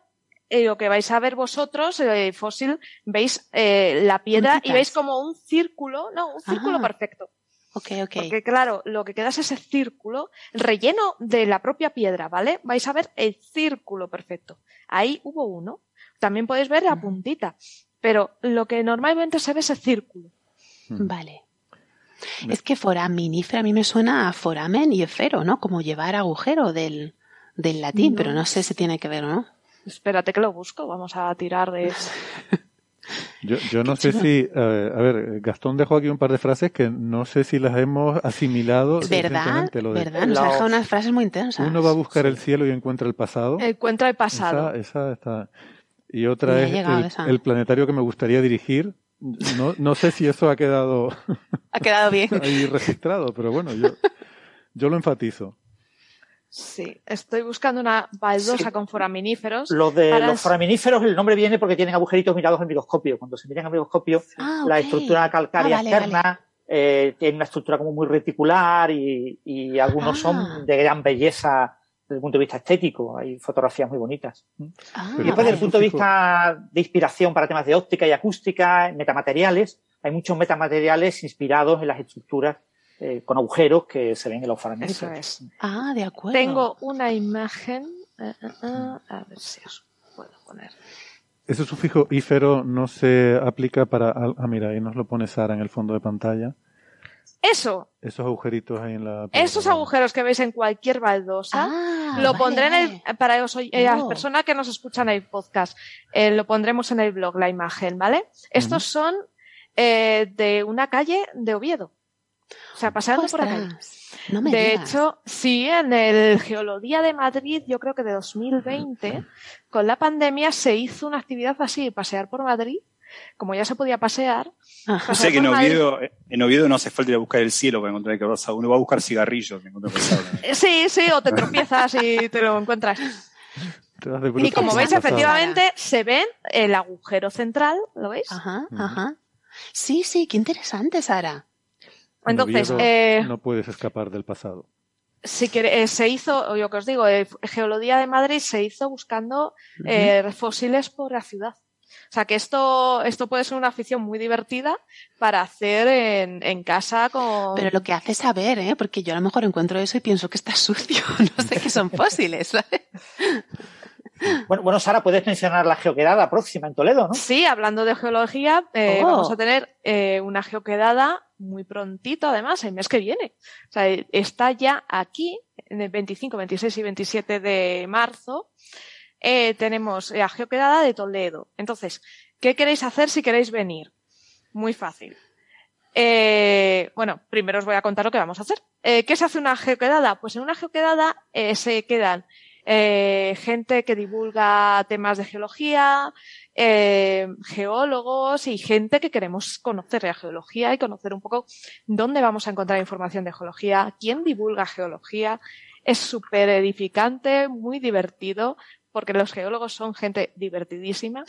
eh, lo que vais a ver vosotros, el fósil, veis eh, la piedra y veis como un círculo, no, un círculo perfecto. Ok, ok. Porque claro, lo que queda es ese círculo relleno de la propia piedra, ¿vale? Vais a ver el círculo perfecto. Ahí hubo uno. También podéis ver la puntita. Pero lo que normalmente se ve es el círculo. Hmm. Es que foraminífera a mí me suena a foramen y efero, ¿no? Como llevar agujero del, del latín, pero no sé si tiene que ver o no. Espérate que lo busco, vamos a tirar de... Yo, yo no sé si, eh, a ver, Gastón dejó aquí un par de frases que no sé si las hemos asimilado. ¿Verdad? Lo ¿Verdad? Nos ha dejado unas frases muy intensas. Uno va a buscar el cielo y encuentra el pasado. Encuentra el pasado. Esa, está. Y otra es el, planetario que me gustaría dirigir. No, no sé si eso ha quedado. Ha quedado bien. ahí registrado, pero bueno, yo, yo lo enfatizo. Sí, estoy buscando una baldosa con foraminíferos. Los de los foraminíferos, el nombre viene porque tienen agujeritos mirados en microscopio. Cuando se miran en microscopio, ah, la estructura calcárea ah, externa eh, tiene una estructura como muy reticular y, algunos son ah. de gran belleza desde el punto de vista estético. Hay fotografías muy bonitas. y después, desde el punto de vista de inspiración para temas de óptica y acústica, metamateriales, hay muchos metamateriales inspirados en las estructuras eh, con agujeros que se ven en los. Eso es. Ah, de acuerdo. Tengo una imagen. Eh, eh, a ver si os puedo poner. Ese sufijo ífero no se aplica para. Ah, mira, ahí nos lo pone Sara en el fondo de pantalla. Eso. Esos agujeritos ahí en la. Esos agujeros que veis en cualquier baldosa. Ah, lo pondré en el. Para las oh. personas que nos escuchan en el podcast, lo pondremos en el blog la imagen, ¿vale? Estos son de una calle de Oviedo. O sea, pasando por aquí. de hecho, sí, en el Geología de Madrid, yo creo que de 2020, con la pandemia se hizo una actividad así, pasear por Madrid, como ya se podía pasear. O sea que en Oviedo, en Oviedo, no hace falta ir a buscar el cielo para encontrar que vas Uno va a buscar cigarrillos. sí, sí, o te tropiezas y te lo encuentras. Y como veis, efectivamente, se ven el agujero central, ¿lo veis? Ajá, ajá. Sí, sí, qué interesante, Sara. Entonces, eh, no puedes escapar del pasado. Si eh, se hizo, yo que os digo, el Geología de Madrid se hizo buscando eh, fósiles por la ciudad. O sea que esto, esto puede ser una afición muy divertida para hacer en, en casa con. Pero lo que hace saber, ¿eh? Porque yo a lo mejor encuentro eso y pienso que está sucio. No sé qué son fósiles. Bueno, bueno, Sara, puedes mencionar la geoquedada próxima en Toledo, ¿no? Sí, hablando de geología, eh, oh. vamos a tener eh, una geoquedada muy prontito, además, el mes que viene. O sea, está ya aquí, en el 25, 26 y 27 de marzo. Eh, tenemos la geoquedada de Toledo. Entonces, ¿qué queréis hacer si queréis venir? Muy fácil. bueno, primero os voy a contar lo que vamos a hacer. ¿Qué se hace una geoquedada? Pues en una geoquedada se quedan eh, gente que divulga temas de geología, eh, geólogos y gente que queremos conocer la geología y conocer un poco dónde vamos a encontrar información de geología, quién divulga geología. Es súper edificante, muy divertido, porque los geólogos son gente divertidísima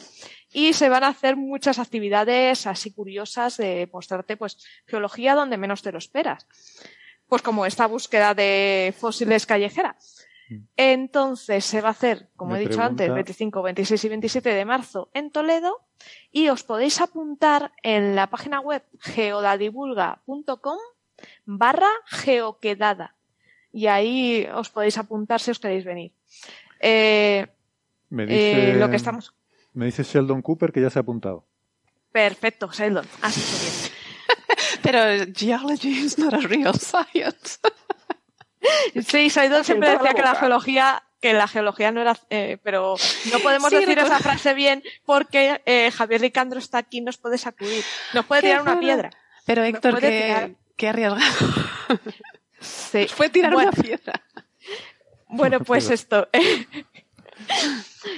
y se van a hacer muchas actividades así curiosas de mostrarte pues geología donde menos te lo esperas. Pues como esta búsqueda de fósiles callejeras entonces se va a hacer, como he dicho antes, 25, 26 y 27 de marzo en Toledo y os podéis apuntar en la página web geodadivulga.com barra geoquedada y ahí os podéis apuntar si os queréis venir. Eh, me dice, eh, lo que estamos... Me dice Sheldon Cooper que ya se ha apuntado. Perfecto, Sheldon. Así bien. Pero geology is not a real science. Sí, Saidon siempre decía que la geología que la geología no era, eh, pero no podemos decir esa frase bien porque eh, Javier Ricandro está aquí, nos puede sacudir, nos puede tirar una piedra. Pero Héctor, qué, qué, arriesgado. Sí. Nos puede tirar una piedra. Bueno, pues esto.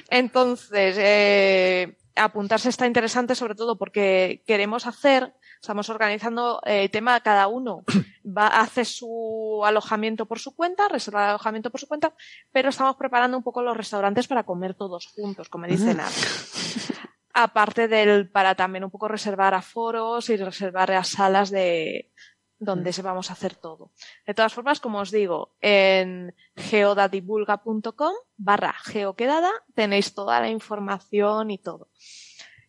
Entonces, eh, apuntarse está interesante sobre todo porque queremos hacer Estamos organizando el eh, tema, cada uno va, hace su alojamiento por su cuenta, reserva el alojamiento por su cuenta, pero estamos preparando un poco los restaurantes para comer todos juntos, como dicen Aparte del, para también un poco reservar a foros y reservar a salas de, donde se vamos a hacer todo. De todas formas, como os digo, en geodadivulga.com barra geoquedada tenéis toda la información y todo.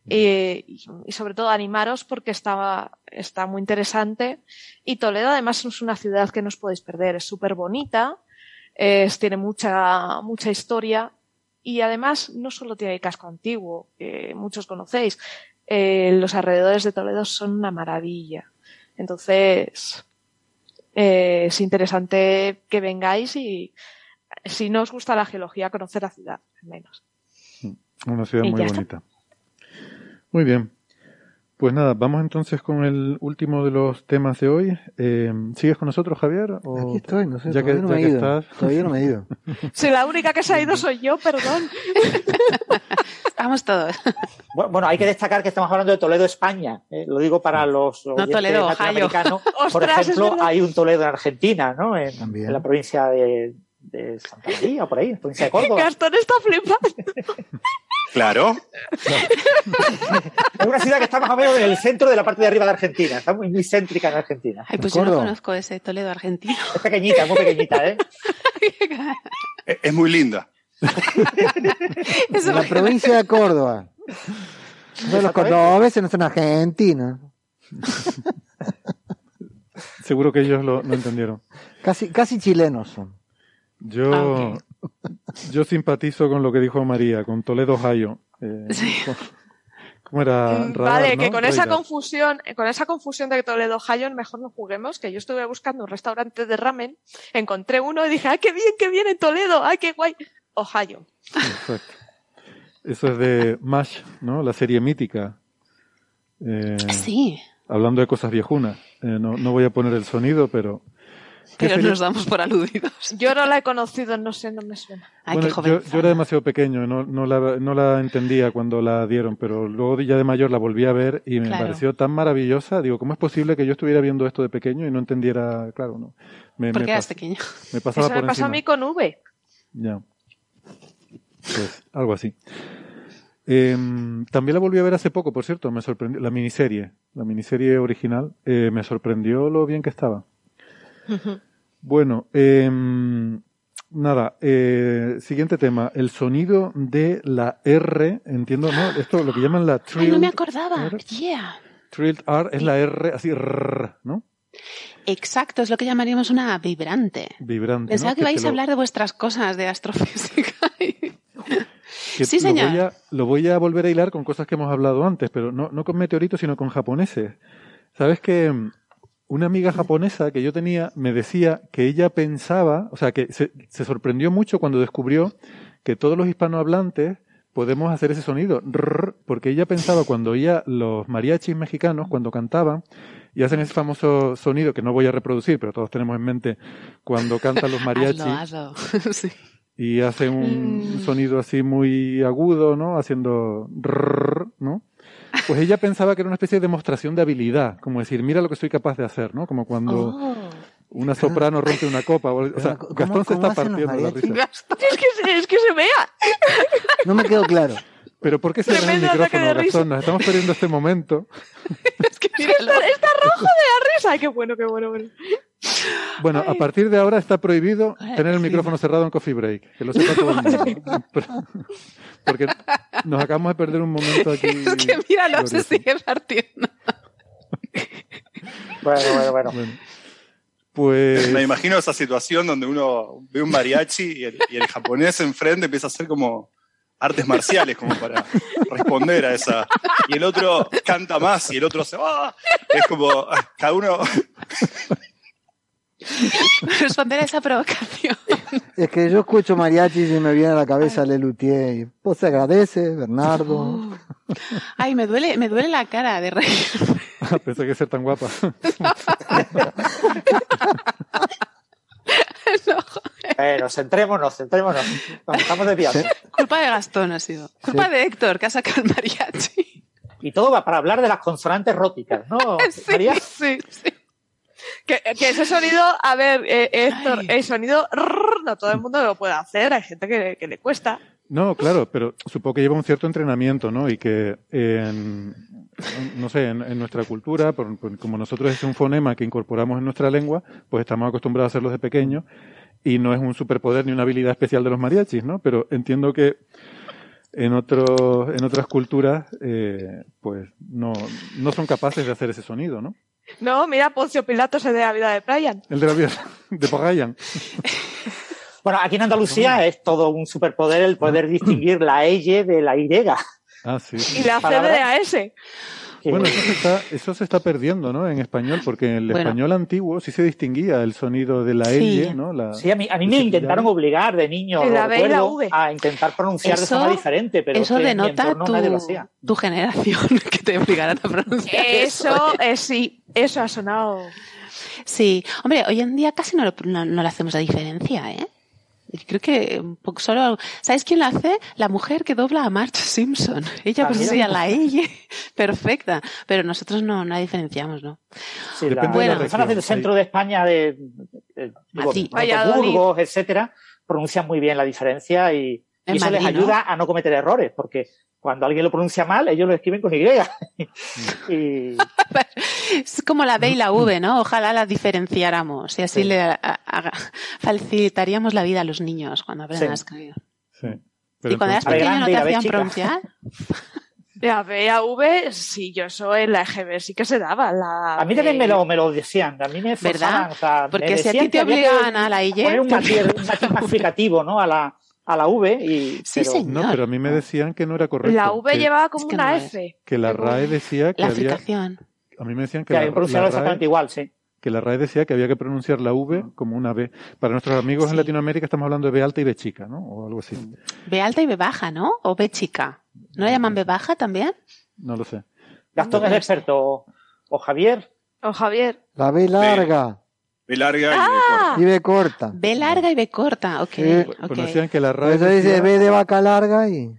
Y sobre todo animaros porque está, está muy interesante. Y Toledo además es una ciudad que no os podéis perder, es súper bonita, tiene mucha, mucha historia y además no solo tiene el casco antiguo, que muchos conocéis, eh, los alrededores de Toledo son una maravilla. Entonces, eh, es interesante que vengáis y si no os gusta la geología, conocer la ciudad, al menos. Una ciudad muy bonita. Muy bien. Pues nada, vamos entonces con el último de los temas de hoy. Eh, ¿Sigues con nosotros, Javier? Aquí estoy, no sé, todavía, no me he ido, todavía no me he ido. Si la única que se ha ido soy yo, perdón. Estamos todos. Bueno, hay que destacar que estamos hablando de Toledo, España. Eh, lo digo para los no, Toledo, latinoamericanos. Por ejemplo, hay un Toledo en Argentina, ¿no? En, en la provincia de, de Santa María, por ahí, provincia de Córdoba. Gastón está flipando. Claro. es una ciudad que está más o menos en el centro de la parte de arriba de Argentina. Está muy, muy céntrica en Argentina. Ay, pues yo no conozco ese Toledo argentino. Es pequeñita, muy pequeñita, ¿eh? es muy linda. la provincia de Córdoba. los cordobeses no son argentinos. Seguro que ellos lo, lo entendieron. Casi, casi chilenos son. Yo, ah, yo simpatizo con lo que dijo María, con Toledo Ohio. Eh, ¿Cómo era? Mm, vale, que con esa confusión, con esa confusión de Toledo Ohio mejor no juguemos, que yo estuve buscando un restaurante de ramen, encontré uno y dije, ¡ay, qué bien, qué bien en Toledo! ¡Ay, qué guay! Ohio. Exacto. Eso es de MASH, ¿no? La serie mítica. Eh, sí. Hablando de cosas viejunas. Eh, no, no voy a poner el sonido, pero pero nos damos por aludidos. Yo no la he conocido, no sé, no me suena. yo, era demasiado pequeño, no, no, la, no, la, entendía cuando la dieron, pero luego ya de mayor la volví a ver y me pareció tan maravillosa. Digo, ¿cómo es posible que yo estuviera viendo esto de pequeño y no entendiera? Claro, no. Me, ¿Por qué eras pequeño? Me pasaba Eso me pasa a mí con V. Ya. Pues algo así. Em, también la volví a ver hace poco, por cierto, me sorprendió, la miniserie, la miniserie original, eh, me sorprendió lo bien que estaba. Bueno, em, nada, eh, siguiente tema. El sonido de la R, entiendo, ¿no? Esto lo que llaman la trilled Ay, no me acordaba. R. Yeah. Trilled R es la R, así, ¿no? Exacto, es lo que llamaríamos una vibrante. Vibrante. Pensaba que, vais a hablar de vuestras cosas de astrofísica. sí, lo señor. Voy a, lo voy a volver a hilar con cosas que hemos hablado antes, pero no, no con meteoritos, sino con japoneses. ¿Sabes que una amiga japonesa que yo tenía me decía que ella pensaba, o sea, que se, sorprendió mucho cuando descubrió que todos los hispanohablantes podemos hacer ese sonido, porque ella pensaba cuando oía los mariachis mexicanos, cuando cantaban, y hacen ese famoso sonido que no voy a reproducir, pero todos tenemos en mente cuando cantan los mariachis. Y hacen un mm. sonido así muy agudo, ¿no? Haciendo ¿no? Pues ella pensaba que era una especie de demostración de habilidad, como decir, mira lo que soy capaz de hacer, ¿no? Como cuando oh. una soprano rompe una copa. O, sea, Gastón se está partiendo la risa. Gastón, es que, es que se vea. No me quedó claro. Pero ¿por qué se ve el micrófono, Gastón? Nos estamos perdiendo este momento. es que está, está, rojo de la risa. Ay, qué bueno, qué bueno, bueno. Bueno, a partir de ahora está prohibido tener el micrófono cerrado en Coffee Break, que lo sepa todo el mundo. Porque nos acabamos de perder un momento aquí. Es que míralo, se sigue partiendo. bueno, bueno, bueno. Pues... Me imagino esa situación donde uno ve un mariachi y el, y el japonés enfrente empieza a hacer como artes marciales como para responder a esa. Y el otro canta más y el otro se va. Es como cada uno responder a esa provocación. Es que yo escucho mariachi y me viene a la cabeza Lelutier. Pues se agradece, Bernardo. Oh. Ay, me duele, me duele la cara de reír. Pensé que ser tan guapa. Bueno, centrémonos, centrémonos. Estamos de viaje. Culpa de Gastón ha sido. Culpa de Héctor, que ha sacado el mariachi. Y todo va para hablar de las consonantes róticas, ¿no? Sí, sí, sí. Que, ese sonido, a ver, eh, Héctor, el sonido, no todo el mundo lo puede hacer, hay gente que, le cuesta. No, claro, pero supongo que lleva un cierto entrenamiento, ¿no? Y que, en, no sé, en, nuestra cultura, como nosotros es un fonema que incorporamos en nuestra lengua, pues estamos acostumbrados a hacerlo de pequeño y no es un superpoder ni una habilidad especial de los mariachis, ¿no? Pero entiendo que en otros en otras culturas, eh, pues no, no son capaces de hacer ese sonido, ¿no? No, mira, Poncio Pilato es el de la vida de Brian. El de la vida de Brian. bueno, aquí en Andalucía es todo un superpoder el poder distinguir la E de la Y. Ah, sí. Y la C de la S. Bueno, eso se, está, eso se está perdiendo, ¿no? En español, porque en el español antiguo sí se distinguía el sonido de la L, ¿no? La, sí, a mí, a mí me intentaron obligar de niño a intentar pronunciar de forma diferente, pero eso denota tu, tu, generación que te obligaran a pronunciar. Eso, es, sí, eso ha sonado. Sí, hombre, hoy en día casi no, no, no le hacemos la diferencia, ¿eh? Creo que un poco solo. ¿Sabes quién la hace? La mujer que dobla a Marge Simpson. Ella pronuncia la ella perfecta, pero nosotros no, no la diferenciamos, ¿no? Sí, bueno, las personas del centro de España, de, de, Burgos, etcétera, pronuncian muy bien la diferencia y, eso les ayuda a no cometer errores, porque cuando alguien lo pronuncia mal, ellos lo escriben con Y. y... Es como la B y la V, ¿no? Ojalá las diferenciáramos y así le facilitaríamos la vida a los niños cuando aprendan a escribir. Sí. y cuando eras pequeño no te hacían pronunciar. La B a V, sí, yo soy la EGB, sí que se daba. La a mí también me lo, me lo decían, a mí me forzaban, ¿Verdad? Porque si a ti te obligaban a la Y... Poner un matiz explicativo, ¿no? A la, a la V y sí, pero, no pero a mí me decían que no era correcto la V llevaba como una F que la RAE decía que la había a mí me decían que, la, exactamente igual sí que la RAE decía que había que pronunciar la V como una B. Para nuestros amigos en Latinoamérica estamos hablando de B alta y B chica, ¿no? O algo así. B alta y B baja, ¿no? O B chica. ¿No la llaman B baja también? No lo sé. Gastón es experto. O Javier. O Javier. La B larga. B larga ah. y B corta. B larga y B corta, ok. Sí. Pues decían que la RAE. Eso dice B de vaca larga y.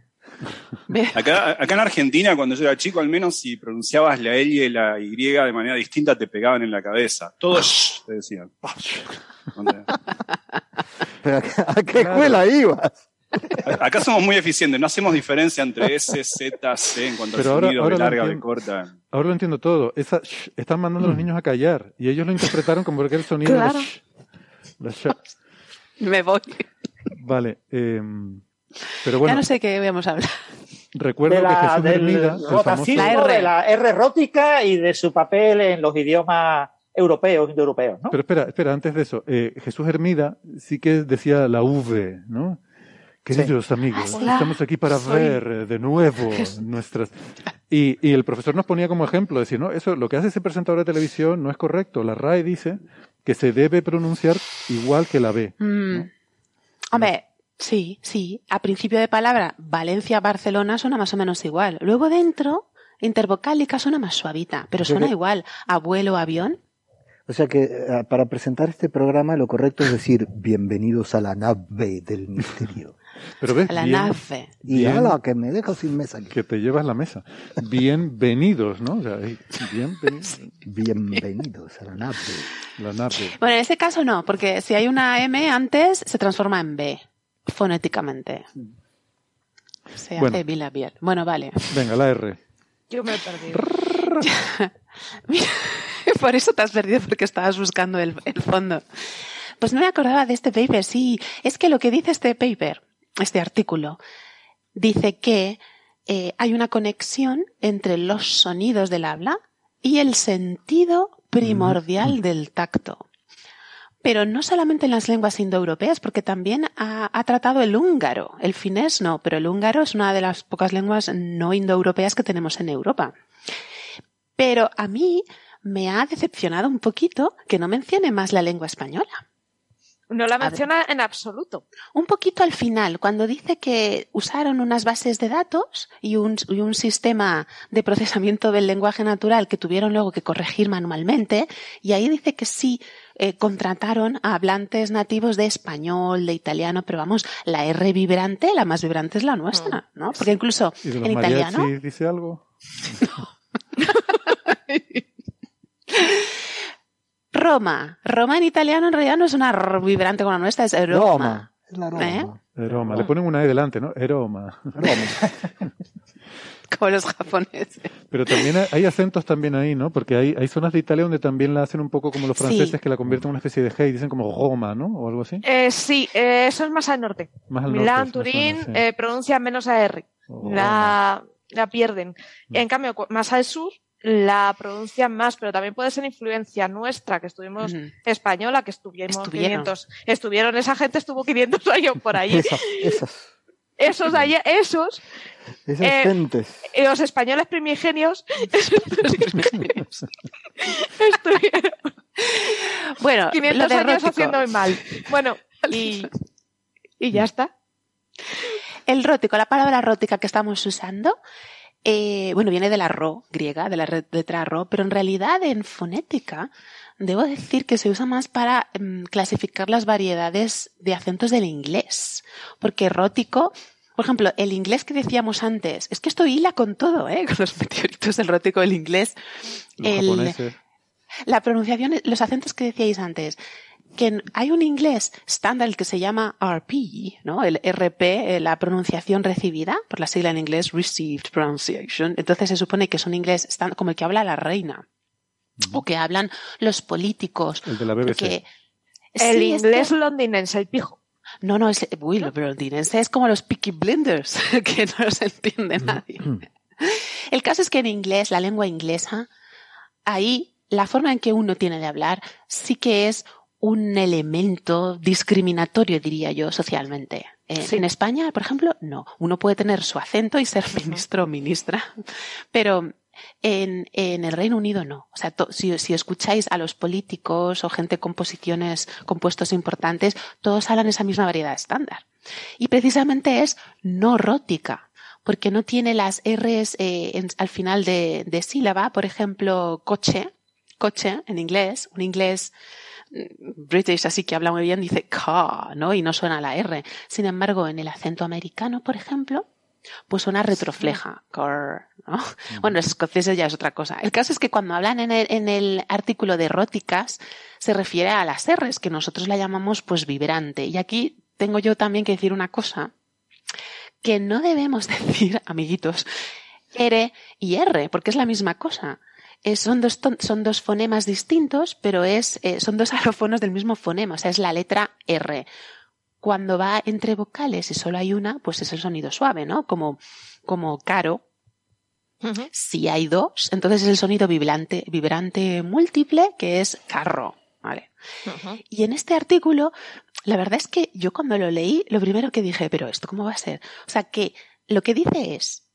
Acá, acá, en Argentina, cuando yo era chico, al menos si pronunciabas la L y la Y de manera distinta, te pegaban en la cabeza. Todos te decían. ¿Pero a qué, escuela ibas? Acá somos muy eficientes, no hacemos diferencia entre S, Z, C en cuanto al sonido de larga o de corta. Ahora lo entiendo todo. Esa están mandando a los mm. niños a callar y ellos lo interpretaron como que el sonido claro. Me voy. Vale. Em, pero bueno. Ya no sé qué vamos a hablar. Recuerdo que Jesús Hermida, de la R erótica y de su papel en los idiomas europeos, indoeuropeos, ¿no? Pero espera, espera, antes de eso, eh, Jesús Hermida sí que decía la V, ¿no? Queridos amigos, estamos aquí para ver eh, de nuevo nuestras... Y, y, el profesor nos ponía como ejemplo, decir, no, eso, lo que hace ese presentador de televisión no es correcto. La RAE dice que se debe pronunciar igual que la B. Mm. Hombre, sí, sí. A principio de palabra, Valencia-Barcelona suena más o menos igual. Luego dentro, intervocálica suena más suavita, pero suena igual. Abuelo-avión. O sea que eh, para presentar este programa lo correcto es decir bienvenidos a la nave del misterio. Pero ves, la nave. Y ala, que me dejo sin mesa. Que te llevas la mesa. Bienvenidos, ¿no? bienvenidos. a la nave. La nave. Bueno, en este caso no, porque si hay una M antes, se transforma en B, fonéticamente. Se bueno. hace bilabial. Bueno, vale. Venga, la R. Yo me he perdido. Por eso te has perdido, porque estabas buscando el, el fondo. Pues no me acordaba de este paper, sí. Es que lo que dice este paper este artículo, dice que eh, hay una conexión entre los sonidos del habla y el sentido primordial del tacto. Pero no solamente en las lenguas indoeuropeas, porque también ha, ha, tratado el húngaro. El finés no, pero el húngaro es una de las pocas lenguas no indoeuropeas que tenemos en Europa. Pero a mí me ha decepcionado un poquito que no mencione más la lengua española. No la menciona en absoluto. Un poquito al final, cuando dice que usaron unas bases de datos y un, sistema de procesamiento del lenguaje natural que tuvieron luego que corregir manualmente, y ahí dice que sí eh, contrataron a hablantes nativos de español, de italiano, pero vamos, la R vibrante, la más vibrante es la nuestra, mm. ¿no? Porque incluso en italiano. dice algo? Roma. Roma en italiano en realidad no es una vibrante como la nuestra, es Roma. Es la Roma. ¿Eh? Roma. Le ponen una E delante, ¿no? Roma. Roma. como los japoneses. Pero también hay acentos también ahí, ¿no? Porque hay, hay zonas de Italia donde también la hacen un poco como los franceses que la convierten en una especie de G y dicen como Roma, ¿no? O algo así. Eh, sí, eh, eso es más al norte. Más al Milán, norte, Turín, eh, pronuncian menos AR. Oh, la, la pierden. Mm. En cambio, más al sur la pronuncian más, pero también puede ser influencia nuestra, que estuvimos española, que estuvimos estuvieron. 500, estuvieron, esa gente estuvo 500 años por ahí. Esas, esas. Esos allá, esos. Esas eh, gentes. Los españoles primigenios. estuvieron. Bueno, 500 años haciendo el mal. Bueno, y, y ya está. El rótico, la palabra rótica que estamos usando, eh, bueno, viene de la ro griega, de la letra ro, pero en realidad en fonética debo decir que se usa más para em, clasificar las variedades de acentos del inglés. Porque rótico, por ejemplo, el inglés que decíamos antes, es que esto hila con todo, ¿eh? con los meteoritos del rótico del inglés. el, la pronunciación, los acentos que decíais antes que hay un inglés estándar que se llama RP, ¿no? El RP, eh, la pronunciación recibida, por la sigla en inglés Received Pronunciation. Entonces se supone que es un inglés como el que habla la reina. O que hablan los políticos. El de la BBC. el inglés londinense, el pijo. No, no, es, uy, ¿No? londinense es como los Peaky Blinders, que no los entiende nadie. el caso es que en inglés, la lengua inglesa, ahí la forma en que uno tiene de hablar sí que es un elemento discriminatorio, diría yo, socialmente. Eh, en España, por ejemplo, no. Uno puede tener su acento y ser ministro o ministra, pero en, en, el Reino Unido no. O sea, si, si, escucháis a los políticos o gente con posiciones, con puestos importantes, todos hablan esa misma variedad estándar. Y precisamente es no rótica, porque no tiene las R's eh, al final de, de sílaba. Por ejemplo, coche, coche en inglés, un inglés British, así que habla muy bien, dice car, ¿no? Y no suena la R. Sin embargo, en el acento americano, por ejemplo, pues suena retrofleja, car, ¿no? Bueno, los escoceses ya es otra cosa. El caso es que cuando hablan en el, en el artículo de eróticas, se refiere a las R's, que nosotros la llamamos pues vibrante. Y aquí tengo yo también que decir una cosa, que no debemos decir, amiguitos, R y R, porque es la misma cosa. Eh, son, dos son dos fonemas distintos, pero es, eh, son dos alófonos del mismo fonema, o sea, es la letra R. cuando va entre vocales y solo hay una, pues es el sonido suave, ¿no? Como, como caro. Si hay dos, entonces es el sonido vibrante, vibrante múltiple, que es carro, ¿vale? Y en este artículo, la verdad es que yo cuando lo leí, lo primero que dije, pero esto cómo va a ser? O sea, que lo que dice es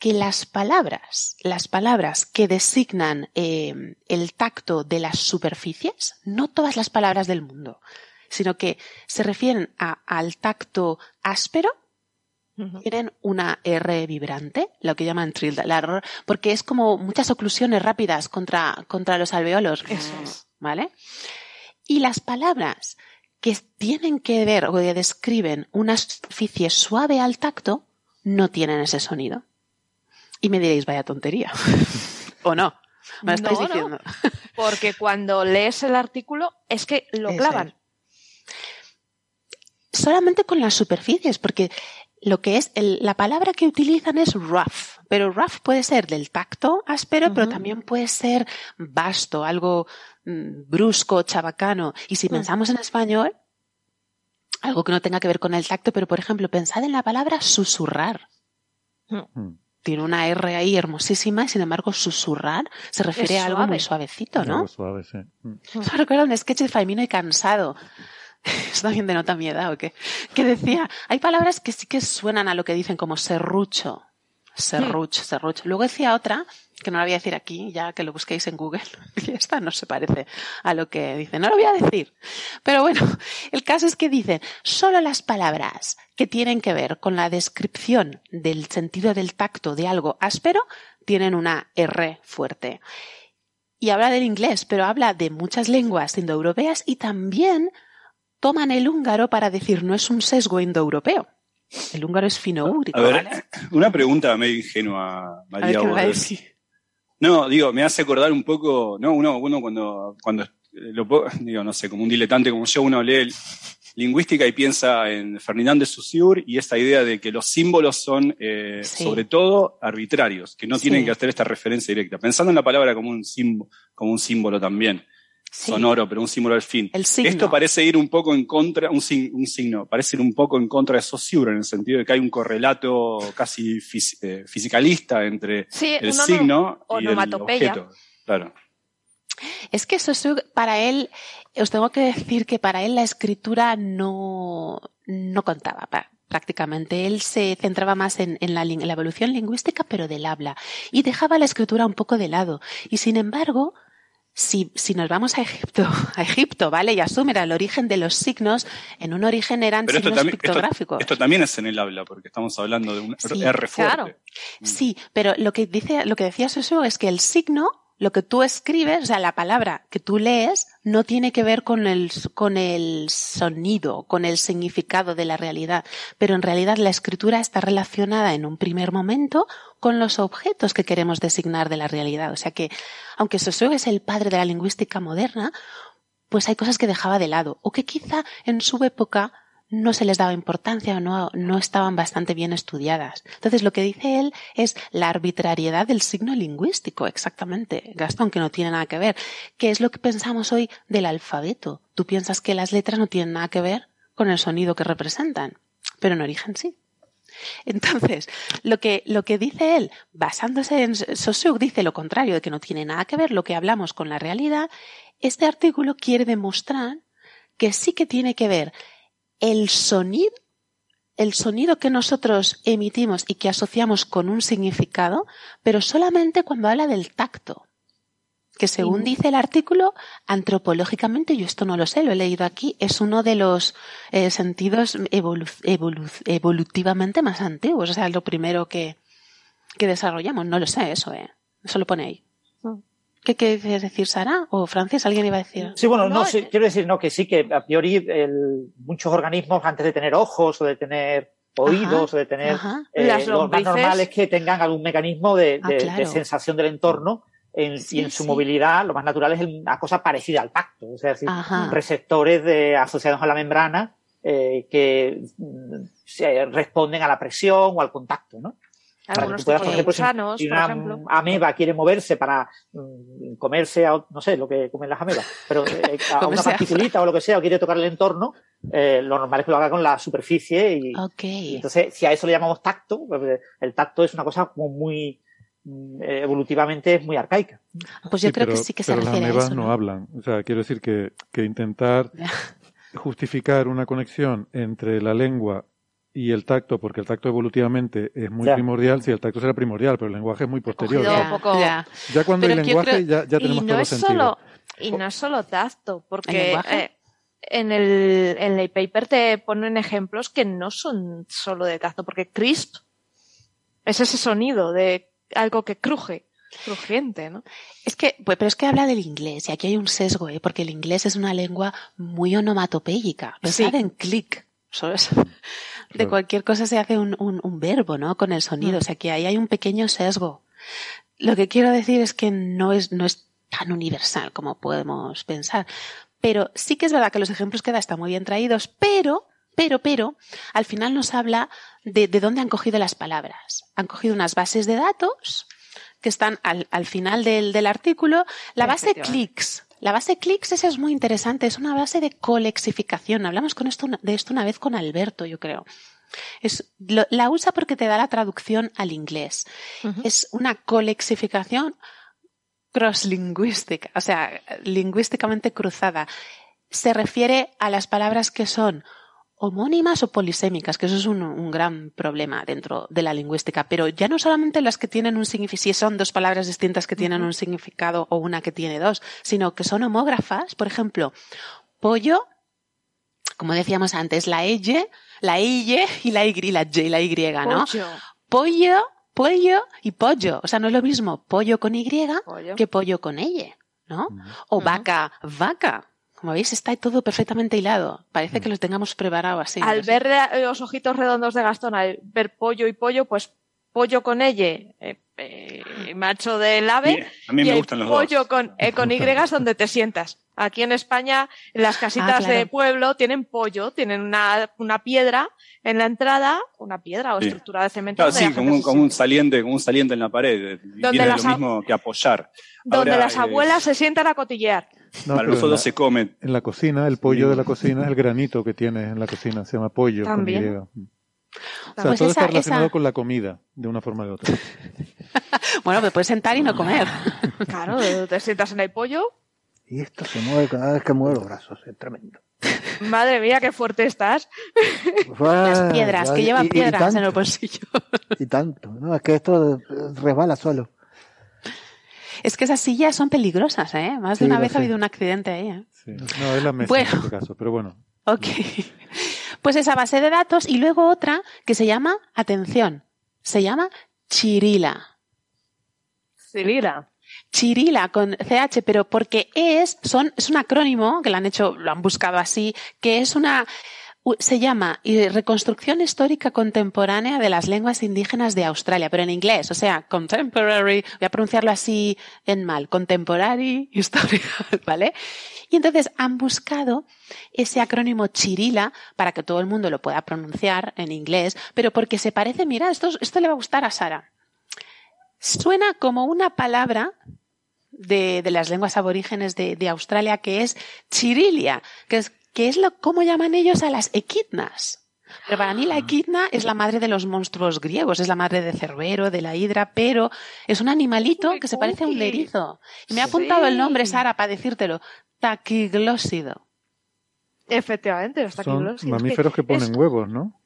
que las palabras, las palabras que designan eh, el tacto de las superficies, no todas las palabras del mundo, sino que se refieren al tacto áspero, tienen una R vibrante, lo que llaman trill, porque es como muchas oclusiones rápidas contra, contra los alveolos. ¿Vale? Y las palabras que tienen que ver o que describen una superficie suave al tacto no tienen ese sonido. Y me diréis, vaya tontería. ¿O no? Me lo estáis diciendo. Porque cuando lees el artículo es que lo clavan solamente con las superficies, porque lo que es la palabra que utilizan es rough, pero rough puede ser del tacto áspero, pero también puede ser vasto, algo mm, brusco, chabacano. Y si mm. pensamos en español, algo que no tenga que ver con el tacto, pero por ejemplo, pensad en la palabra susurrar. Mm. Tiene una R ahí hermosísima y sin embargo susurrar se refiere a algo muy suavecito, ¿no? suave, sí. recuerdo un sketch de Faimino y Cansado Eso también denota mi edad, ¿o qué? Que decía, hay palabras que sí que suenan a lo que dicen como serrucho. Serrucho, serrucho. Luego decía otra, que no la voy a decir aquí, ya que lo busquéis en Google. Y esta no se parece a lo que dice. No lo voy a decir. Pero bueno, el caso es que dicen, solo las palabras que tienen que ver con la descripción del sentido del tacto de algo áspero tienen una R fuerte. Y habla del inglés, pero habla de muchas lenguas indoeuropeas y también toman el húngaro para decir no es un sesgo indoeuropeo. El húngaro es fino-úgrico. A ver, una pregunta medio ingenua, María. No, digo, me hace acordar un poco, no, uno, uno cuando, cuando lo, digo, no sé, como un diletante como yo, uno lee lingüística y piensa en Ferdinand de Saussure y esta idea de que los símbolos son, eh, sobre todo, arbitrarios, que no tienen que hacer esta referencia directa. Pensando en la palabra como un símbolo, como un símbolo también sonoro, pero un símbolo al fin. Esto parece ir un poco en contra, un, signo, parece ir un poco en contra de Saussure, en el sentido de que hay un correlato casi eh, fisicalista entre el signo y el objeto. Claro. Es que Saussure, para él, os tengo que decir que para él la escritura no, no contaba. prácticamente. Él se centraba más en, la, en, la, evolución lingüística, pero del habla, y dejaba la escritura un poco de lado. Y sin embargo, si, si, nos vamos a Egipto, a Egipto, ¿vale? Y asume el origen de los signos, en un origen eran signos pictográficos. Esto, también es en el habla, porque estamos hablando de un R fuerte. Claro. Mm. Sí, pero lo que dice, lo que decía Susu es que el signo lo que tú escribes, o sea, la palabra que tú lees, no tiene que ver con el, con el sonido, con el significado de la realidad, pero en realidad la escritura está relacionada en un primer momento con los objetos que queremos designar de la realidad. O sea que, aunque Saussure es el padre de la lingüística moderna, pues hay cosas que dejaba de lado, o que quizá en su época no se les daba importancia o no, no estaban bastante bien estudiadas. Entonces, lo que dice él es la arbitrariedad del signo lingüístico, exactamente, Gastón, que no tiene nada que ver. ¿Qué es lo que pensamos hoy del alfabeto? Tú piensas que las letras no tienen nada que ver con el sonido que representan, pero en origen sí. Entonces, lo que, lo que dice él, basándose en Saussure, dice lo contrario, de que no tiene nada que ver lo que hablamos con la realidad. Este artículo quiere demostrar que sí que tiene que ver el sonido, el sonido que nosotros emitimos y que asociamos con un significado, pero solamente cuando habla del tacto. Que según dice el artículo, antropológicamente, yo esto no lo sé, lo he leído aquí, es uno de los eh, sentidos evolutivamente más antiguos. O sea, lo primero que, que desarrollamos. No lo sé, eso, ¿eh? Eso lo pone ahí. ¿Qué quiere decir Sara? ¿O Francis? ¿Alguien iba a decir? Sí, bueno, no, quiero decir no, que sí, que a priori muchos organismos antes de tener ojos o de tener oídos o de tener eh, lo más normal es que tengan algún mecanismo de, ah, sensación del entorno y en su movilidad lo más natural es una cosa parecida al tacto, o sea, receptores de, asociados a la membrana eh, que mm, se responden a la presión o al contacto, ¿no? Algunos tipos de gusanos, si una ameba quiere moverse para mm, comerse, a, no sé, lo que comen las amebas, pero eh, a una particulita o lo que sea, o quiere tocar el entorno, eh, lo normal es que lo haga con la superficie y, entonces si a eso le llamamos tacto, pues, el tacto es una cosa como muy mm, evolutivamente es muy arcaica. Pues yo creo que sí que se refiere las a eso, ¿no? hablan. O sea, quiero decir que, que intentar justificar una conexión entre la lengua y el tacto, porque el tacto evolutivamente es muy primordial, si el tacto será primordial, pero el lenguaje es muy posterior. Ya, cuando hay lenguaje ya, ya tenemos y no es Solo, y no es solo tacto, porque eh, en, el, en el paper te ponen ejemplos que no son solo de tacto, porque crisp es ese sonido de algo que cruje. Crujiente, ¿no? Es que, pues, pero es que habla del inglés y aquí hay un sesgo, ¿eh? porque el inglés es una lengua muy onomatopéyica. Pensad en click. ¿sabes? De cualquier cosa se hace un, un, verbo, ¿no? Con el sonido. Mm. O sea que ahí hay un pequeño sesgo. Lo que quiero decir es que no es, no es tan universal como podemos pensar. Pero sí que es verdad que los ejemplos que da están muy bien traídos, pero, pero, pero, al final nos habla de, de dónde han cogido las palabras. Han cogido unas bases de datos que están al, al final del, del artículo. La base clicks la base clicks esa es muy interesante, es una base de colexificación. Hablamos con esto, de esto una vez con Alberto, yo creo. Es, la usa porque te da la traducción al inglés. Es una colexificación crosslingüística, o sea, lingüísticamente cruzada. Se refiere a las palabras que son homónimas o polisémicas, que eso es un, gran problema dentro de la lingüística, pero ya no solamente las que tienen un significado, si son dos palabras distintas que tienen un significado o una que tiene dos, sino que son homógrafas, por ejemplo, pollo, como decíamos antes, la Y, la Y y la Y, la Y, la Y, ¿no? Pollo, pollo y pollo. O sea, no es lo mismo pollo con Y que pollo con ella, ¿no? O vaca, vaca. Como veis, está todo perfectamente hilado. Parece mm. que lo tengamos preparado así. Al ver los ojitos redondos de Gastón, al ver pollo y pollo, pues pollo con ella, eh, eh, macho del ave. a mí me gustan los pollo con, eh, con Y donde te sientas. Aquí en España, en las casitas ah, de pueblo tienen pollo, tienen una, una, piedra en la entrada, una piedra o estructura de cemento. sí, como un, saliente, como un saliente en la pared. Donde lo mismo que apoyar. Donde las abuelas se sientan a cotillear. No, los se comen. En la cocina, el pollo de la cocina es el granito que tiene en la cocina, se llama pollo. También. O sea, pues todo está relacionado con la comida, de una forma u otra. bueno, te puedes sentar y no comer. claro, te sientas en el pollo. Y esto se mueve cada vez que mueve los brazos, es tremendo. Madre mía, qué fuerte estás. Las piedras, que lleva piedras en el bolsillo. y tanto, ¿no? Es que esto resbala solo. Es que esas sillas son peligrosas, ¿eh? Más de una vez ha habido un accidente ahí, ¿eh? Sí. No, es la mesa en este caso, pero bueno. Ok. Pues esa base de datos y luego otra que se llama, atención, se llama Chirila. Chirila. Chirila con CH, pero porque es, son, es un acrónimo que lo han hecho, lo han buscado así, que es una, se llama Reconstrucción Histórica Contemporánea de las Lenguas Indígenas de Australia, pero en inglés, o sea, Contemporary, voy a pronunciarlo así en mal, Contemporary History, ¿vale? Y entonces han buscado ese acrónimo Chirila para que todo el mundo lo pueda pronunciar en inglés, pero porque se parece, mira, esto, esto le va a gustar a Sara. Suena como una palabra de, de las lenguas aborígenes de, de, Australia que es chirilia, que es que es lo, cómo llaman ellos a las equidnas. Pero para mí la ah. equidna es la madre de los monstruos griegos, es la madre de Cerbero, de la hidra, pero es un animalito que se parece a un erizo. Y me ha apuntado el nombre, Sara, para decírtelo. Taquiglósido. Efectivamente, los taquiglósidos. Son mamíferos que, ponen huevos, ¿no?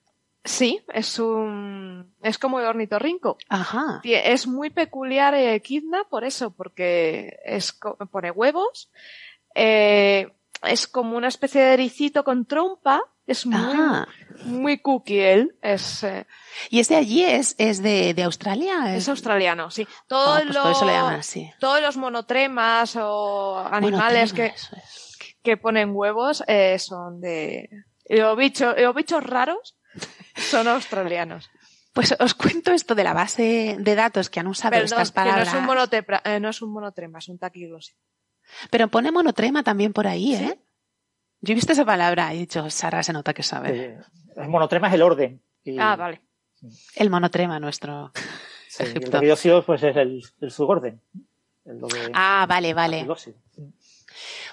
Sí, es un es como el ornitorrinco. Ajá. Es muy peculiar equidna por eso, porque es pone huevos. Eh, es como una especie de ericito con trompa. Es muy, muy cookie él. Es, eh, ¿Y ese allí es, es de, de Australia? Es australiano, sí. Todo pues por eso le llaman así. Todos los monotremas o animales que, que ponen huevos eh, son de... Los bichos, los bichos raros son australianos. Pues os cuento esto de la base de datos que han usado estas palabras. Que no, es un monotrema, eh, no es un monotrema, es un taquiglosis. Pero pone monotrema también por ahí, ¿eh? Yo he visto esa palabra y he dicho, Sara se nota que sabe. el monotrema es el orden. Ah, vale. El monotrema nuestro. Sí, el pues es el, suborden. ah, vale, vale.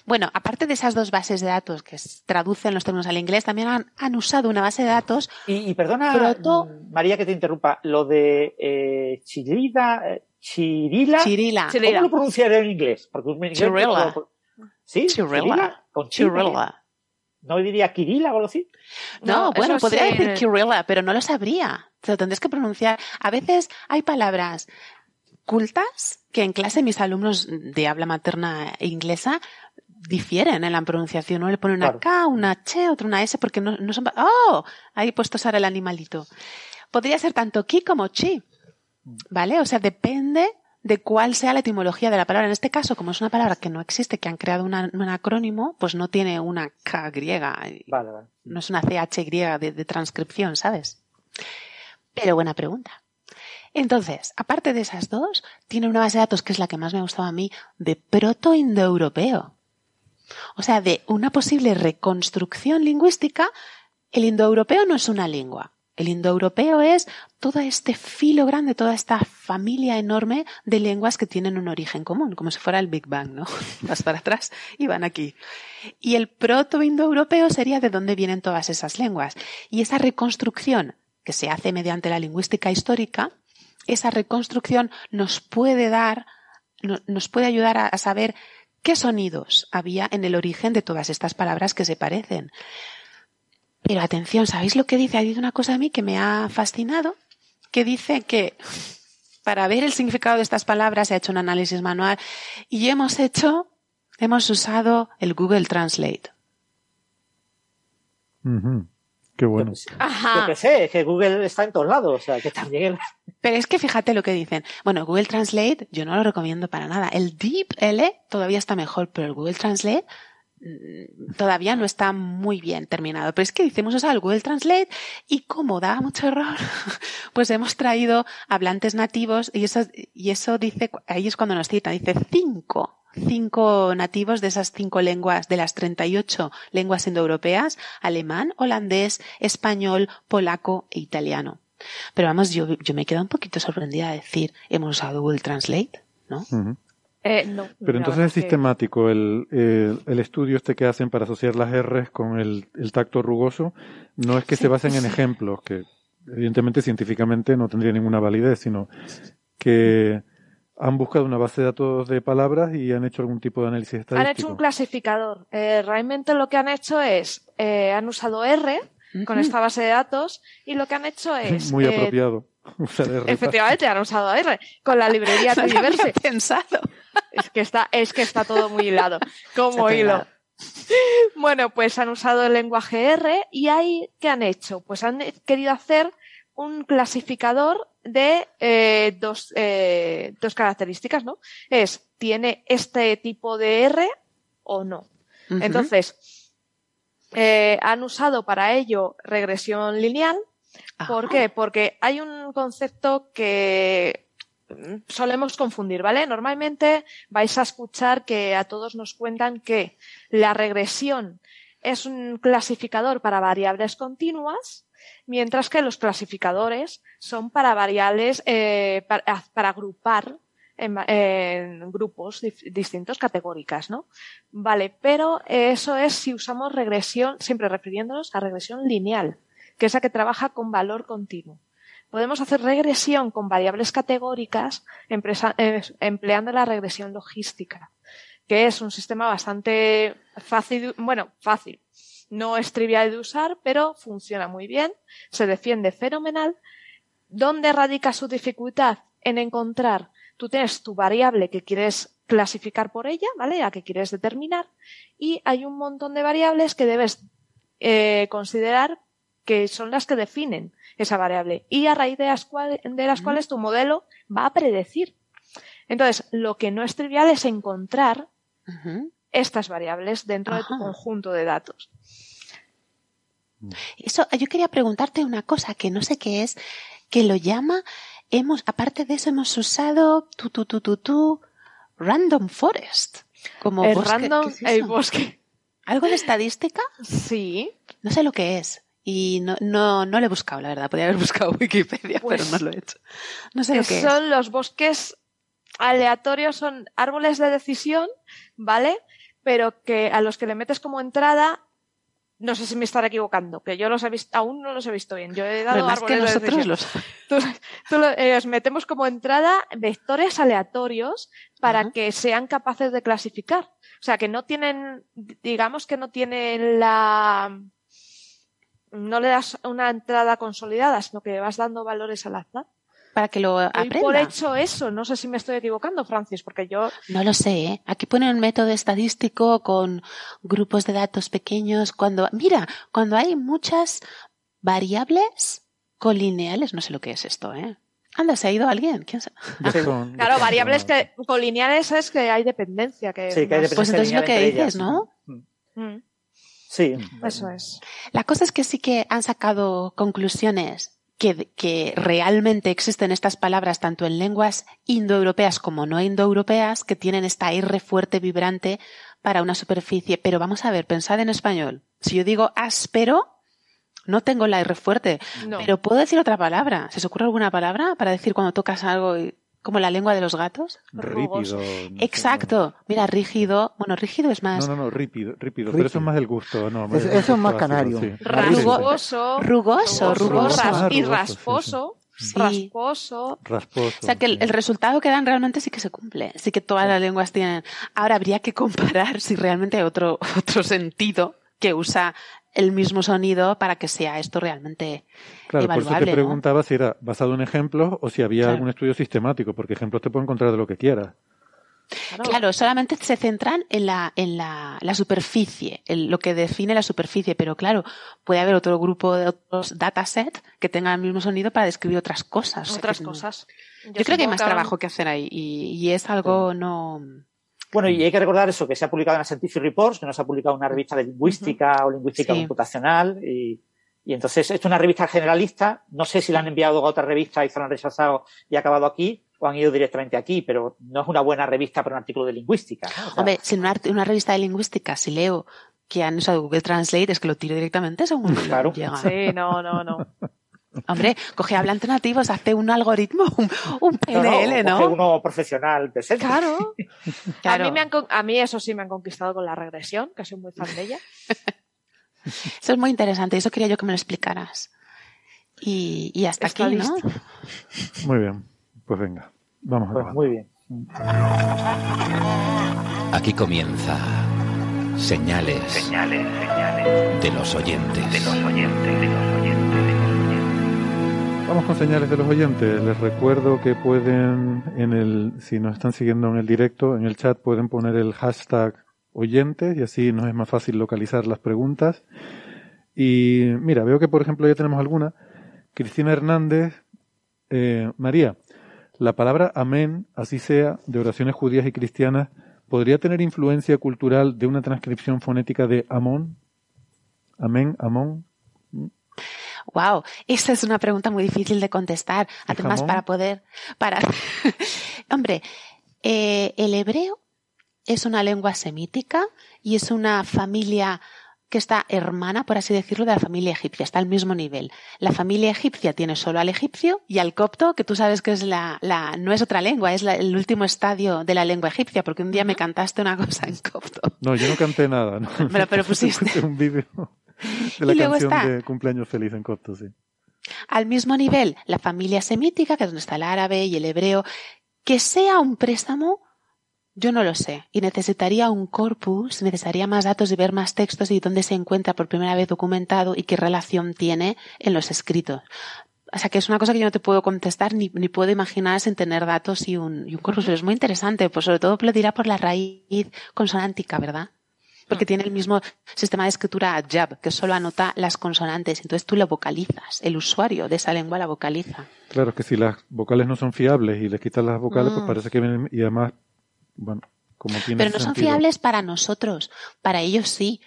Bueno, aparte de esas dos bases de datos que traducen los términos al inglés, también han, usado una base de datos. Y, perdona, María, que te interrumpa, lo de eh, Chirila, eh, Chirila, Chirila. ¿Cómo lo pronunciaré en inglés? Porque Chirila. ¿Sí? Chirila. Con Chirila. ¿No diría Kirila o algo así? No, bueno, podría decir Kirilla, pero no lo sabría. Te lo tendrías que pronunciar. A veces hay palabras cultas que en clase mis alumnos de habla materna inglesa difieren en la pronunciación. Uno le pone una K, una H, otro una S, porque no, no son... ¡Oh! Ahí puesto Sara el animalito. Podría ser tanto ki como chi. ¿Vale? O sea, depende de cuál sea la etimología de la palabra. En este caso, como es una palabra que no existe, que han creado un acrónimo, pues no tiene una K griega. Vale, vale. No es una CH griega de, de transcripción, ¿sabes? Pero buena pregunta. Entonces, aparte de esas dos, tiene una base de datos que es la que más me ha gustado a mí, de proto-indoeuropeo. O sea, de una posible reconstrucción lingüística, el indoeuropeo no es una lengua. El indoeuropeo es todo este filo grande, toda esta familia enorme de lenguas que tienen un origen común, como si fuera el Big Bang, ¿no? Vas para atrás y van aquí. Y el proto-indoeuropeo sería de dónde vienen todas esas lenguas. Y esa reconstrucción que se hace mediante la lingüística histórica, esa reconstrucción nos puede dar, nos puede ayudar a saber qué sonidos había en el origen de todas estas palabras que se parecen. Pero atención, ¿sabéis lo que dice? Ha dicho una cosa a mí que me ha fascinado, que dice que para ver el significado de estas palabras se ha hecho un análisis manual y hemos hecho, hemos usado el Google Translate. Qué bueno. Yo que sé, que Google está en todos lados, o sea, que también. Pero es que fíjate lo que dicen. Bueno, Google Translate yo no lo recomiendo para nada. El Deep L todavía está mejor, pero el Google Translate todavía no está muy bien terminado. Pero es que hicimos usar el Google Translate y como da mucho error, pues hemos traído hablantes nativos y eso, y eso dice, ahí es cuando nos cita, dice cinco cinco nativos de esas cinco lenguas, de las 38 lenguas indoeuropeas, alemán, holandés, español, polaco e italiano. Pero vamos, yo, yo me he quedado un poquito sorprendida de decir, hemos usado Google Translate, ¿no? Eh, no Pero entonces es sistemático el, el, estudio este que hacen para asociar las R's con el, el tacto rugoso. No es que se basen en ejemplos, que evidentemente científicamente no tendría ninguna validez, sino que han buscado una base de datos de palabras y han hecho algún tipo de análisis estadístico. Han hecho un clasificador. Eh, realmente lo que han hecho es, eh, han usado R con esta base de datos y lo que han hecho es... Muy eh, apropiado. efectivamente, han usado R con la librería Triverse. pensado. Es que está, es que está todo muy hilado, como hilo. Bueno, pues han usado el lenguaje R y ahí, ¿qué han hecho? Pues han querido hacer un clasificador de eh, dos, eh, dos características, ¿no? Es, ¿tiene este tipo de R o no? Entonces, eh, han usado para ello regresión lineal. ¿Por qué? Porque hay un concepto que solemos confundir, ¿vale? Normalmente vais a escuchar que a todos nos cuentan que la regresión es un clasificador para variables continuas mientras que los clasificadores son para variables, eh, para, agrupar en, grupos distintos, categóricas, ¿no? Vale, pero eso es si usamos regresión, siempre refiriéndonos a regresión lineal, que es la que trabaja con valor continuo. Podemos hacer regresión con variables categóricas eh, empleando la regresión logística, que es un sistema bastante fácil, bueno, fácil, no es trivial de usar, pero funciona muy bien, se defiende fenomenal. ¿Dónde radica su dificultad? En encontrar, tú tienes tu variable que quieres clasificar por ella, ¿vale? A que quieres determinar, y hay un montón de variables que debes eh, considerar que son las que definen esa variable y a raíz de las, cuales tu modelo va a predecir. Entonces, lo que no es trivial es encontrar estas variables dentro de tu conjunto de datos. Eso, yo quería preguntarte una cosa que no sé qué es, que lo llama, hemos, aparte de eso hemos usado tu, tu, tu, tu, tu, random forest. Como el random, el bosque. ¿Algo de estadística? Sí. No sé lo que es. Y no, no, no lo he buscado, la verdad. Podría haber buscado Wikipedia, pero pues no lo he hecho. No sé lo que son los bosques aleatorios, son árboles de decisión, ¿vale? pero que a los que le metes como entrada no sé si me estaré equivocando, que yo los he visto, aún no los he visto bien. Yo he dado Además que nosotros los... Tú, eh, metemos como entrada vectores aleatorios para que sean capaces de clasificar. O sea, que no tienen, digamos que no tienen la, no le das una entrada consolidada, sino que vas dando valores al azar para que lo aprenda. por hecho eso, no sé si me estoy equivocando, Francis, porque yo... No lo sé, ¿eh? Aquí pone un método estadístico con grupos de datos pequeños, cuando, mira, cuando hay muchas variables colineales, no sé lo que es esto, ¿eh? Anda, ¿se ha ido alguien? ¿Quién claro, variables que, colineales es que hay dependencia. Que sí, que hay dependencia pues entonces lo que dices, ¿no? Mm. Sí. Eso es. La cosa es que sí que han sacado conclusiones que, realmente existen estas palabras tanto en lenguas indoeuropeas como no indoeuropeas que tienen esta R fuerte vibrante para una superficie. Pero vamos a ver, pensad en español. Si yo digo áspero, no tengo la R fuerte, pero puedo decir otra palabra. ¿Se os ocurre alguna palabra para decir cuando tocas algo y como la lengua de los gatos. Rípido. Exacto. Mira, rígido. Bueno, rígido es más. No, no, no, rípido, rípido. Pero eso es más del gusto, ¿no? eso es más canario. Rugoso. Rugoso, rugoso. y rasposo. Rasposo. Rasposo. O sea que el, resultado que dan realmente sí que se cumple. Sí que todas las lenguas tienen. Ahora habría que comparar si realmente hay otro, otro sentido que usa el mismo sonido para que sea esto realmente claro, evaluable. Por eso te preguntaba si era basado en ejemplos o si había algún estudio sistemático, porque ejemplos te puedo encontrar de lo que quieras. Claro. solamente se centran en la, en la, la superficie, en lo que define la superficie, pero claro, puede haber otro grupo de otros datasets que tengan el mismo sonido para describir otras cosas. Otras cosas. Yo, creo que hay más trabajo que hacer ahí y, y es algo no bueno, y hay que recordar eso, que se ha publicado en la Scientific Reports, que no se ha publicado en una revista de lingüística o lingüística computacional. Y, y, entonces, esto es una revista generalista. No sé si la han enviado a otra revista y se la han rechazado y ha acabado aquí o han ido directamente aquí, pero no es una buena revista para un artículo de lingüística. Hombre, si en una, revista de lingüística, si leo que han usado Google Translate, es que lo tiro directamente según claro. llega. Sí, no, no, no. Hombre, coge hablantes nativos, hace un algoritmo, un, PNL, ¿no? Coge uno profesional de Claro. A, mí me han, a mí eso sí me han conquistado con la regresión, que soy muy fan de ella. Eso es muy interesante, eso quería yo que me lo explicaras. Y, hasta aquí, ¿no? Muy bien, pues venga, vamos a ver. Pues muy bien. Aquí comienza señales, señales, señales de los oyentes, de los oyentes, de los oyentes. Vamos con señales de los oyentes. Les recuerdo que pueden, en el, si nos están siguiendo en el directo, en el chat pueden poner el hashtag oyentes y así nos es más fácil localizar las preguntas. Y mira, veo que por ejemplo ya tenemos alguna. Cristina Hernández, eh, María, la palabra amén, así sea, de oraciones judías y cristianas, ¿podría tener influencia cultural de una transcripción fonética de amón? Amén, amón. Wow, esa es una pregunta muy difícil de contestar. Además, para poder, para, hombre, eh, el hebreo es una lengua semítica y es una familia que está hermana, por así decirlo, de la familia egipcia, está al mismo nivel. La familia egipcia tiene solo al egipcio y al copto, que tú sabes que es la, la no es otra lengua, es el último estadio de la lengua egipcia, porque un día me cantaste una cosa en copto. No, yo no canté nada. ¿no? Pero, pero pusiste. un vídeo. de la canción de cumpleaños feliz en copto, sí. Al mismo nivel, la familia semítica, que es donde está el árabe y el hebreo, que sea un préstamo, yo no lo sé. Y necesitaría un corpus, necesitaría más datos y ver más textos y dónde se encuentra por primera vez documentado y qué relación tiene en los escritos. O sea, que es una cosa que yo no te puedo contestar ni, ni puedo imaginar sin tener datos y un, y un corpus. Pero es muy interesante, pues sobre todo lo dirá por la raíz consonántica, ¿verdad? Porque tiene el mismo sistema de escritura Jab, que solo anota las consonantes. Entonces tú lo vocalizas, el usuario de esa lengua la vocaliza. Claro que si las vocales no son fiables y le quitas las vocales, pues mm. parece que vienen, y además, bueno, como tiene Pero no son fiables para nosotros, para ellos sí.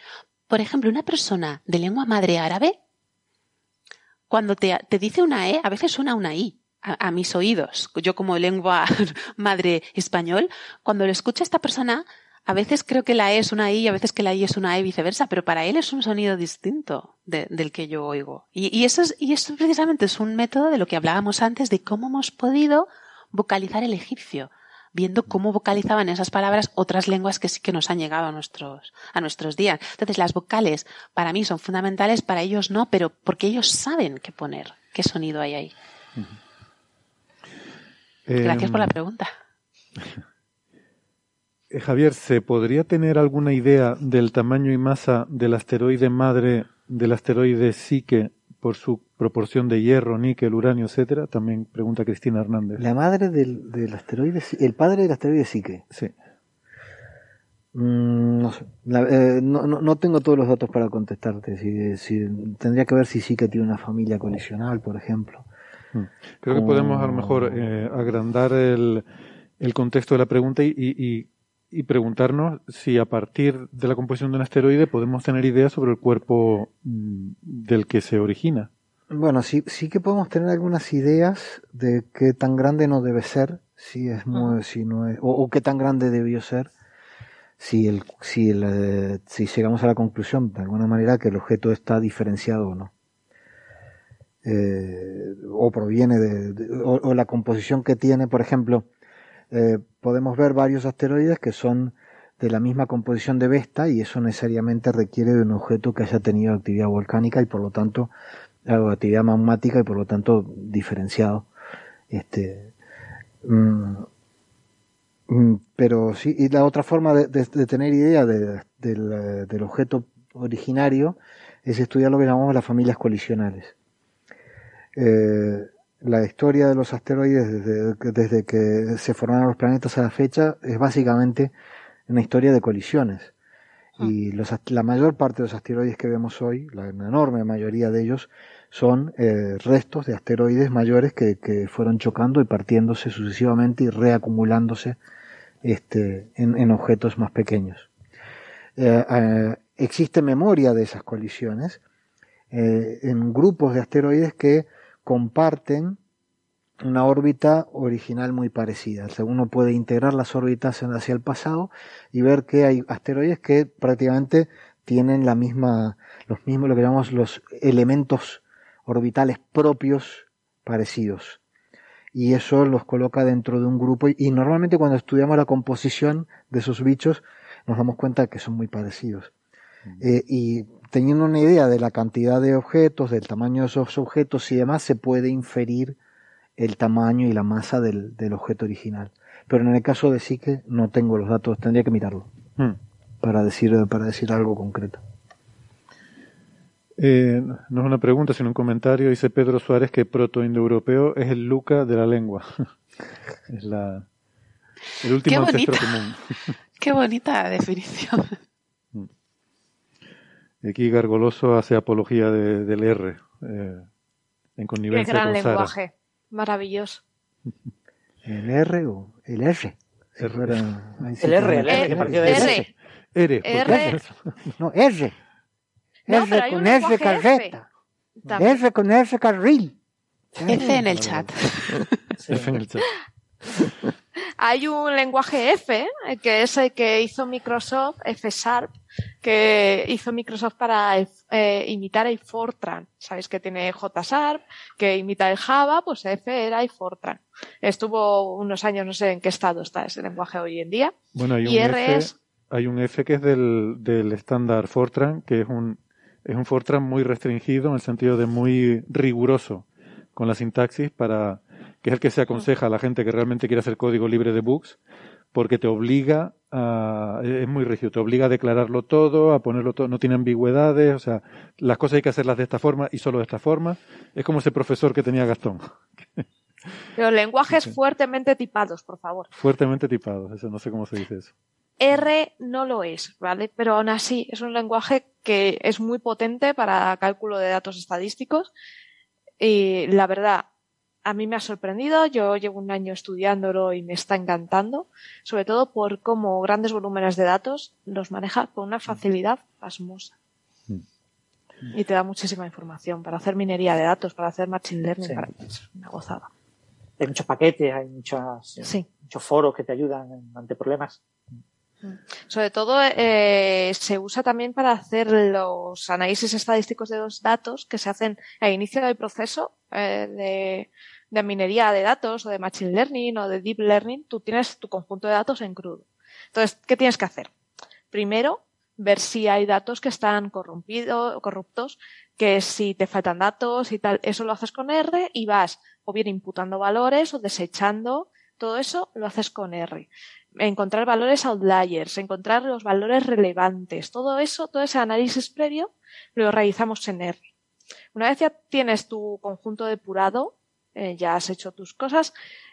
Por ejemplo, una persona de lengua madre árabe, cuando te, dice una E, a veces suena una I. A, a, mis oídos, yo como lengua madre español, cuando lo escucha esta persona, a veces creo que la E es una I y a veces que la I es una E y viceversa, pero para él es un sonido distinto del que yo oigo. Y, eso es, y eso precisamente es un método de lo que hablábamos antes de cómo hemos podido vocalizar el egipcio. viendo cómo vocalizaban esas palabras otras lenguas que sí que nos han llegado a nuestros, a nuestros días. Entonces, las vocales para mí son fundamentales, para ellos no, pero porque ellos saben qué poner, qué sonido hay ahí. Gracias por la em, pregunta. Eh, Javier, ¿se podría tener alguna idea del tamaño y masa del asteroide madre del asteroide Psique por su proporción de hierro, níquel, uranio, etcétera? También pregunta Cristina Hernández. La madre del, del asteroide, el padre del asteroide Psique. Sí. Mm, no, sé. Eh, no, no, tengo todos los datos para contestarte. Si, si, tendría que ver si Psique tiene una familia colisional, por ejemplo. Mm. Creo que podemos a lo mejor eh, agrandar el, el, contexto de la pregunta y, y, y, preguntarnos si a partir de la composición de un asteroide podemos tener ideas sobre el cuerpo mm, del que se origina. Bueno, sí, sí que podemos tener algunas ideas de qué tan grande no debe ser, si es muy, si no es, o, qué tan grande debió ser, si el, si el, eh, si llegamos a la conclusión de alguna manera que el objeto está diferenciado o no. Eh, o proviene de, o, la composición que tiene, por ejemplo, eh, podemos ver varios asteroides que son de la misma composición de Vesta y eso necesariamente requiere de un objeto que haya tenido actividad volcánica y por lo tanto actividad magmática y por lo tanto diferenciado. Este, mm, mm, pero sí, y la otra forma de, tener idea del, objeto originario es estudiar lo que llamamos las familias colisionales. Eh, la historia de los asteroides desde, desde, que se formaron los planetas a la fecha es básicamente una historia de colisiones. Ah. Y los, la mayor parte de los asteroides que vemos hoy, la enorme mayoría de ellos, son eh, restos de asteroides mayores que, que, fueron chocando y partiéndose sucesivamente y reacumulándose este, en, en objetos más pequeños. Eh, eh, existe memoria de esas colisiones en grupos de asteroides que comparten una órbita original muy parecida. uno puede integrar las órbitas hacia el pasado y ver que hay asteroides que prácticamente tienen la misma, los mismos, lo que llamamos los elementos orbitales propios parecidos. Y eso los coloca dentro de un grupo y, normalmente cuando estudiamos la composición de esos bichos nos damos cuenta que son muy parecidos. Eh, y teniendo una idea de la cantidad de objetos, del tamaño de esos objetos y demás, se puede inferir el tamaño y la masa del, objeto original. Pero en el caso de Psique no tengo los datos, tendría que mirarlo hmm. para, decir, para decir algo concreto. Eh, no es una pregunta, sino un comentario. Dice Pedro Suárez que proto-indoeuropeo es el Luca de la lengua. es la, el último ancestro común. Qué bonita definición. Aquí Gargoloso hace apología del R, eh, en connivencia Qué gran lenguaje, maravilloso. ¿El R o el F? El R, el R, el R, R. R. R. No, R. R con F carreta. F con F carril. F en el chat. F en el chat. Hay un lenguaje F, que es el que hizo Microsoft, F Sharp, que hizo Microsoft para eh, imitar el Fortran. Sabéis que tiene JSharp, que imita el Java, pues F era el Fortran. Estuvo unos años, no sé en qué estado está ese lenguaje hoy en día. Bueno, hay un, F, hay un F que es del, del estándar Fortran, que es un, es un Fortran muy restringido en el sentido de muy riguroso con la sintaxis para que es el que se aconseja a la gente que realmente quiere hacer código libre de bugs, porque te obliga a, es muy rígido, te obliga a declararlo todo, a ponerlo todo, no tiene ambigüedades, o sea, las cosas hay que hacerlas de esta forma y solo de esta forma. Es como ese profesor que tenía Gastón. Pero lenguajes fuertemente tipados, por favor. Fuertemente tipados, eso no sé cómo se dice eso. R no lo es, ¿vale? Pero aún así es un lenguaje que es muy potente para cálculo de datos estadísticos y la verdad, a mí me ha sorprendido, yo llevo un año estudiándolo y me está encantando, sobre todo por cómo grandes volúmenes de datos los maneja con una facilidad pasmosa. Mm. Y te da muchísima información para hacer minería de datos, para hacer machine learning, para... es una gozada. Hay muchos paquetes, hay muchos, muchos foros que te ayudan ante problemas. Sobre todo eh, se usa también para hacer los análisis estadísticos de los datos que se hacen al inicio del proceso eh, de, de minería de datos o de machine learning o de deep learning. Tú tienes tu conjunto de datos en crudo. Entonces, ¿qué tienes que hacer? Primero, ver si hay datos que están corrompidos, corruptos, que si te faltan datos y tal, eso lo haces con R y vas o bien imputando valores o desechando, todo eso lo haces con R encontrar valores outliers, encontrar los valores relevantes, todo eso, todo ese análisis previo lo realizamos en R. Una vez ya tienes tu conjunto depurado, eh, ya has hecho tus cosas,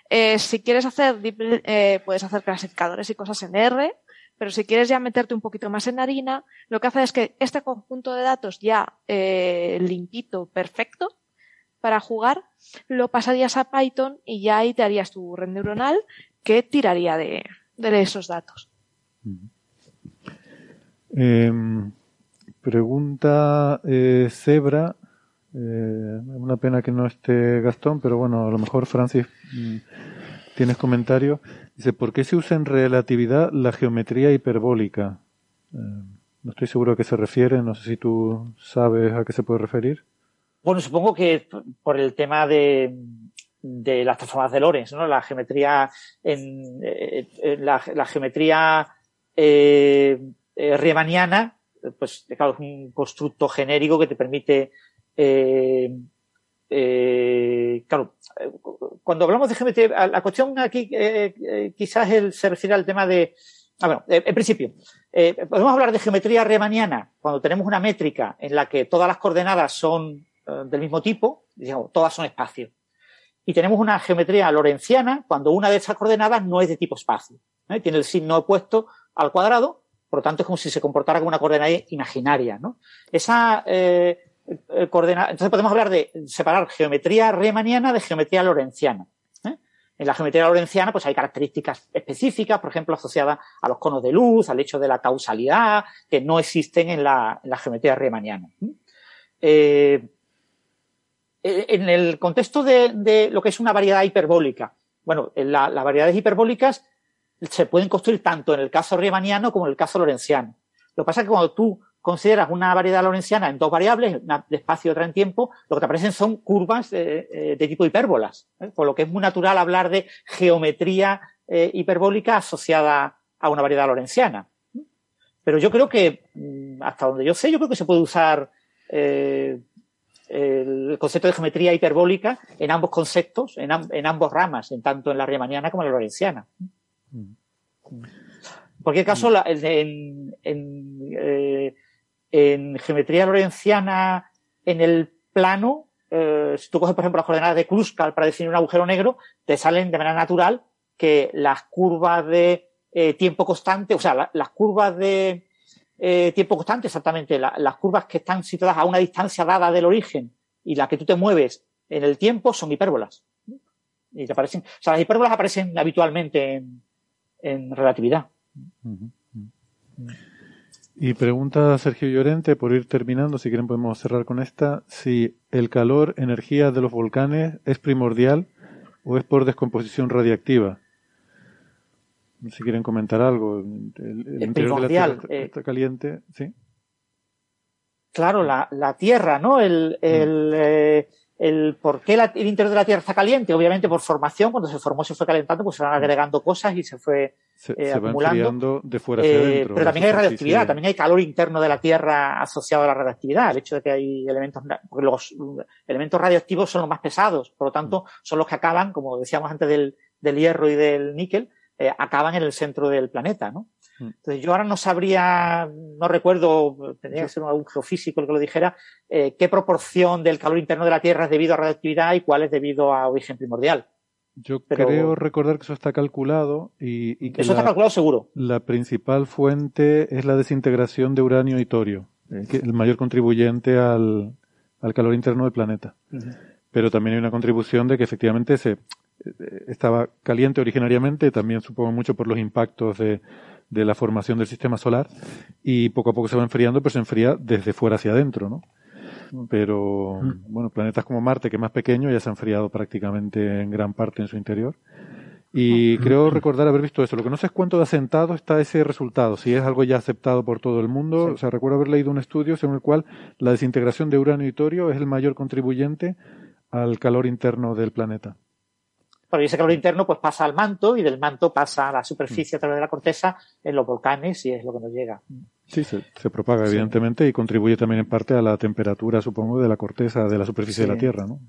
eh, si quieres hacer, eh, puedes hacer clasificadores y cosas en R, pero si quieres ya meterte un poquito más en harina, lo que hace es que este conjunto de datos ya limpito, perfecto, para jugar, lo pasarías a Python y ya ahí te harías tu red neuronal que tiraría de, esos datos. Em, pregunta Zebra. Eh, una pena que no esté Gastón, pero bueno, a lo mejor Francis mm, tienes comentario. Dice, ¿por qué se usa en relatividad la geometría hiperbólica? Eh, no estoy seguro a qué se refiere, no sé si tú sabes a qué se puede referir. Bueno, supongo que por el tema de, de las transformadas de Lorentz, ¿no? La geometría en, eh, la, geometría eh, eh, riemanniana, pues claro, es un constructo genérico que te permite eh, eh, claro, cuando hablamos de geometría, la cuestión aquí eh, quizás se refiere al tema de, ah, bueno, en principio, podemos hablar de geometría riemanniana cuando tenemos una métrica en la que todas las coordenadas son del mismo tipo, digamos, todas son espacios y tenemos una geometría lorenciana cuando una de esas coordenadas no es de tipo espacio. Tiene el signo opuesto al cuadrado, por lo tanto es como si se comportara como una coordenada imaginaria. ¿no? Esa eh entonces podemos hablar de separar geometría riemanniana de geometría lorenciana. ¿eh? En la geometría lorenciana pues hay características específicas, por ejemplo, asociadas a los conos de luz, al hecho de la causalidad, que no existen en la, en geometría riemanniana. Eh, en el contexto de, lo que es una variedad hiperbólica, bueno, las variedades hiperbólicas se pueden construir tanto en el caso riemanniano como en el caso lorenciano. Lo que pasa es que cuando tú consideras una variedad lorenciana en dos variables, una de espacio y otra en tiempo, lo que te aparecen son curvas de, eh, tipo hipérbolas, ¿eh? por lo que es muy natural hablar de geometría hiperbólica asociada a una variedad lorenciana. Pero yo creo que, mm, hasta donde yo sé, yo creo que se puede usar el concepto de geometría hiperbólica en ambos conceptos, en, en ambos ramas, en tanto en la riemanniana como en la lorenciana. En cualquier caso, en, eh, en, geometría lorenciana, en el plano, eh, si tú coges, por ejemplo, las coordenadas de Kruskal para definir un agujero negro, te salen de manera natural que las curvas de eh, tiempo constante, o sea, las curvas de eh, tiempo constante, exactamente, las curvas que están situadas a una distancia dada del origen y la que tú te mueves en el tiempo son hipérbolas. Y te aparecen, o sea, las hipérbolas aparecen habitualmente en, relatividad. Y pregunta Sergio Llorente, por ir terminando, si quieren podemos cerrar con esta, si el calor, energía de los volcanes es primordial o es por descomposición radiactiva si quieren comentar algo. El, interior de la Tierra eh, está, caliente, ¿sí? Claro, la, la Tierra, ¿no? El, mm. el, eh, el por qué el interior de la Tierra está caliente, obviamente por formación, cuando se formó se fue calentando, pues se van mm. agregando cosas y se fue se, eh, acumulando. de fuera hacia adentro. Pero también hay radioactividad, también hay calor interno de la Tierra asociado a la radioactividad, el hecho de que hay elementos, porque los elementos radioactivos son los más pesados, por lo tanto, mm. son los que acaban, como decíamos antes del, del hierro y del níquel, eh, acaban en el centro del planeta, ¿no? Mm. Entonces yo ahora no sabría, no recuerdo, tendría que ser un geofísico el que lo dijera, eh, qué proporción del calor interno de la Tierra es debido a radioactividad y cuál es debido a origen primordial. Yo creo recordar que eso está calculado y, que eso está calculado seguro. La principal fuente es la desintegración de uranio y torio, eh, el mayor contribuyente al, calor interno del planeta. Pero también hay una contribución de que efectivamente se, estaba caliente originariamente, también supongo mucho por los impactos de, de, la formación del sistema solar, y poco a poco se va enfriando, pero se enfría desde fuera hacia adentro, ¿no? Pero, mm. bueno, planetas como Marte, que es más pequeño, ya se ha enfriado prácticamente en gran parte en su interior. Y creo recordar haber visto eso. Lo que no sé es cuánto de asentado está ese resultado, si es algo ya aceptado por todo el mundo. O sea, recuerdo haber leído un estudio según el cual la desintegración de uranio y torio es el mayor contribuyente al calor interno del planeta. Pero ese calor interno pues pasa al manto y del manto pasa a la superficie a través de la corteza en los volcanes y es lo que nos llega. Sí, se, propaga evidentemente y contribuye también en parte a la temperatura, supongo, de la corteza de la superficie de la Tierra, ¿no?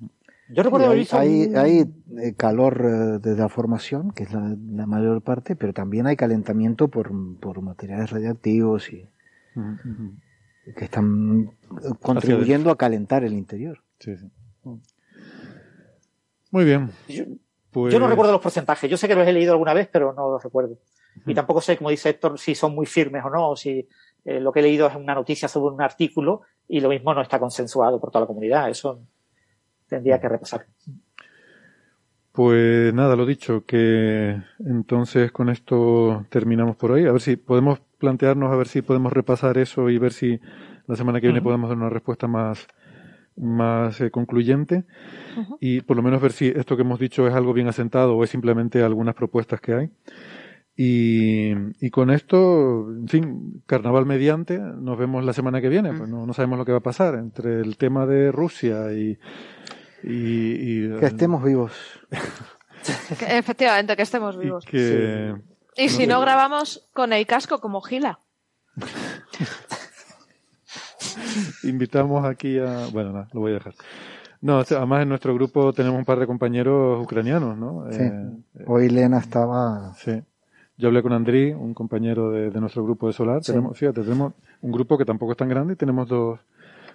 Yo recuerdo hay, hay, hay, eh, calor eh, de la formación, que es la, mayor parte, pero también hay calentamiento por, por materiales radiactivos y que están contribuyendo a calentar el interior. Sí, sí. Muy bien. Yo, no pues recuerdo los porcentajes. Yo sé que los he leído alguna vez, pero no los recuerdo. Y tampoco sé, como dice Héctor, si son muy firmes o no, o si eh, lo que he leído es una noticia sobre un artículo y lo mismo no está consensuado por toda la comunidad. Eso tendría que repasar. Pues nada, lo dicho, que entonces con esto terminamos por hoy. A ver si podemos plantearnos, a ver si podemos repasar eso y ver si la semana que viene podemos dar una respuesta más, más eh, concluyente y por lo menos ver si esto que hemos dicho es algo bien asentado o es simplemente algunas propuestas que hay. Y, y con esto, en fin, carnaval mediante, nos vemos la semana que viene. Pues no, no sabemos lo que va a pasar entre el tema de Rusia y. y, que estemos vivos. Efectivamente, que estemos vivos. Y, si no grabamos con el casco como Gila. Invitamos aquí a. Bueno, no, lo voy a dejar. No, además en nuestro grupo tenemos un par de compañeros ucranianos, ¿no? Sí. Eh, Hoy Lena estaba. Sí. Yo hablé con Andrí, un compañero de, nuestro grupo de Solar. Tenemos, fíjate, tenemos un grupo que tampoco es tan grande y tenemos dos,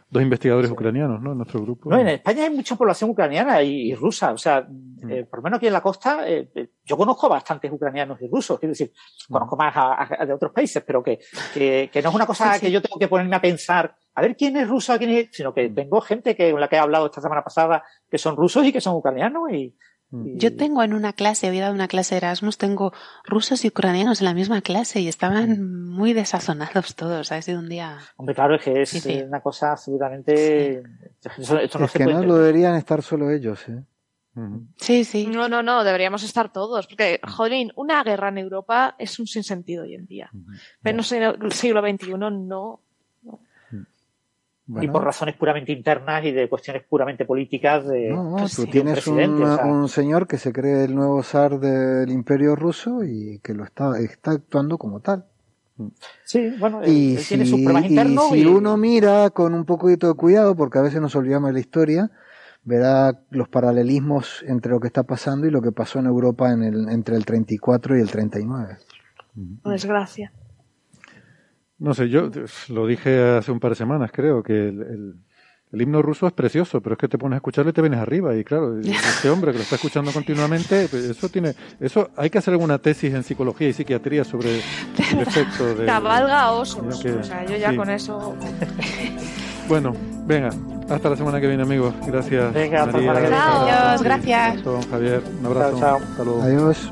dos investigadores ucranianos, ¿no? En nuestro grupo. No, en España hay mucha población ucraniana y, rusa. O sea, mm. eh, por lo menos aquí en la costa, eh, yo conozco bastantes ucranianos y rusos. Quiero decir, mm. conozco más de otros países, pero que, que, no es una cosa que yo tengo que ponerme a pensar a ver quién es ruso, quién es, sino que mm. tengo gente que, con la que he hablado esta semana pasada que son rusos y que son ucranianos y, yo tengo en una clase, había dado una clase de Erasmus, tengo rusos y ucranianos en la misma clase y estaban muy desazonados todos, ha sido un día. Hombre, claro, es que es una cosa absolutamente. es que no lo deberían estar solo ellos, ¿eh? Sí, sí. No, no, no, deberíamos estar todos. Porque, jolín, una guerra en Europa es un sinsentido hoy en día. Pero en el siglo XXI no, y por razones puramente internas y de cuestiones puramente políticas de no, no, tú tienes un, señor que se cree el nuevo zar del imperio ruso y que lo está, está actuando como tal. Sí bueno y él, si, tiene sus problemas internos y si uno mira con un poquito de cuidado porque a veces nos olvidamos de la historia verá los paralelismos entre lo que está pasando y lo que pasó en Europa en el, entre el 34 y el 39 desgracia no sé, yo lo dije hace un par de semanas, creo, que el, himno ruso es precioso, pero es que te pones a escucharlo y te vienes arriba. Y claro, este hombre que lo está escuchando continuamente, pues, eso tiene, eso hay que hacer alguna tesis en psicología y psiquiatría sobre el efecto de. Cabalga osos. o sea, yo ya con eso. Bueno, venga, hasta la semana que viene, amigos. Gracias. Venga, hasta la semana Adiós, gracias. Javier, un abrazo. Chao, chao. Adiós.